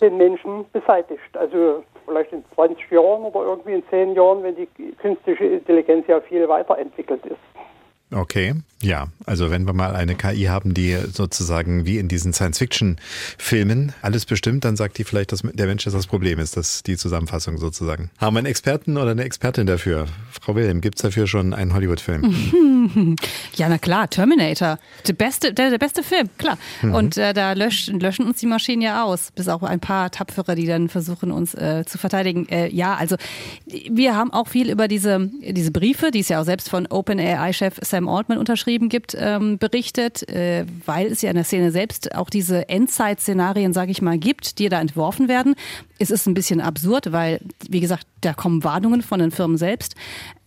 den Menschen beseitigt? Also vielleicht in 20 Jahren oder irgendwie in 10 Jahren, wenn die künstliche Intelligenz ja viel weiterentwickelt ist. Okay, ja. Also wenn wir mal eine KI haben, die sozusagen wie in diesen Science-Fiction-Filmen alles bestimmt, dann sagt die vielleicht, dass der Mensch das Problem ist. Das ist die Zusammenfassung sozusagen. Haben wir einen Experten oder eine Expertin dafür? Frau Wilhelm, gibt es dafür schon einen Hollywood-Film? <laughs> Ja, na klar, Terminator. Der beste, der, der beste Film, klar. Mhm. Und äh, da löschen, löschen uns die Maschinen ja aus. Bis auch ein paar Tapfere, die dann versuchen, uns äh, zu verteidigen. Äh, ja, also wir haben auch viel über diese, diese Briefe, die es ja auch selbst von OpenAI-Chef Sam Altman unterschrieben gibt, ähm, berichtet, äh, weil es ja in der Szene selbst auch diese Endzeit-Szenarien, sage ich mal, gibt, die da entworfen werden. Es ist ein bisschen absurd, weil, wie gesagt, da kommen Warnungen von den Firmen selbst.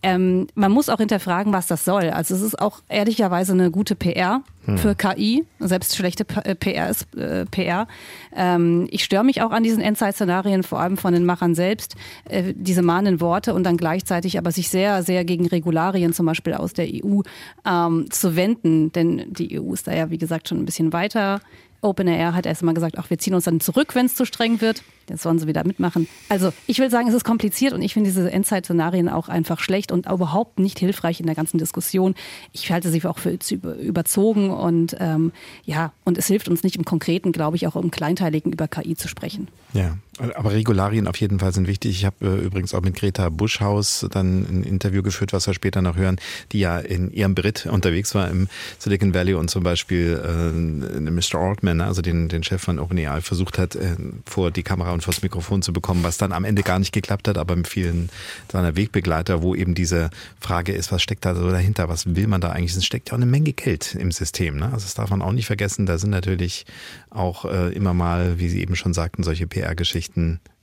Ähm, man muss auch hinterfragen, was das soll. Also es ist auch ehrlicherweise eine gute PR Hm. für KI. Selbst schlechte P- äh, PR ist äh, PR. Ähm, ich störe mich auch an diesen Endzeit-Szenarien, vor allem von den Machern selbst, äh, diese mahnenden Worte und dann gleichzeitig aber sich sehr, sehr gegen Regularien zum Beispiel aus der EU ähm, zu wenden. Denn die EU ist da ja, wie gesagt, schon ein bisschen weiter. OpenAI hat erst mal gesagt, ach, wir ziehen uns dann zurück, wenn es zu streng wird. Jetzt sollen sie wieder mitmachen. Also ich will sagen, es ist kompliziert und ich finde diese Endzeit-Szenarien auch einfach schlecht und überhaupt nicht hilfreich in der ganzen Diskussion. Ich halte sie auch für überzogen und ähm, ja, und es hilft uns nicht im Konkreten, glaube ich, auch im Kleinteiligen über KI zu sprechen. Ja, aber Regularien auf jeden Fall sind wichtig. Ich habe äh, übrigens auch mit Greta Buschhaus dann ein Interview geführt, was wir später noch hören, die ja in ihrem Brit unterwegs war im Silicon Valley und zum Beispiel äh, Mr. Altman, also den, den Chef von OpenAI, versucht hat, äh, vor die Kamera und vors Mikrofon zu bekommen, was dann am Ende gar nicht geklappt hat, aber mit vielen seiner Wegbegleiter, wo eben diese Frage ist, was steckt da so dahinter, was will man da eigentlich? Es steckt ja auch eine Menge Geld im System. Ne? Also das darf man auch nicht vergessen. Da sind natürlich auch äh, immer mal, wie Sie eben schon sagten, solche PR-Geschichten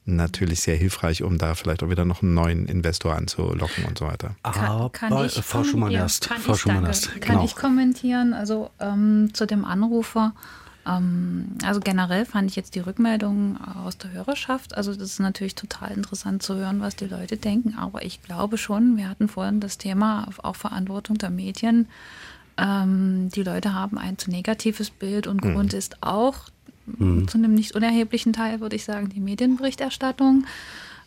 natürlich sehr hilfreich, um da vielleicht auch wieder noch einen neuen Investor anzulocken und so weiter. Aber Kann ich Frau Schumann erst. Kann Frau ich, Schumann erst. Kann Genau. ich kommentieren? Also ähm, zu dem Anrufer. Ähm, also generell fand ich jetzt die Rückmeldungen aus der Hörerschaft. Also das ist natürlich total interessant zu hören, was die Leute denken. Aber ich glaube schon, wir hatten vorhin das Thema auch Verantwortung der Medien. Ähm, die Leute haben ein zu negatives Bild und Mhm. Grund ist auch Mhm. zu einem nicht unerheblichen Teil, würde ich sagen, die Medienberichterstattung.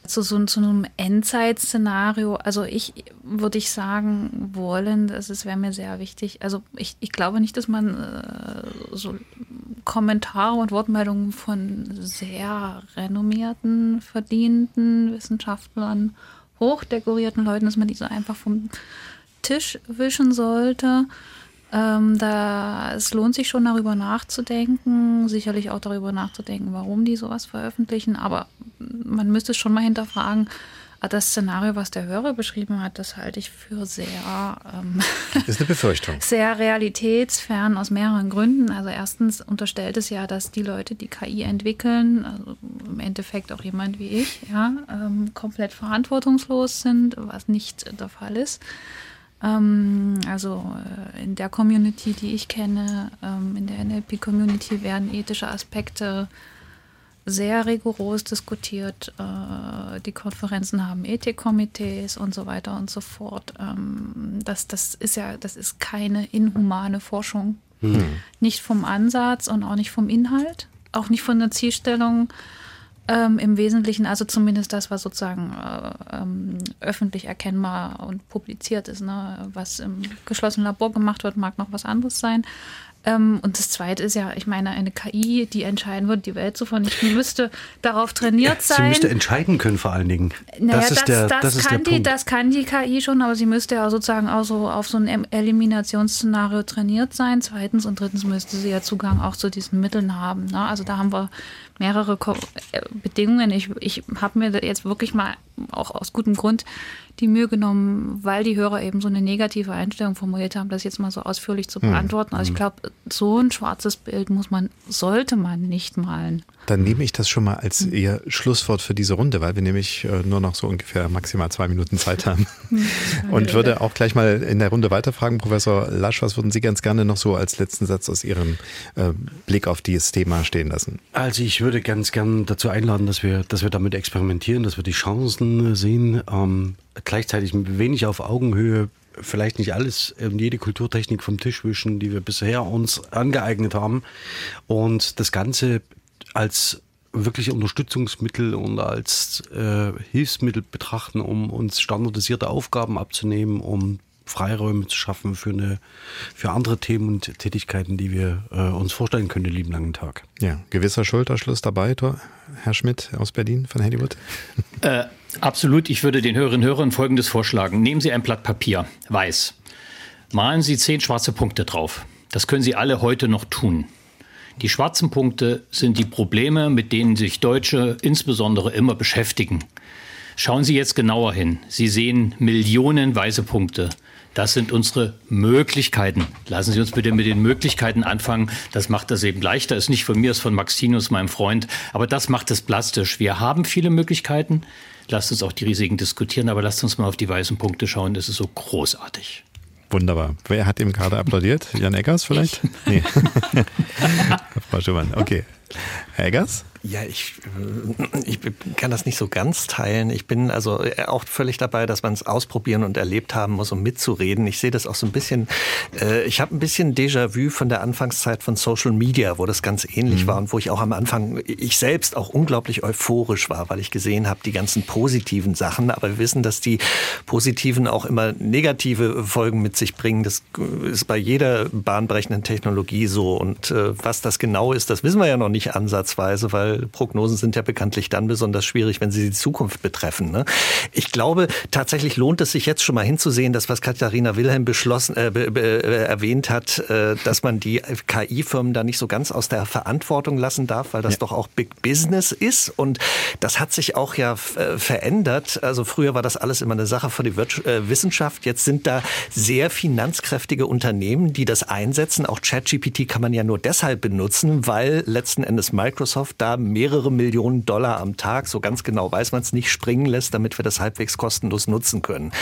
Zu so zu einem Endzeit-Szenario, also ich würde ich sagen wollen, das wäre mir sehr wichtig. Also ich, ich glaube nicht, dass man äh, so Kommentare und Wortmeldungen von sehr renommierten, verdienten Wissenschaftlern, hochdekorierten Leuten, dass man die so einfach vom Tisch wischen sollte. Ähm, da, es lohnt sich schon darüber nachzudenken, sicherlich auch darüber nachzudenken, warum die sowas veröffentlichen, aber man müsste es schon mal hinterfragen, ah, das Szenario, was der Hörer beschrieben hat, das halte ich für sehr, ähm, <laughs> Ist eine Befürchtung. sehr realitätsfern aus mehreren Gründen. Also erstens unterstellt es ja, dass die Leute, die KI entwickeln, also im Endeffekt auch jemand wie ich, ja, ähm, komplett verantwortungslos sind, was nicht der Fall ist. Ähm, also äh, in der Community, die ich kenne, ähm, in der NLP-Community werden ethische Aspekte sehr rigoros diskutiert. Äh, die Konferenzen haben Ethikkomitees und so weiter und so fort. Ähm, das, das ist ja, das ist keine inhumane Forschung. Hm. Nicht vom Ansatz und auch nicht vom Inhalt, auch nicht von der Zielstellung. Ähm, Im Wesentlichen, also zumindest das, was sozusagen äh, ähm, öffentlich erkennbar und publiziert ist. Ne? Was im geschlossenen Labor gemacht wird, mag noch was anderes sein. Ähm, und das Zweite ist ja, ich meine, eine KI, die entscheiden wird, die Welt zu vernichten, müsste darauf trainiert sein. Sie müsste entscheiden können vor allen Dingen. Naja, das, ist das, der, das, das ist kann der die, das kann die KI schon, aber sie müsste ja sozusagen auch so auf so ein Eliminationsszenario trainiert sein. Zweitens und drittens müsste sie ja Zugang auch zu diesen Mitteln haben. Ne? Also da haben wir mehrere Ko äh, Bedingungen. Ich, ich habe mir jetzt wirklich mal auch aus gutem Grund die Mühe genommen, weil die Hörer eben so eine negative Einstellung formuliert haben, das jetzt mal so ausführlich zu Hm. beantworten. Also ich glaube, so ein schwarzes Bild muss man, sollte man nicht malen. Dann nehme ich das schon mal als Ihr Schlusswort für diese Runde, weil wir nämlich äh, nur noch so ungefähr maximal zwei Minuten Zeit haben. <laughs> Und würde auch gleich mal in der Runde weiterfragen, Professor Lasch, was würden Sie ganz gerne noch so als letzten Satz aus Ihrem äh, Blick auf dieses Thema stehen lassen? Also ich würde ganz gern dazu einladen, dass wir, dass wir damit experimentieren, dass wir die Chancen sehen, ähm, gleichzeitig wenig auf Augenhöhe vielleicht nicht alles, ähm, jede Kulturtechnik vom Tisch wischen, die wir bisher uns angeeignet haben und das Ganze als wirklich Unterstützungsmittel und als äh, Hilfsmittel betrachten, um uns standardisierte Aufgaben abzunehmen, um Freiräume zu schaffen für, eine, für andere Themen und Tätigkeiten, die wir äh, uns vorstellen können, den lieben langen Tag. Ja, gewisser Schulterschluss dabei, Herr Schmidt aus Berlin von Hollywood. Äh, absolut. Ich würde den Hörerinnen und Hörern Folgendes vorschlagen. Nehmen Sie ein Blatt Papier, weiß. Malen Sie zehn schwarze Punkte drauf. Das können Sie alle heute noch tun. Die schwarzen Punkte sind die Probleme, mit denen sich Deutsche insbesondere immer beschäftigen. Schauen Sie jetzt genauer hin. Sie sehen Millionen weiße Punkte. Das sind unsere Möglichkeiten. Lassen Sie uns bitte mit den Möglichkeiten anfangen. Das macht das eben leichter. Ist nicht von mir, ist von Max Tinus, meinem Freund. Aber das macht es plastisch. Wir haben viele Möglichkeiten. Lasst uns auch die Risiken diskutieren, aber lasst uns mal auf die weißen Punkte schauen. Das ist so großartig. Wunderbar. Wer hat ihm gerade applaudiert? Jan Eggers vielleicht? Nee. <laughs> <laughs> Frau Schumann, okay. Herr Eggers? Ja, ich, äh, ich kann das nicht so ganz teilen. Ich bin also äh, auch völlig dabei, dass man es ausprobieren und erlebt haben muss, um mitzureden. Ich sehe das auch so ein bisschen, äh, ich habe ein bisschen Déjà-vu von der Anfangszeit von Social Media, wo das ganz ähnlich Mhm. war und wo ich auch am Anfang, ich selbst auch unglaublich euphorisch war, weil ich gesehen habe, die ganzen positiven Sachen. Aber wir wissen, dass die positiven auch immer negative Folgen mit sich bringen. Das ist bei jeder bahnbrechenden Technologie so. Und äh, was das genau ist, das wissen wir ja noch nicht ansatzweise, weil Prognosen sind ja bekanntlich dann besonders schwierig, wenn sie die Zukunft betreffen. Ne? Ich glaube, tatsächlich lohnt es sich jetzt schon mal hinzusehen, dass was Katharina Wilhelm beschlossen, äh, be, be, äh, erwähnt hat, äh, dass man die KI-Firmen da nicht so ganz aus der Verantwortung lassen darf, weil das doch auch Big Business ist. Und das hat sich auch ja äh, verändert. Also früher war das alles immer eine Sache für die Wirtschaft, äh, Wissenschaft. Jetzt sind da sehr finanzkräftige Unternehmen, die das einsetzen. Auch ChatGPT kann man ja nur deshalb benutzen, weil letzten Endes Microsoft da mehrere Millionen Dollar am Tag, so ganz genau weiß man es nicht, springen lässt, damit wir das halbwegs kostenlos nutzen können.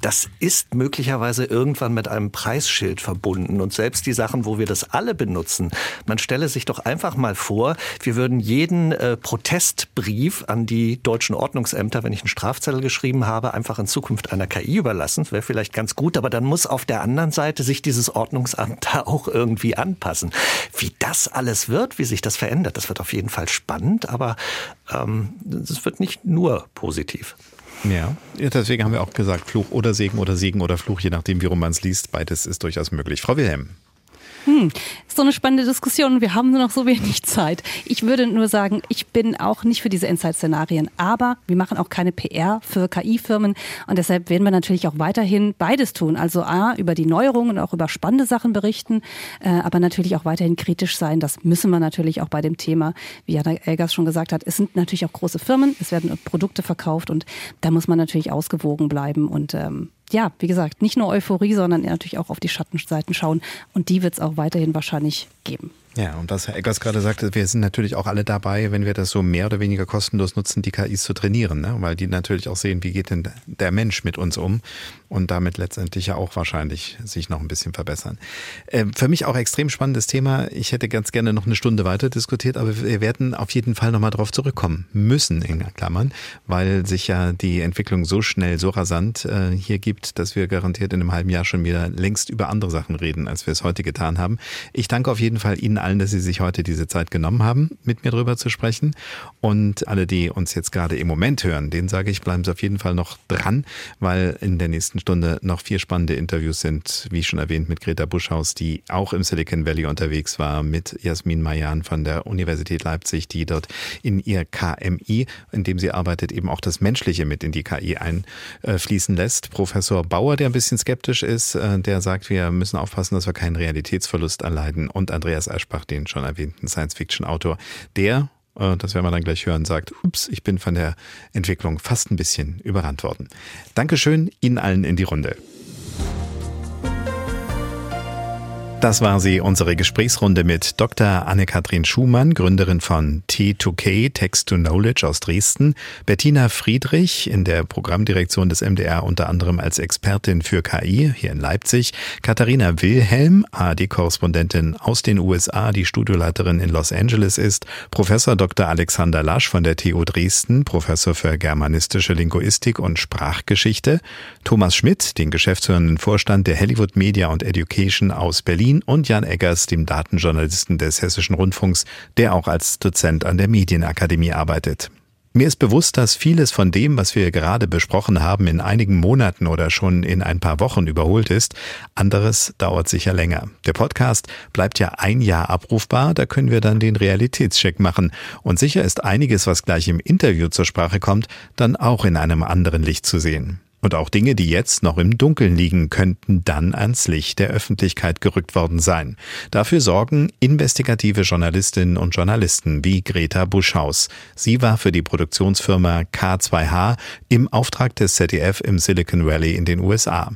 Das ist möglicherweise irgendwann mit einem Preisschild verbunden. Und selbst die Sachen, wo wir das alle benutzen, man stelle sich doch einfach mal vor, wir würden jeden äh, Protestbrief an die deutschen Ordnungsämter, wenn ich einen Strafzettel geschrieben habe, einfach in Zukunft einer KI überlassen. Wäre vielleicht ganz gut, aber dann muss auf der anderen Seite sich dieses Ordnungsamt <laughs> da auch irgendwie anpassen. Wie das alles wird, wie sich das verändert, das wird auf jeden Fall spannend, aber ähm, es wird nicht nur positiv. Ja. ja, deswegen haben wir auch gesagt, Fluch oder Segen oder Segen oder Fluch, je nachdem, wie rum man es liest. Beides ist durchaus möglich. Frau Wilhelm. Hm, ist so eine spannende Diskussion. Wir haben nur noch so wenig <laughs> Zeit. Ich würde nur sagen, ich bin auch nicht für diese Endzeit-Szenarien, aber wir machen auch keine PR für KI-Firmen und deshalb werden wir natürlich auch weiterhin beides tun. Also A, über die Neuerungen und auch über spannende Sachen berichten, äh, aber natürlich auch weiterhin kritisch sein. Das müssen wir natürlich auch bei dem Thema, wie Jana Elgas schon gesagt hat, es sind natürlich auch große Firmen, es werden Produkte verkauft und da muss man natürlich ausgewogen bleiben und ähm, ja, wie gesagt, nicht nur Euphorie, sondern natürlich auch auf die Schattenseiten schauen. Und die wird es auch weiterhin wahrscheinlich geben. Ja, und was Herr Eggers gerade sagte, wir sind natürlich auch alle dabei, wenn wir das so mehr oder weniger kostenlos nutzen, die KIs zu trainieren, ne? weil die natürlich auch sehen, wie geht denn der Mensch mit uns um und damit letztendlich ja auch wahrscheinlich sich noch ein bisschen verbessern. Ähm, für mich auch extrem spannendes Thema. Ich hätte ganz gerne noch eine Stunde weiter diskutiert, aber wir werden auf jeden Fall nochmal drauf zurückkommen müssen, in Klammern, weil sich ja die Entwicklung so schnell, so rasant äh, hier gibt, dass wir garantiert in einem halben Jahr schon wieder längst über andere Sachen reden, als wir es heute getan haben. Ich danke auf jeden Fall Ihnen allen, dass Sie sich heute diese Zeit genommen haben, mit mir drüber zu sprechen. Und alle, die uns jetzt gerade im Moment hören, denen sage ich, bleiben Sie auf jeden Fall noch dran, weil in der nächsten Stunde noch vier spannende Interviews sind, wie schon erwähnt, mit Greta Buschhaus, die auch im Silicon Valley unterwegs war, mit Jasmin Mayan von der Universität Leipzig, die dort in ihr KMI, in dem sie arbeitet, eben auch das Menschliche mit in die KI einfließen lässt. Professor Bauer, der ein bisschen skeptisch ist, äh, der sagt, wir müssen aufpassen, dass wir keinen Realitätsverlust erleiden. Und Andreas Aschbach, den schon erwähnten Science-Fiction-Autor, der äh, das werden wir dann gleich hören, sagt, ups, ich bin von der Entwicklung fast ein bisschen überrannt worden. Dankeschön Ihnen allen in die Runde. Das war sie, unsere Gesprächsrunde mit Dr. Anne-Kathrin Schumann, Gründerin von T2K, Text to Knowledge aus Dresden, Bettina Friedrich in der Programmdirektion des MDR unter anderem als Expertin für KI hier in Leipzig, Katharina Wilhelm, ARD-Korrespondentin aus den USA, die Studioleiterin in Los Angeles ist, Professor Dr. Alexander Lasch von der TU Dresden, Professor für germanistische Linguistik und Sprachgeschichte, Thomas Schmidt, den geschäftsführenden Vorstand der Hollywood Media und Education aus Berlin, Berlin und Jan Eggers, dem Datenjournalisten des Hessischen Rundfunks, der auch als Dozent an der Medienakademie arbeitet. Mir ist bewusst, dass vieles von dem, was wir gerade besprochen haben, in einigen Monaten oder schon in ein paar Wochen überholt ist. Anderes dauert sicher länger. Der Podcast bleibt ja ein Jahr abrufbar, da können wir dann den Realitätscheck machen. Und sicher ist einiges, was gleich im Interview zur Sprache kommt, dann auch in einem anderen Licht zu sehen. Und auch Dinge, die jetzt noch im Dunkeln liegen, könnten dann ans Licht der Öffentlichkeit gerückt worden sein. Dafür sorgen investigative Journalistinnen und Journalisten wie Greta Buschhaus. Sie war für die Produktionsfirma K2H im Auftrag des ZDF im Silicon Valley in den USA.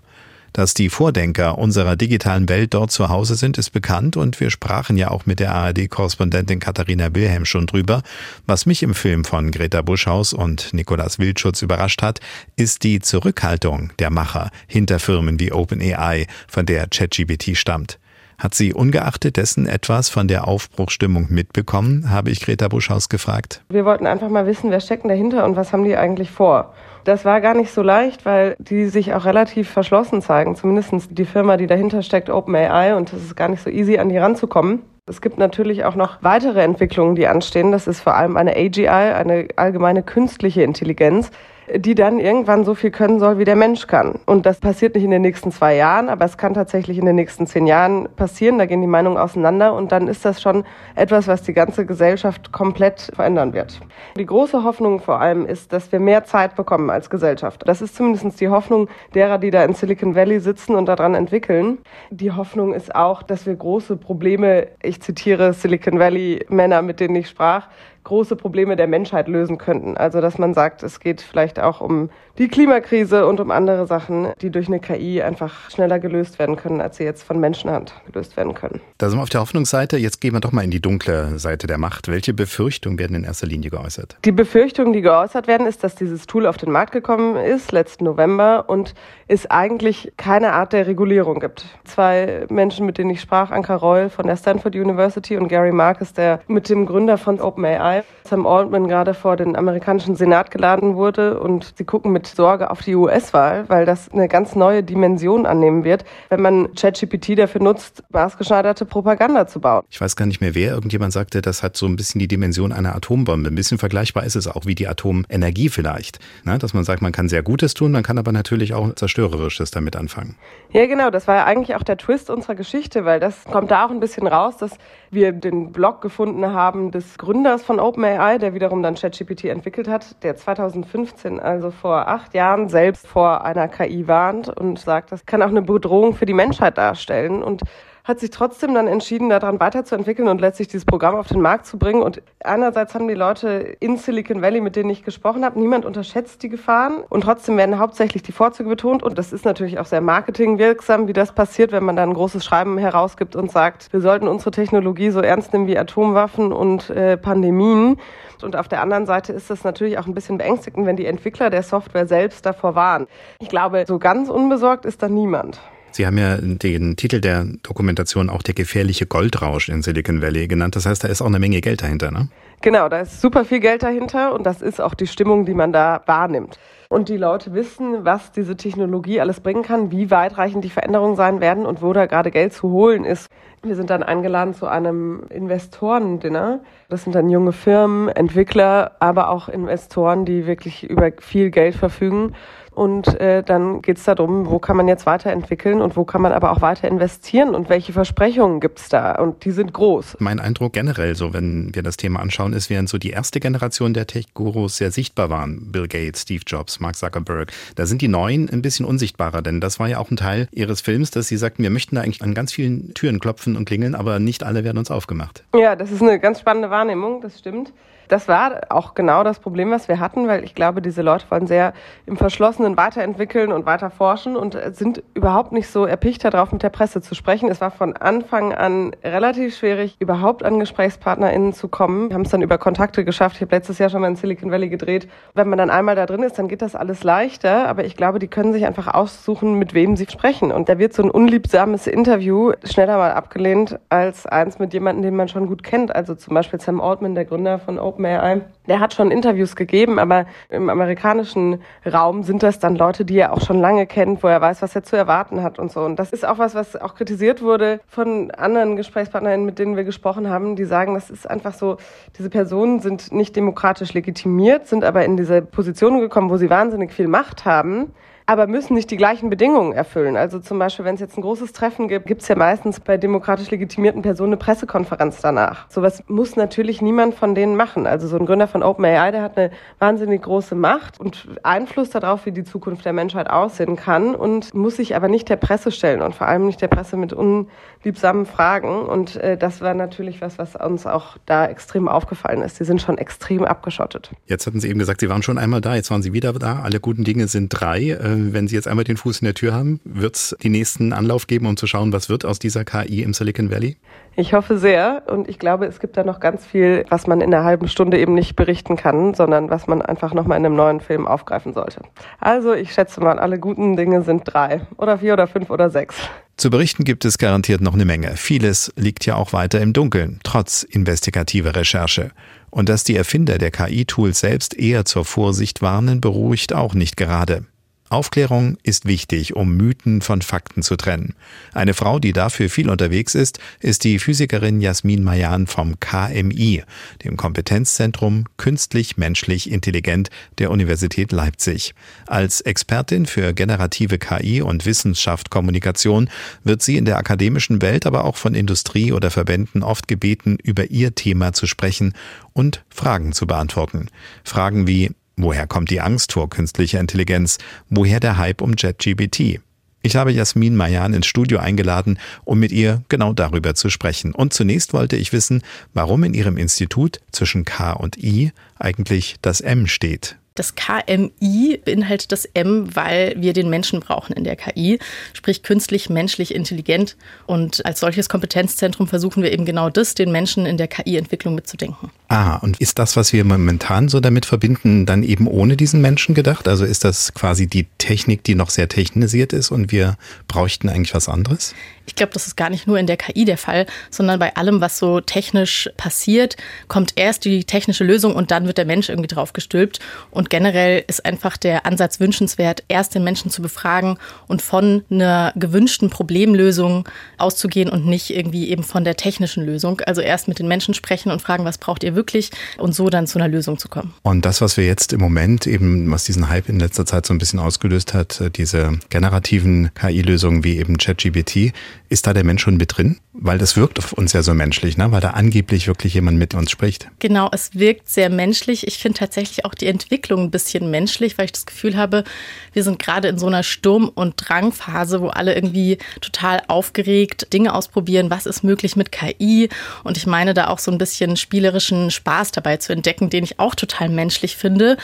Dass die Vordenker unserer digitalen Welt dort zu Hause sind, ist bekannt und wir sprachen ja auch mit der ARD-Korrespondentin Katharina Wilhelm schon drüber. Was mich im Film von Greta Buschhaus und Nikolaus Wildschutz überrascht hat, ist die Zurückhaltung der Macher hinter Firmen wie OpenAI, von der ChatGPT stammt. Hat sie ungeachtet dessen etwas von der Aufbruchstimmung mitbekommen, habe ich Greta Buschhaus gefragt. Wir wollten einfach mal wissen, wer steckt dahinter und was haben die eigentlich vor. Das war gar nicht so leicht, weil die sich auch relativ verschlossen zeigen, zumindest die Firma, die dahinter steckt, OpenAI, und es ist gar nicht so easy, an die ranzukommen. Es gibt natürlich auch noch weitere Entwicklungen, die anstehen. Das ist vor allem eine AGI, eine allgemeine künstliche Intelligenz die dann irgendwann so viel können soll, wie der Mensch kann. Und das passiert nicht in den nächsten zwei Jahren, aber es kann tatsächlich in den nächsten zehn Jahren passieren. Da gehen die Meinungen auseinander und dann ist das schon etwas, was die ganze Gesellschaft komplett verändern wird. Die große Hoffnung vor allem ist, dass wir mehr Zeit bekommen als Gesellschaft. Das ist zumindest die Hoffnung derer, die da in Silicon Valley sitzen und daran entwickeln. Die Hoffnung ist auch, dass wir große Probleme, ich zitiere Silicon Valley Männer, mit denen ich sprach, große Probleme der Menschheit lösen könnten. Also dass man sagt, es geht vielleicht auch um die Klimakrise und um andere Sachen, die durch eine KI einfach schneller gelöst werden können, als sie jetzt von Menschenhand gelöst werden können. Da sind wir auf der Hoffnungsseite. Jetzt gehen wir doch mal in die dunkle Seite der Macht. Welche Befürchtungen werden in erster Linie geäußert? Die Befürchtungen, die geäußert werden, ist, dass dieses Tool auf den Markt gekommen ist letzten November und es eigentlich keine Art der Regulierung gibt. Zwei Menschen, mit denen ich sprach, Anka Reul von der Stanford University und Gary Marcus, der mit dem Gründer von OpenAI, Sam Altman, gerade vor den amerikanischen Senat geladen wurde und sie gucken mit Sorge auf die US-Wahl, weil das eine ganz neue Dimension annehmen wird, wenn man ChatGPT dafür nutzt, maßgeschneiderte Propaganda zu bauen. Ich weiß gar nicht mehr wer. Irgendjemand sagte, das hat so ein bisschen die Dimension einer Atombombe. Ein bisschen vergleichbar ist es auch wie die Atomenergie vielleicht. Ne? Dass man sagt, man kann sehr Gutes tun, man kann aber natürlich auch Zerstörerisches damit anfangen. Ja, genau. Das war ja eigentlich auch der Twist unserer Geschichte, weil das kommt da auch ein bisschen raus, dass wir den Blog gefunden haben des Gründers von OpenAI, der wiederum dann ChatGPT entwickelt hat, der 2015, also vor acht Jahren, selbst vor einer KI warnt und sagt, das kann auch eine Bedrohung für die Menschheit darstellen. Und hat sich trotzdem dann entschieden, daran weiterzuentwickeln und letztlich dieses Programm auf den Markt zu bringen. Und einerseits haben die Leute in Silicon Valley, mit denen ich gesprochen habe, niemand unterschätzt die Gefahren und trotzdem werden hauptsächlich die Vorzüge betont. Und das ist natürlich auch sehr marketingwirksam, wie das passiert, wenn man dann ein großes Schreiben herausgibt und sagt, wir sollten unsere Technologie so ernst nehmen wie Atomwaffen und äh, Pandemien. Und auf der anderen Seite ist es natürlich auch ein bisschen beängstigend, wenn die Entwickler der Software selbst davor waren. Ich glaube, so ganz unbesorgt ist da niemand. Sie haben ja den Titel der Dokumentation auch der gefährliche Goldrausch in Silicon Valley genannt. Das heißt, da ist auch eine Menge Geld dahinter, ne? Genau, da ist super viel Geld dahinter und das ist auch die Stimmung, die man da wahrnimmt. Und die Leute wissen, was diese Technologie alles bringen kann, wie weitreichend die Veränderungen sein werden und wo da gerade Geld zu holen ist. Wir sind dann eingeladen zu einem Investorendinner. Das sind dann junge Firmen, Entwickler, aber auch Investoren, die wirklich über viel Geld verfügen und äh, dann geht es darum, wo kann man jetzt weiterentwickeln und wo kann man aber auch weiter investieren und welche Versprechungen gibt es da? Und die sind groß. Mein Eindruck generell, so wenn wir das Thema anschauen, ist, während so die erste Generation der Tech-Gurus sehr sichtbar waren, Bill Gates, Steve Jobs, Mark Zuckerberg, da sind die neuen ein bisschen unsichtbarer, denn das war ja auch ein Teil ihres Films, dass sie sagten, wir möchten da eigentlich an ganz vielen Türen klopfen und klingeln, aber nicht alle werden uns aufgemacht. Ja, das ist eine ganz spannende Wahrnehmung, das stimmt. Das war auch genau das Problem, was wir hatten, weil ich glaube, diese Leute wollen sehr im Verschlossenen weiterentwickeln und weiter forschen und sind überhaupt nicht so erpicht darauf, mit der Presse zu sprechen. Es war von Anfang an relativ schwierig, überhaupt an GesprächspartnerInnen zu kommen. Wir haben es dann über Kontakte geschafft. Ich habe letztes Jahr schon mal in Silicon Valley gedreht. Wenn man dann einmal da drin ist, dann geht das alles leichter. Aber ich glaube, die können sich einfach aussuchen, mit wem sie sprechen. Und da wird so ein unliebsames Interview schneller mal abgelehnt als eins mit jemandem, den man schon gut kennt. Also zum Beispiel Sam Altman, der Gründer von Open OpenAI, der hat schon Interviews gegeben, aber im amerikanischen Raum sind das dann Leute, die er auch schon lange kennt, wo er weiß, was er zu erwarten hat und so. Und das ist auch was, was auch kritisiert wurde von anderen Gesprächspartnern, mit denen wir gesprochen haben, die sagen, das ist einfach so, diese Personen sind nicht demokratisch legitimiert, sind aber in diese Position gekommen, wo sie wahnsinnig viel Macht haben aber müssen nicht die gleichen Bedingungen erfüllen. Also zum Beispiel, wenn es jetzt ein großes Treffen gibt, gibt es ja meistens bei demokratisch legitimierten Personen eine Pressekonferenz danach. Sowas muss natürlich niemand von denen machen. Also so ein Gründer von OpenAI, der hat eine wahnsinnig große Macht und Einfluss darauf, wie die Zukunft der Menschheit aussehen kann und muss sich aber nicht der Presse stellen und vor allem nicht der Presse mit unliebsamen Fragen. Und äh, das war natürlich was, was uns auch da extrem aufgefallen ist. Die sind schon extrem abgeschottet. Jetzt hatten Sie eben gesagt, Sie waren schon einmal da, jetzt waren Sie wieder da. Alle guten Dinge sind drei. Wenn Sie jetzt einmal den Fuß in der Tür haben, wird es die nächsten Anlauf geben, um zu schauen, was wird aus dieser KI im Silicon Valley? Ich hoffe sehr und ich glaube, es gibt da noch ganz viel, was man in einer halben Stunde eben nicht berichten kann, sondern was man einfach nochmal in einem neuen Film aufgreifen sollte. Also ich schätze mal, alle guten Dinge sind drei oder vier oder fünf oder sechs. Zu berichten gibt es garantiert noch eine Menge. Vieles liegt ja auch weiter im Dunkeln, trotz investigativer Recherche. Und dass die Erfinder der KI-Tools selbst eher zur Vorsicht warnen, beruhigt auch nicht gerade. Aufklärung ist wichtig, um Mythen von Fakten zu trennen. Eine Frau, die dafür viel unterwegs ist, ist die Physikerin Jasmin Mayan vom KMI, dem Kompetenzzentrum Künstlich-Menschlich Intelligent der Universität Leipzig. Als Expertin für generative KI und Wissenschaft Kommunikation wird sie in der akademischen Welt, aber auch von Industrie oder Verbänden oft gebeten, über ihr Thema zu sprechen und Fragen zu beantworten. Fragen wie Woher kommt die Angst vor künstlicher Intelligenz? Woher der Hype um JetGBT? Ich habe Jasmin Mayan ins Studio eingeladen, um mit ihr genau darüber zu sprechen. Und zunächst wollte ich wissen, warum in ihrem Institut zwischen K und I eigentlich das M steht. Das KMI beinhaltet das M, weil wir den Menschen brauchen in der KI, sprich künstlich, menschlich, intelligent. Und als solches Kompetenzzentrum versuchen wir eben genau das, den Menschen in der KI-Entwicklung mitzudenken. Ah, und ist das, was wir momentan so damit verbinden, dann eben ohne diesen Menschen gedacht? Also ist das quasi die Technik, die noch sehr technisiert ist und wir bräuchten eigentlich was anderes? Ich glaube, das ist gar nicht nur in der KI der Fall, sondern bei allem, was so technisch passiert, kommt erst die technische Lösung und dann wird der Mensch irgendwie drauf gestülpt. Und generell ist einfach der Ansatz wünschenswert, erst den Menschen zu befragen und von einer gewünschten Problemlösung auszugehen und nicht irgendwie eben von der technischen Lösung. Also erst mit den Menschen sprechen und fragen, was braucht ihr wirklich und so dann zu einer Lösung zu kommen. Und das, was wir jetzt im Moment eben, was diesen Hype in letzter Zeit so ein bisschen ausgelöst hat, äh, diese generativen KI-Lösungen wie eben ChatGPT, ist da der Mensch schon mit drin? Weil das wirkt auf uns ja so menschlich, ne? weil da angeblich wirklich jemand mit uns spricht. Genau, es wirkt sehr menschlich. Ich finde tatsächlich auch die Entwicklung ein bisschen menschlich, weil ich das Gefühl habe, wir sind gerade in so einer Sturm- und Drangphase, wo alle irgendwie total aufgeregt Dinge ausprobieren, was ist möglich mit KI. Und ich meine da auch so ein bisschen spielerischen Spaß dabei zu entdecken, den ich auch total menschlich finde.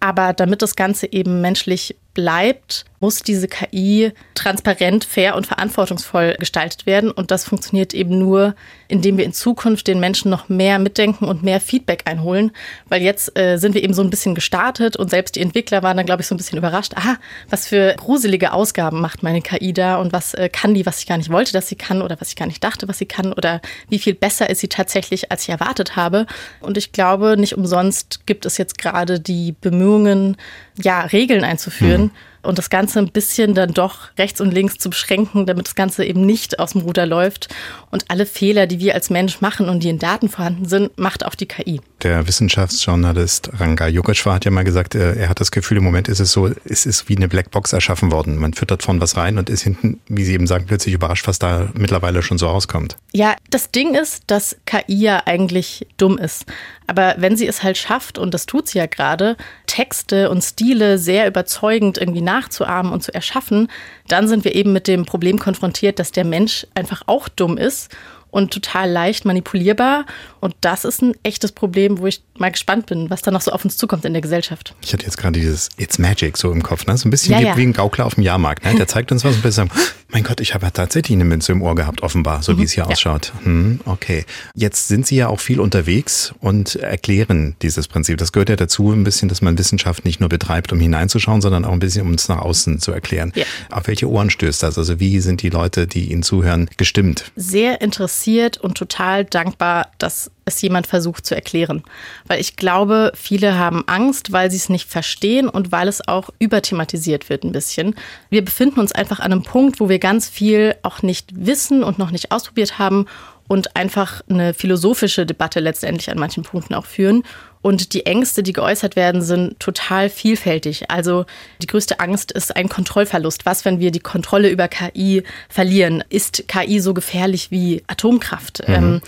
Aber damit das Ganze eben menschlich bleibt, muss diese KI transparent, fair und verantwortungsvoll gestaltet werden. Und das funktioniert eben nur, indem wir in Zukunft den Menschen noch mehr mitdenken und mehr Feedback einholen. Weil jetzt äh, sind wir eben so ein bisschen gestartet und selbst die Entwickler waren dann, glaube ich, so ein bisschen überrascht. Aha, was für gruselige Ausgaben macht meine KI da und was äh, kann die, was ich gar nicht wollte, dass sie kann oder was ich gar nicht dachte, was sie kann oder wie viel besser ist sie tatsächlich, als ich erwartet habe. Und ich glaube, nicht umsonst gibt es jetzt gerade die Bemühungen, ja, Regeln einzuführen. Mhm und das Ganze ein bisschen dann doch rechts und links zu beschränken, damit das Ganze eben nicht aus dem Ruder läuft. Und alle Fehler, die wir als Mensch machen und die in Daten vorhanden sind, macht auch die KI. Der Wissenschaftsjournalist Ranga Yogeshwar hat ja mal gesagt, äh, er hat das Gefühl, im Moment ist es so, es ist wie eine Blackbox erschaffen worden. Man füttert vorn was rein und ist hinten, wie Sie eben sagen, plötzlich überrascht, was da mittlerweile schon so rauskommt. Ja, das Ding ist, dass KI ja eigentlich dumm ist. Aber wenn sie es halt schafft, und das tut sie ja gerade, Texte und Stile sehr überzeugend irgendwie nachzuahmen und zu erschaffen, dann sind wir eben mit dem Problem konfrontiert, dass der Mensch einfach auch dumm ist und total leicht manipulierbar. Und das ist ein echtes Problem, wo ich mal gespannt bin, was da noch so auf uns zukommt in der Gesellschaft. Ich hatte jetzt gerade dieses It's Magic so im Kopf, ne? So ein bisschen Ja, wie, ja. wie ein Gaukler auf dem Jahrmarkt. Ne? Der <laughs> zeigt uns was und wir sagen, mein Gott, ich habe ja tatsächlich eine Münze im Ohr gehabt, offenbar, so wie Mhm, es hier ja. ausschaut. Hm, okay. Jetzt sind Sie ja auch viel unterwegs und erklären dieses Prinzip. Das gehört ja dazu ein bisschen, dass man Wissenschaft nicht nur betreibt, um hineinzuschauen, sondern auch ein bisschen, um es nach außen zu erklären. Ja. Auf welche Ohren stößt das? Also wie sind die Leute, die Ihnen zuhören, gestimmt? sehr interessiert und total dankbar, dass es jemand versucht zu erklären. Weil ich glaube, viele haben Angst, weil sie es nicht verstehen und weil es auch überthematisiert wird ein bisschen. Wir befinden uns einfach an einem Punkt, wo wir ganz viel auch nicht wissen und noch nicht ausprobiert haben und einfach eine philosophische Debatte letztendlich an manchen Punkten auch führen. Und die Ängste, die geäußert werden, sind total vielfältig. Also die größte Angst ist ein Kontrollverlust. Was, wenn wir die Kontrolle über KI verlieren? Ist KI so gefährlich wie Atomkraft? Mhm. Ähm,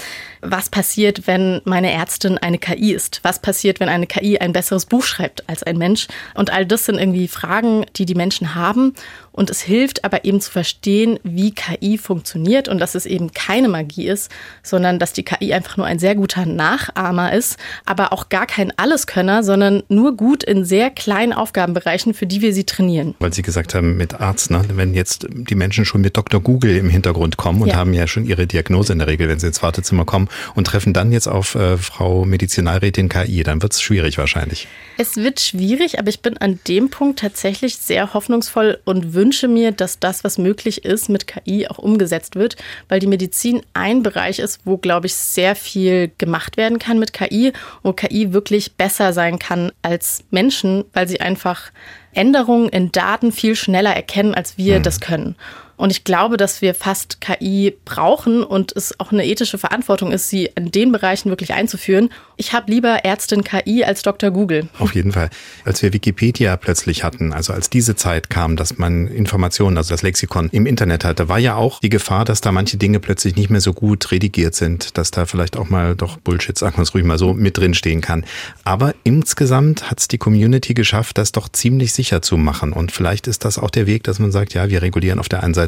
was passiert, wenn meine Ärztin eine KI ist? Was passiert, wenn eine KI ein besseres Buch schreibt als ein Mensch? Und all das sind irgendwie Fragen, die die Menschen haben. Und es hilft aber eben zu verstehen, wie KI funktioniert und dass es eben keine Magie ist, sondern dass die KI einfach nur ein sehr guter Nachahmer ist, aber auch gar kein Alleskönner, sondern nur gut in sehr kleinen Aufgabenbereichen, für die wir sie trainieren. Weil Sie gesagt haben, mit Arzt, ne? wenn jetzt die Menschen schon mit Dr. Google im Hintergrund kommen und Ja. haben ja schon ihre Diagnose in der Regel, wenn sie ins Wartezimmer kommen und treffen dann jetzt auf äh, Frau Medizinalrätin KI, dann wird es schwierig wahrscheinlich. Es wird schwierig, aber ich bin an dem Punkt tatsächlich sehr hoffnungsvoll und wünsche mir, dass das, was möglich ist, mit KI auch umgesetzt wird, weil die Medizin ein Bereich ist, wo, glaube ich, sehr viel gemacht werden kann mit KI, wo KI wirklich besser sein kann als Menschen, weil sie einfach Änderungen in Daten viel schneller erkennen, als wir das können. Und ich glaube, dass wir fast KI brauchen und es auch eine ethische Verantwortung ist, sie in den Bereichen wirklich einzuführen. Ich habe lieber Ärztin KI als Dr. Google. Auf jeden Fall. Als wir Wikipedia plötzlich hatten, also als diese Zeit kam, dass man Informationen, also das Lexikon im Internet hatte, war ja auch die Gefahr, dass da manche Dinge plötzlich nicht mehr so gut redigiert sind, dass da vielleicht auch mal doch Bullshit, sagen wir es ruhig mal so, mit drin stehen kann. Aber insgesamt hat es die Community geschafft, das doch ziemlich sicher zu machen. Und vielleicht ist das auch der Weg, dass man sagt, ja, wir regulieren auf der einen Seite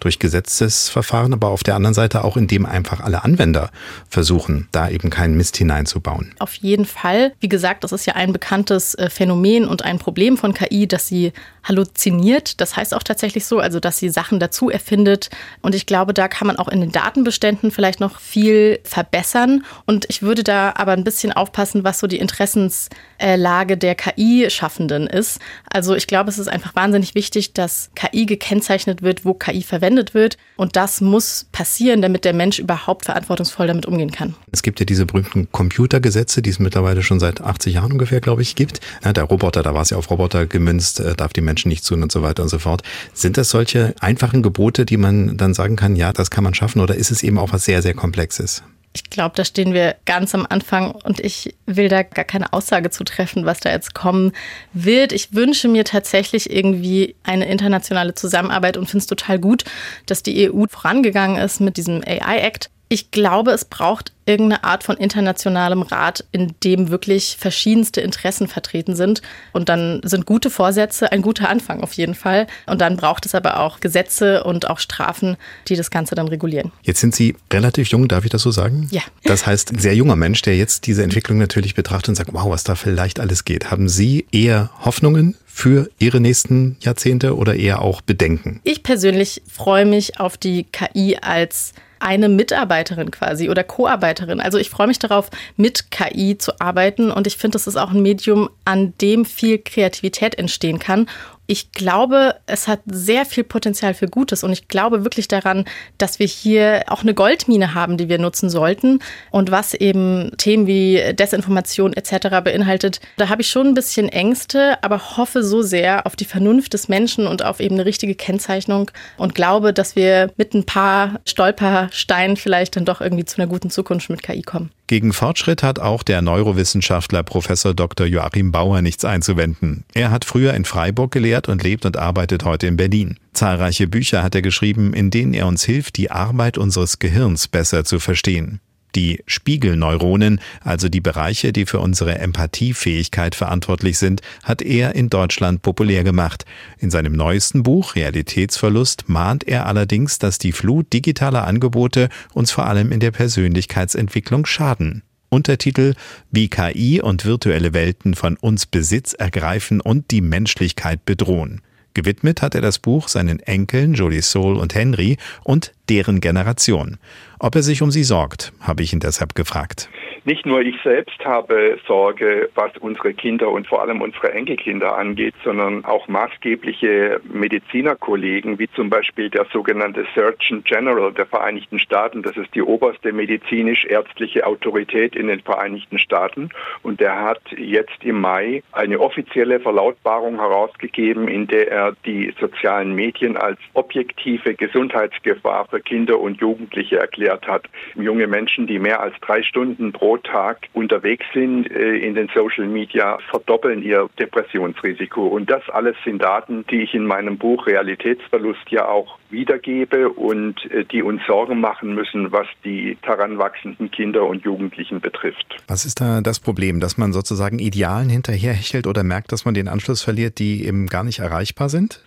durch Gesetzesverfahren, aber auf der anderen Seite auch, indem einfach alle Anwender versuchen, da eben keinen Mist hineinzubauen. Auf jeden Fall. Wie gesagt, das ist ja ein bekanntes äh, Phänomen und ein Problem von KI, dass sie halluziniert. Das heißt auch tatsächlich so, also dass sie Sachen dazu erfindet. Und ich glaube, da kann man auch in den Datenbeständen vielleicht noch viel verbessern. Und ich würde da aber ein bisschen aufpassen, was so die Interessenslage der KI-Schaffenden ist. Also ich glaube, es ist einfach wahnsinnig wichtig, dass KI gekennzeichnet wird, wo KI verwendet wird. Und das muss passieren, damit der Mensch überhaupt verantwortungsvoll damit umgehen kann. Es gibt ja diese berühmten Computergesetze, die es mittlerweile schon seit 80 Jahren ungefähr, glaube ich, gibt. Ja, der Roboter, da war es ja auf Roboter gemünzt, äh, darf die Menschen nicht tun und so weiter und so fort. Sind das solche einfachen Gebote, die man dann sagen kann, ja, das kann man schaffen oder ist es eben auch was sehr, sehr Komplexes? Ich glaube, da stehen wir ganz am Anfang und ich will da gar keine Aussage zu treffen, was da jetzt kommen wird. Ich wünsche mir tatsächlich irgendwie eine internationale Zusammenarbeit und finde es total gut, dass die EU vorangegangen ist mit diesem AI-Act. Ich glaube, es braucht irgendeine Art von internationalem Rat, in dem wirklich verschiedenste Interessen vertreten sind. Und dann sind gute Vorsätze ein guter Anfang auf jeden Fall. Und dann braucht es aber auch Gesetze und auch Strafen, die das Ganze dann regulieren. Jetzt sind Sie relativ jung, darf ich das so sagen? Ja. Das heißt, ein sehr junger Mensch, der jetzt diese Entwicklung natürlich betrachtet und sagt, wow, was da vielleicht alles geht. Haben Sie eher Hoffnungen für Ihre nächsten Jahrzehnte oder eher auch Bedenken? Ich persönlich freue mich auf die KI als eine Mitarbeiterin quasi oder Co-Arbeiterin. Also ich freue mich darauf, mit KI zu arbeiten und ich finde, das ist auch ein Medium, an dem viel Kreativität entstehen kann ich glaube, es hat sehr viel Potenzial für Gutes und ich glaube wirklich daran, dass wir hier auch eine Goldmine haben, die wir nutzen sollten und was eben Themen wie Desinformation etc. beinhaltet. Da habe ich schon ein bisschen Ängste, aber hoffe so sehr auf die Vernunft des Menschen und auf eben eine richtige Kennzeichnung und glaube, dass wir mit ein paar Stolpersteinen vielleicht dann doch irgendwie zu einer guten Zukunft mit KI kommen. Gegen Fortschritt hat auch der Neurowissenschaftler Professor Dr. Joachim Bauer nichts einzuwenden. Er hat früher in Freiburg gelehrt und lebt und arbeitet heute in Berlin. Zahlreiche Bücher hat er geschrieben, in denen er uns hilft, die Arbeit unseres Gehirns besser zu verstehen. Die Spiegelneuronen, also die Bereiche, die für unsere Empathiefähigkeit verantwortlich sind, hat er in Deutschland populär gemacht. In seinem neuesten Buch Realitätsverlust mahnt er allerdings, dass die Flut digitaler Angebote uns vor allem in der Persönlichkeitsentwicklung schaden. Untertitel Wie KI und virtuelle Welten von uns Besitz ergreifen und die Menschlichkeit bedrohen. Gewidmet hat er das Buch seinen Enkeln Jodie Soul und Henry und deren Generation. Ob er sich um sie sorgt, habe ich ihn deshalb gefragt. Nicht nur ich selbst habe Sorge, was unsere Kinder und vor allem unsere Enkelkinder angeht, sondern auch maßgebliche Medizinerkollegen, wie zum Beispiel der sogenannte Surgeon General der Vereinigten Staaten. Das ist die oberste medizinisch-ärztliche Autorität in den Vereinigten Staaten. Und der hat jetzt im Mai eine offizielle Verlautbarung herausgegeben, in der er die sozialen Medien als objektive Gesundheitsgefahr für Kinder und Jugendliche erklärt hat. Junge Menschen, die mehr als drei Stunden pro Tag unterwegs sind äh, in den Social Media, verdoppeln ihr Depressionsrisiko. Und das alles sind Daten, die ich in meinem Buch Realitätsverlust ja auch wiedergebe und äh, die uns Sorgen machen müssen, was die daran wachsenden Kinder und Jugendlichen betrifft. Was ist da das Problem, dass man sozusagen Idealen hinterherhechelt oder merkt, dass man den Anschluss verliert, die eben gar nicht erreichbar sind?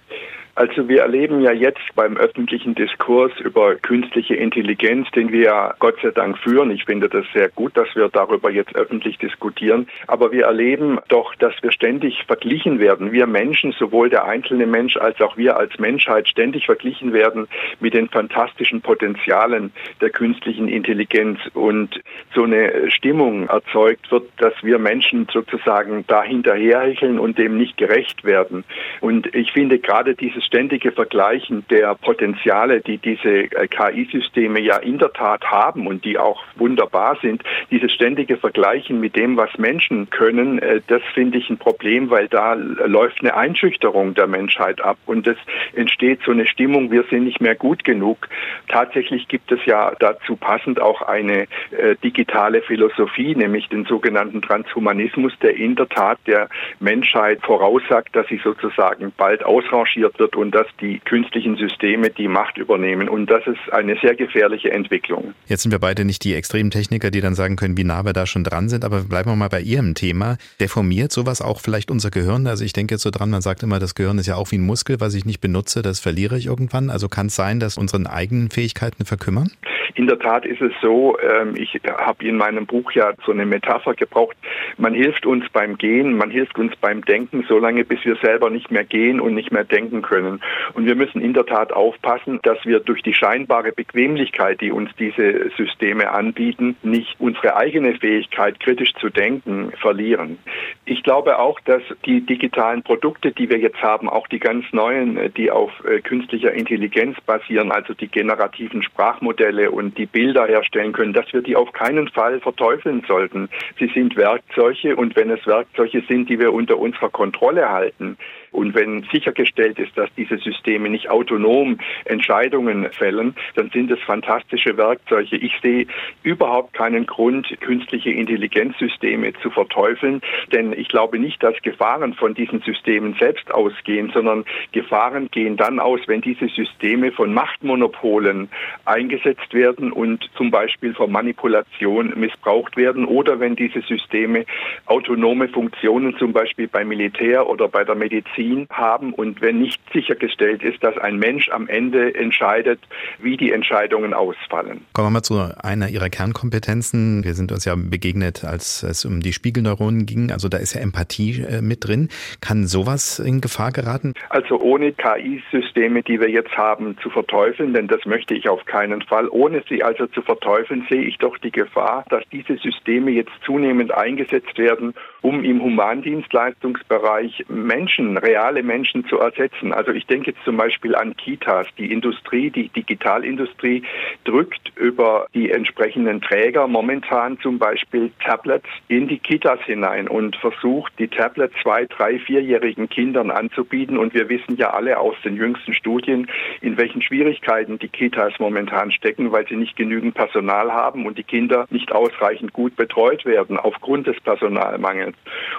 Also wir erleben ja jetzt beim öffentlichen Diskurs über künstliche Intelligenz, den wir ja Gott sei Dank führen. Ich finde das sehr gut, dass wir darüber jetzt öffentlich diskutieren. Aber wir erleben doch, dass wir ständig verglichen werden. Wir Menschen, sowohl der einzelne Mensch als auch wir als Menschheit, ständig verglichen werden mit den fantastischen Potenzialen der künstlichen Intelligenz. Und so eine Stimmung erzeugt wird, dass wir Menschen sozusagen da hinterherhecheln und dem nicht gerecht werden. Und ich finde gerade dieses ständige Vergleichen der Potenziale, die diese äh, KI-Systeme ja in der Tat haben und die auch wunderbar sind, dieses ständige Vergleichen mit dem, was Menschen können, äh, das finde ich ein Problem, weil da läuft eine Einschüchterung der Menschheit ab und es entsteht so eine Stimmung, wir sind nicht mehr gut genug. Tatsächlich gibt es ja dazu passend auch eine äh, digitale Philosophie, nämlich den sogenannten Transhumanismus, der in der Tat der Menschheit voraussagt, dass sie sozusagen bald ausrangiert wird wird und dass die künstlichen Systeme die Macht übernehmen. Und das ist eine sehr gefährliche Entwicklung. Jetzt sind wir beide nicht die extremen Techniker, die dann sagen können, wie nah wir da schon dran sind, aber bleiben wir mal bei Ihrem Thema. Deformiert sowas auch vielleicht unser Gehirn? Also ich denke jetzt so dran, man sagt immer, das Gehirn ist ja auch wie ein Muskel, was ich nicht benutze, das verliere ich irgendwann. Also kann es sein, dass unsere eigenen Fähigkeiten verkümmern? In der Tat ist es so, ähm, ich habe in meinem Buch ja so eine Metapher gebraucht, man hilft uns beim Gehen, man hilft uns beim Denken, solange bis wir selber nicht mehr gehen und nicht mehr denken können. Und wir müssen in der Tat aufpassen, dass wir durch die scheinbare Bequemlichkeit, die uns diese Systeme anbieten, nicht unsere eigene Fähigkeit, kritisch zu denken, verlieren. Ich glaube auch, dass die digitalen Produkte, die wir jetzt haben, auch die ganz neuen, die auf äh, künstlicher Intelligenz basieren, also die generativen Sprachmodelle und die Bilder herstellen können, dass wir die auf keinen Fall verteufeln sollten. Sie sind Werkzeuge und wenn es Werkzeuge sind, die wir unter unserer Kontrolle halten, Und wenn sichergestellt ist, dass diese Systeme nicht autonom Entscheidungen fällen, dann sind es fantastische Werkzeuge. Ich sehe überhaupt keinen Grund, künstliche Intelligenzsysteme zu verteufeln, denn ich glaube nicht, dass Gefahren von diesen Systemen selbst ausgehen, sondern Gefahren gehen dann aus, wenn diese Systeme von Machtmonopolen eingesetzt werden und zum Beispiel vor Manipulation missbraucht werden oder wenn diese Systeme autonome Funktionen zum Beispiel beim Militär oder bei der Medizin haben und wenn nicht sichergestellt ist, dass ein Mensch am Ende entscheidet, wie die Entscheidungen ausfallen. Kommen wir mal zu einer Ihrer Kernkompetenzen. Wir sind uns ja begegnet, als es um die Spiegelneuronen ging. Also da ist ja Empathie äh, mit drin. Kann sowas in Gefahr geraten? Also ohne KI-Systeme, die wir jetzt haben, zu verteufeln, denn das möchte ich auf keinen Fall. Ohne sie also zu verteufeln, sehe ich doch die Gefahr, dass diese Systeme jetzt zunehmend eingesetzt werden, um im Humandienstleistungsbereich Menschen, reale Menschen zu ersetzen. Also ich denke jetzt zum Beispiel an Kitas. Die Industrie, die Digitalindustrie drückt über die entsprechenden Träger momentan zum Beispiel Tablets in die Kitas hinein und versucht, die Tablets zwei, drei, vierjährigen Kindern anzubieten. Und wir wissen ja alle aus den jüngsten Studien, in welchen Schwierigkeiten die Kitas momentan stecken, weil sie nicht genügend Personal haben und die Kinder nicht ausreichend gut betreut werden aufgrund des Personalmangels.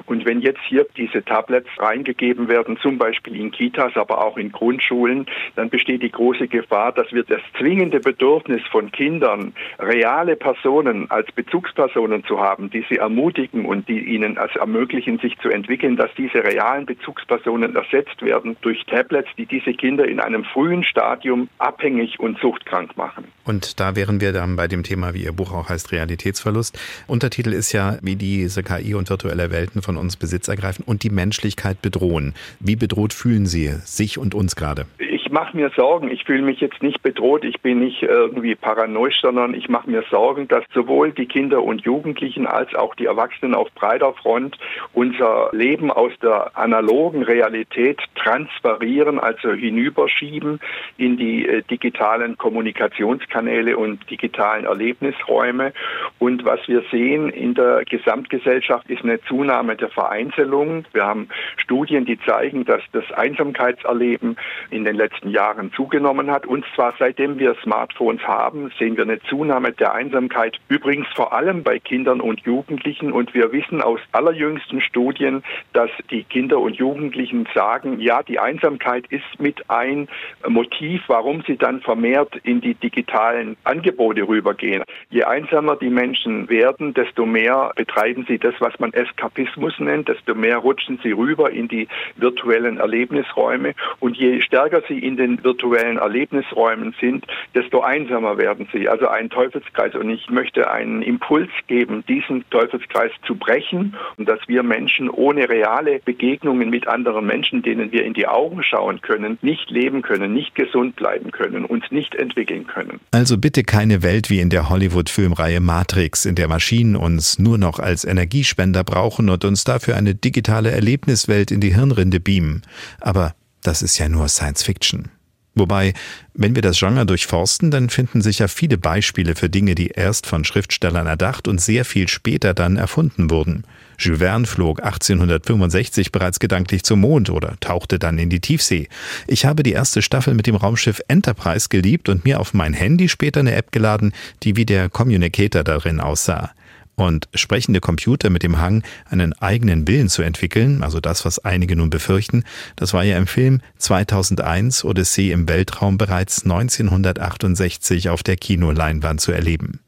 Und wenn jetzt hier diese Tablets reingegeben werden, zum Beispiel in Kitas, aber auch in Grundschulen, dann besteht die große Gefahr, dass wir das zwingende Bedürfnis von Kindern, reale Personen als Bezugspersonen zu haben, die sie ermutigen und die ihnen also ermöglichen, sich zu entwickeln, dass diese realen Bezugspersonen ersetzt werden durch Tablets, die diese Kinder in einem frühen Stadium abhängig und suchtkrank machen. Und da wären wir dann bei dem Thema, wie Ihr Buch auch heißt, Realitätsverlust. Untertitel ist ja, wie diese KI und virtuelle Welten von uns Besitz ergreifen und die Menschlichkeit bedrohen. Wie bedroht fühlen Sie sich und uns gerade? Mache mir Sorgen. Ich fühle mich jetzt nicht bedroht. Ich bin nicht irgendwie paranoisch, sondern ich mache mir Sorgen, dass sowohl die Kinder und Jugendlichen als auch die Erwachsenen auf breiter Front unser Leben aus der analogen Realität transferieren, also hinüberschieben in die äh, digitalen Kommunikationskanäle und digitalen Erlebnisräume. Und was wir sehen in der Gesamtgesellschaft ist eine Zunahme der Vereinzelung. Wir haben Studien, die zeigen, dass das Einsamkeitserleben in den letzten letzten Jahren zugenommen hat. Und zwar seitdem wir Smartphones haben, sehen wir eine Zunahme der Einsamkeit, übrigens vor allem bei Kindern und Jugendlichen. Und wir wissen aus allerjüngsten Studien, dass die Kinder und Jugendlichen sagen, ja, die Einsamkeit ist mit ein Motiv, warum sie dann vermehrt in die digitalen Angebote rübergehen. Je einsamer die Menschen werden, desto mehr betreiben sie das, was man Eskapismus nennt, desto mehr rutschen sie rüber in die virtuellen Erlebnisräume. Und je stärker sie in in den virtuellen Erlebnisräumen sind, desto einsamer werden sie. Also ein Teufelskreis. Und ich möchte einen Impuls geben, diesen Teufelskreis zu brechen und dass wir Menschen ohne reale Begegnungen mit anderen Menschen, denen wir in die Augen schauen können, nicht leben können, nicht gesund bleiben können, uns nicht entwickeln können. Also bitte keine Welt wie in der Hollywood-Filmreihe Matrix, in der Maschinen uns nur noch als Energiespender brauchen und uns dafür eine digitale Erlebniswelt in die Hirnrinde beamen. Aber das ist ja nur Science Fiction. Wobei, wenn wir das Genre durchforsten, dann finden sich ja viele Beispiele für Dinge, die erst von Schriftstellern erdacht und sehr viel später dann erfunden wurden. Jules Verne flog 1865 bereits gedanklich zum Mond oder tauchte dann in die Tiefsee. Ich habe die erste Staffel mit dem Raumschiff Enterprise geliebt und mir auf mein Handy später eine App geladen, die wie der Communicator darin aussah. Und sprechende Computer mit dem Hang, einen eigenen Willen zu entwickeln, also das, was einige nun befürchten, das war ja im Film 2001 Odyssee im Weltraum bereits 1968 auf der Kinoleinwand zu erleben.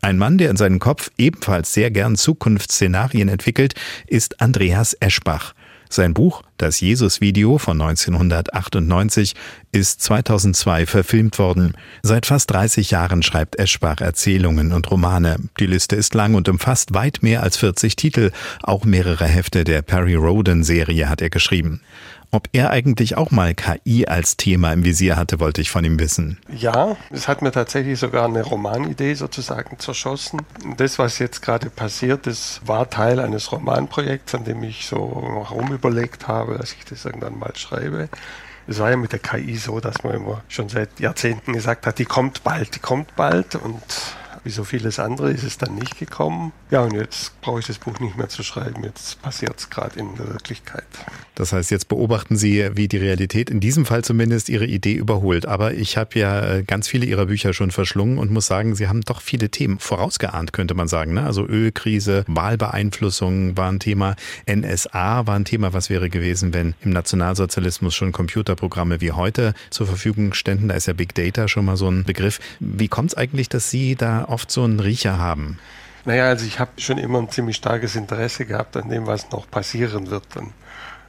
Ein Mann, der in seinem Kopf ebenfalls sehr gern Zukunftsszenarien entwickelt, ist Andreas Eschbach. Sein Buch Das Jesus-Video von 1998 ist 2002 verfilmt worden. Seit fast 30 Jahren schreibt Eschbach Erzählungen und Romane. Die Liste ist lang und umfasst weit mehr als 40 Titel. Auch mehrere Hefte der Perry Roden-Serie hat er geschrieben. Ob er eigentlich auch mal KI als Thema im Visier hatte, wollte ich von ihm wissen. Ja, es hat mir tatsächlich sogar eine Romanidee sozusagen zerschossen. Das, was jetzt gerade passiert ist, war Teil eines Romanprojekts, an dem ich so herumüberlegt habe, dass ich das irgendwann mal schreibe. Es war ja mit der KI so, dass man immer schon seit Jahrzehnten gesagt hat, die kommt bald, die kommt bald und wie so vieles andere ist es dann nicht gekommen. Ja, und jetzt brauche ich das Buch nicht mehr zu schreiben. Jetzt passiert es gerade in der Wirklichkeit. Das heißt, jetzt beobachten Sie, wie die Realität in diesem Fall zumindest Ihre Idee überholt. Aber ich habe ja äh, ganz viele Ihrer Bücher schon verschlungen und muss sagen, Sie haben doch viele Themen vorausgeahnt, könnte man sagen. Ne? Also Ölkrise, Wahlbeeinflussung war ein Thema, NSA war ein Thema. Was wäre gewesen, wenn im Nationalsozialismus schon Computerprogramme wie heute zur Verfügung ständen? Da ist ja Big Data schon mal so ein Begriff. Wie kommt es eigentlich, dass Sie da oft so einen Riecher haben? Naja, also ich habe schon immer ein ziemlich starkes Interesse gehabt an dem, was noch passieren wird. Und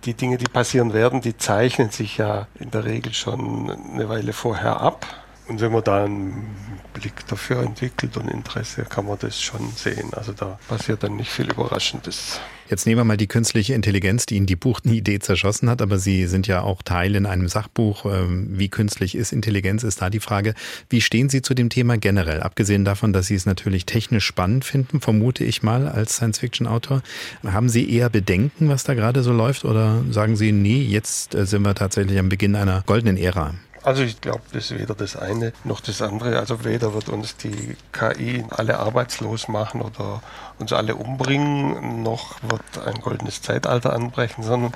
die Dinge, die passieren werden, die zeichnen sich ja in der Regel schon eine Weile vorher ab. Und wenn man da einen Blick dafür entwickelt und Interesse, kann man das schon sehen. Also da passiert dann nicht viel Überraschendes. Jetzt nehmen wir mal die künstliche Intelligenz, die Ihnen die Buchidee zerschossen hat, aber Sie sind ja auch Teil in einem Sachbuch. Ähm, wie künstlich ist Intelligenz, ist da die Frage. Wie stehen Sie zu dem Thema generell? Abgesehen davon, dass Sie es natürlich technisch spannend finden, vermute ich mal als Science-Fiction-Autor. Haben Sie eher Bedenken, was da gerade so läuft, oder sagen Sie, nee, jetzt äh, sind wir tatsächlich am Beginn einer goldenen Ära? Also ich glaube, das ist weder das eine noch das andere. Also weder wird uns die KI alle arbeitslos machen oder uns alle umbringen, noch wird ein goldenes Zeitalter anbrechen, sondern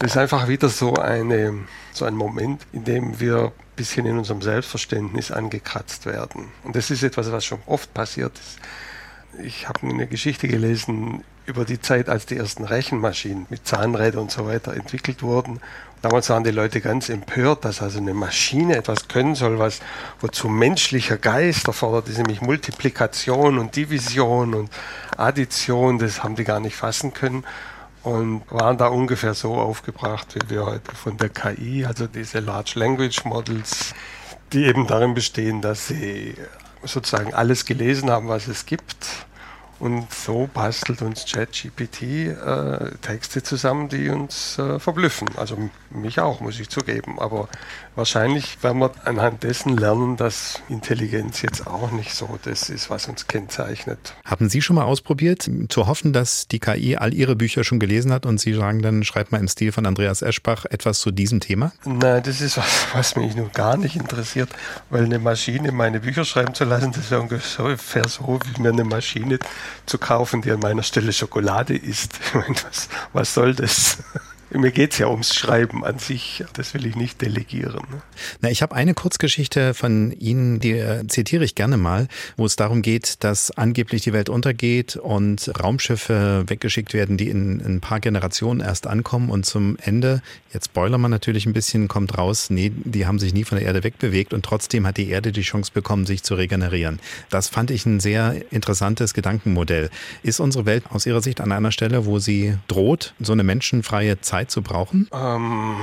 es ist einfach wieder so, eine, so ein Moment, in dem wir ein bisschen in unserem Selbstverständnis angekratzt werden. Und das ist etwas, was schon oft passiert ist. Ich habe eine Geschichte gelesen über die Zeit, als die ersten Rechenmaschinen mit Zahnrädern und so weiter entwickelt wurden. Damals waren die Leute ganz empört, dass also eine Maschine etwas können soll, was wozu menschlicher Geist erfordert ist, nämlich Multiplikation und Division und Addition, das haben die gar nicht fassen können und waren da ungefähr so aufgebracht, wie wir heute von der KI, also diese Large Language Models, die eben darin bestehen, dass sie sozusagen alles gelesen haben, was es gibt und so bastelt uns ChatGPT äh, Texte zusammen, die uns äh, verblüffen. Also mich auch, muss ich zugeben. Aber wahrscheinlich werden wir anhand dessen lernen, dass Intelligenz jetzt auch nicht so das ist, was uns kennzeichnet. Haben Sie schon mal ausprobiert, zu hoffen, dass die KI all Ihre Bücher schon gelesen hat und Sie sagen dann, schreibt mal im Stil von Andreas Eschbach etwas zu diesem Thema? Nein, das ist was, <laughs> was mich nun gar nicht interessiert, weil eine Maschine meine Bücher schreiben zu lassen, das wäre ungefähr so, wie mir eine Maschine zu kaufen, die an meiner Stelle Schokolade isst. <laughs> was, was soll das? <laughs> Mir geht es ja ums Schreiben an sich. Das will ich nicht delegieren. Na, ich habe eine Kurzgeschichte von Ihnen, die äh, zitiere ich gerne mal, wo es darum geht, dass angeblich die Welt untergeht und Raumschiffe weggeschickt werden, die in, in ein paar Generationen erst ankommen und zum Ende, jetzt spoilern man natürlich ein bisschen, kommt raus, nee, die haben sich nie von der Erde wegbewegt und trotzdem hat die Erde die Chance bekommen, sich zu regenerieren. Das fand ich ein sehr interessantes Gedankenmodell. Ist unsere Welt aus Ihrer Sicht an einer Stelle, wo sie droht, so eine menschenfreie Zeit Zeit zu brauchen? Ähm,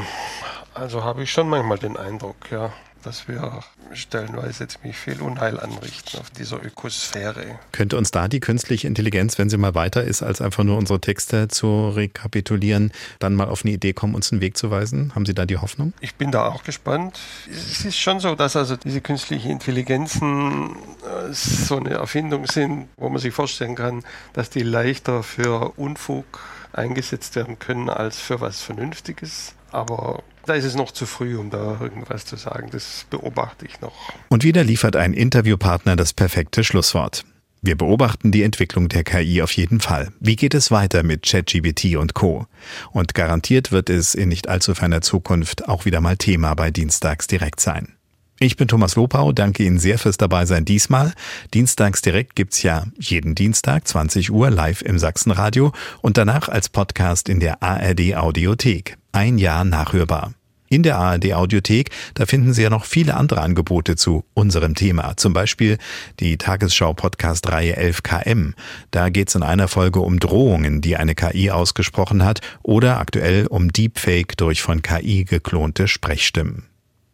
also habe ich schon manchmal den Eindruck, ja, dass wir stellenweise ziemlich viel Unheil anrichten auf dieser Ökosphäre. Könnte uns da die künstliche Intelligenz, wenn sie mal weiter ist, als einfach nur unsere Texte zu rekapitulieren, dann mal auf eine Idee kommen, uns einen Weg zu weisen? Haben Sie da die Hoffnung? Ich bin da auch gespannt. Es ist schon so, dass also diese künstlichen Intelligenzen äh, so eine Erfindung sind, wo man sich vorstellen kann, dass die leichter für Unfug eingesetzt werden können als für was Vernünftiges. Aber da ist es noch zu früh, um da irgendwas zu sagen. Das beobachte ich noch. Und wieder liefert ein Interviewpartner das perfekte Schlusswort. Wir beobachten die Entwicklung der KI auf jeden Fall. Wie geht es weiter mit ChatGPT und Co? Und garantiert wird es in nicht allzu ferner Zukunft auch wieder mal Thema bei Dienstags direkt sein. Ich bin Thomas Lopau, danke Ihnen sehr fürs Dabeisein diesmal. Dienstags direkt gibt's ja jeden Dienstag 20 Uhr live im Sachsenradio und danach als Podcast in der ARD Audiothek. Ein Jahr nachhörbar. In der ARD Audiothek, da finden Sie ja noch viele andere Angebote zu unserem Thema. Zum Beispiel die Tagesschau-Podcast-Reihe 11KM. Da geht's in einer Folge um Drohungen, die eine KI ausgesprochen hat oder aktuell um Deepfake durch von KI geklonte Sprechstimmen.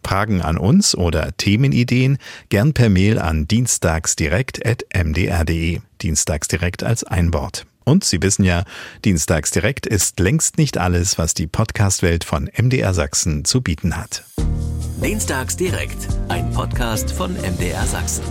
Fragen an uns oder Themenideen gern per Mail an dienstagsdirekt.mdr.de. Dienstagsdirekt als Einwort. Und Sie wissen ja, Dienstagsdirekt ist längst nicht alles, was die Podcastwelt von MDR Sachsen zu bieten hat. Dienstagsdirekt, ein Podcast von MDR Sachsen.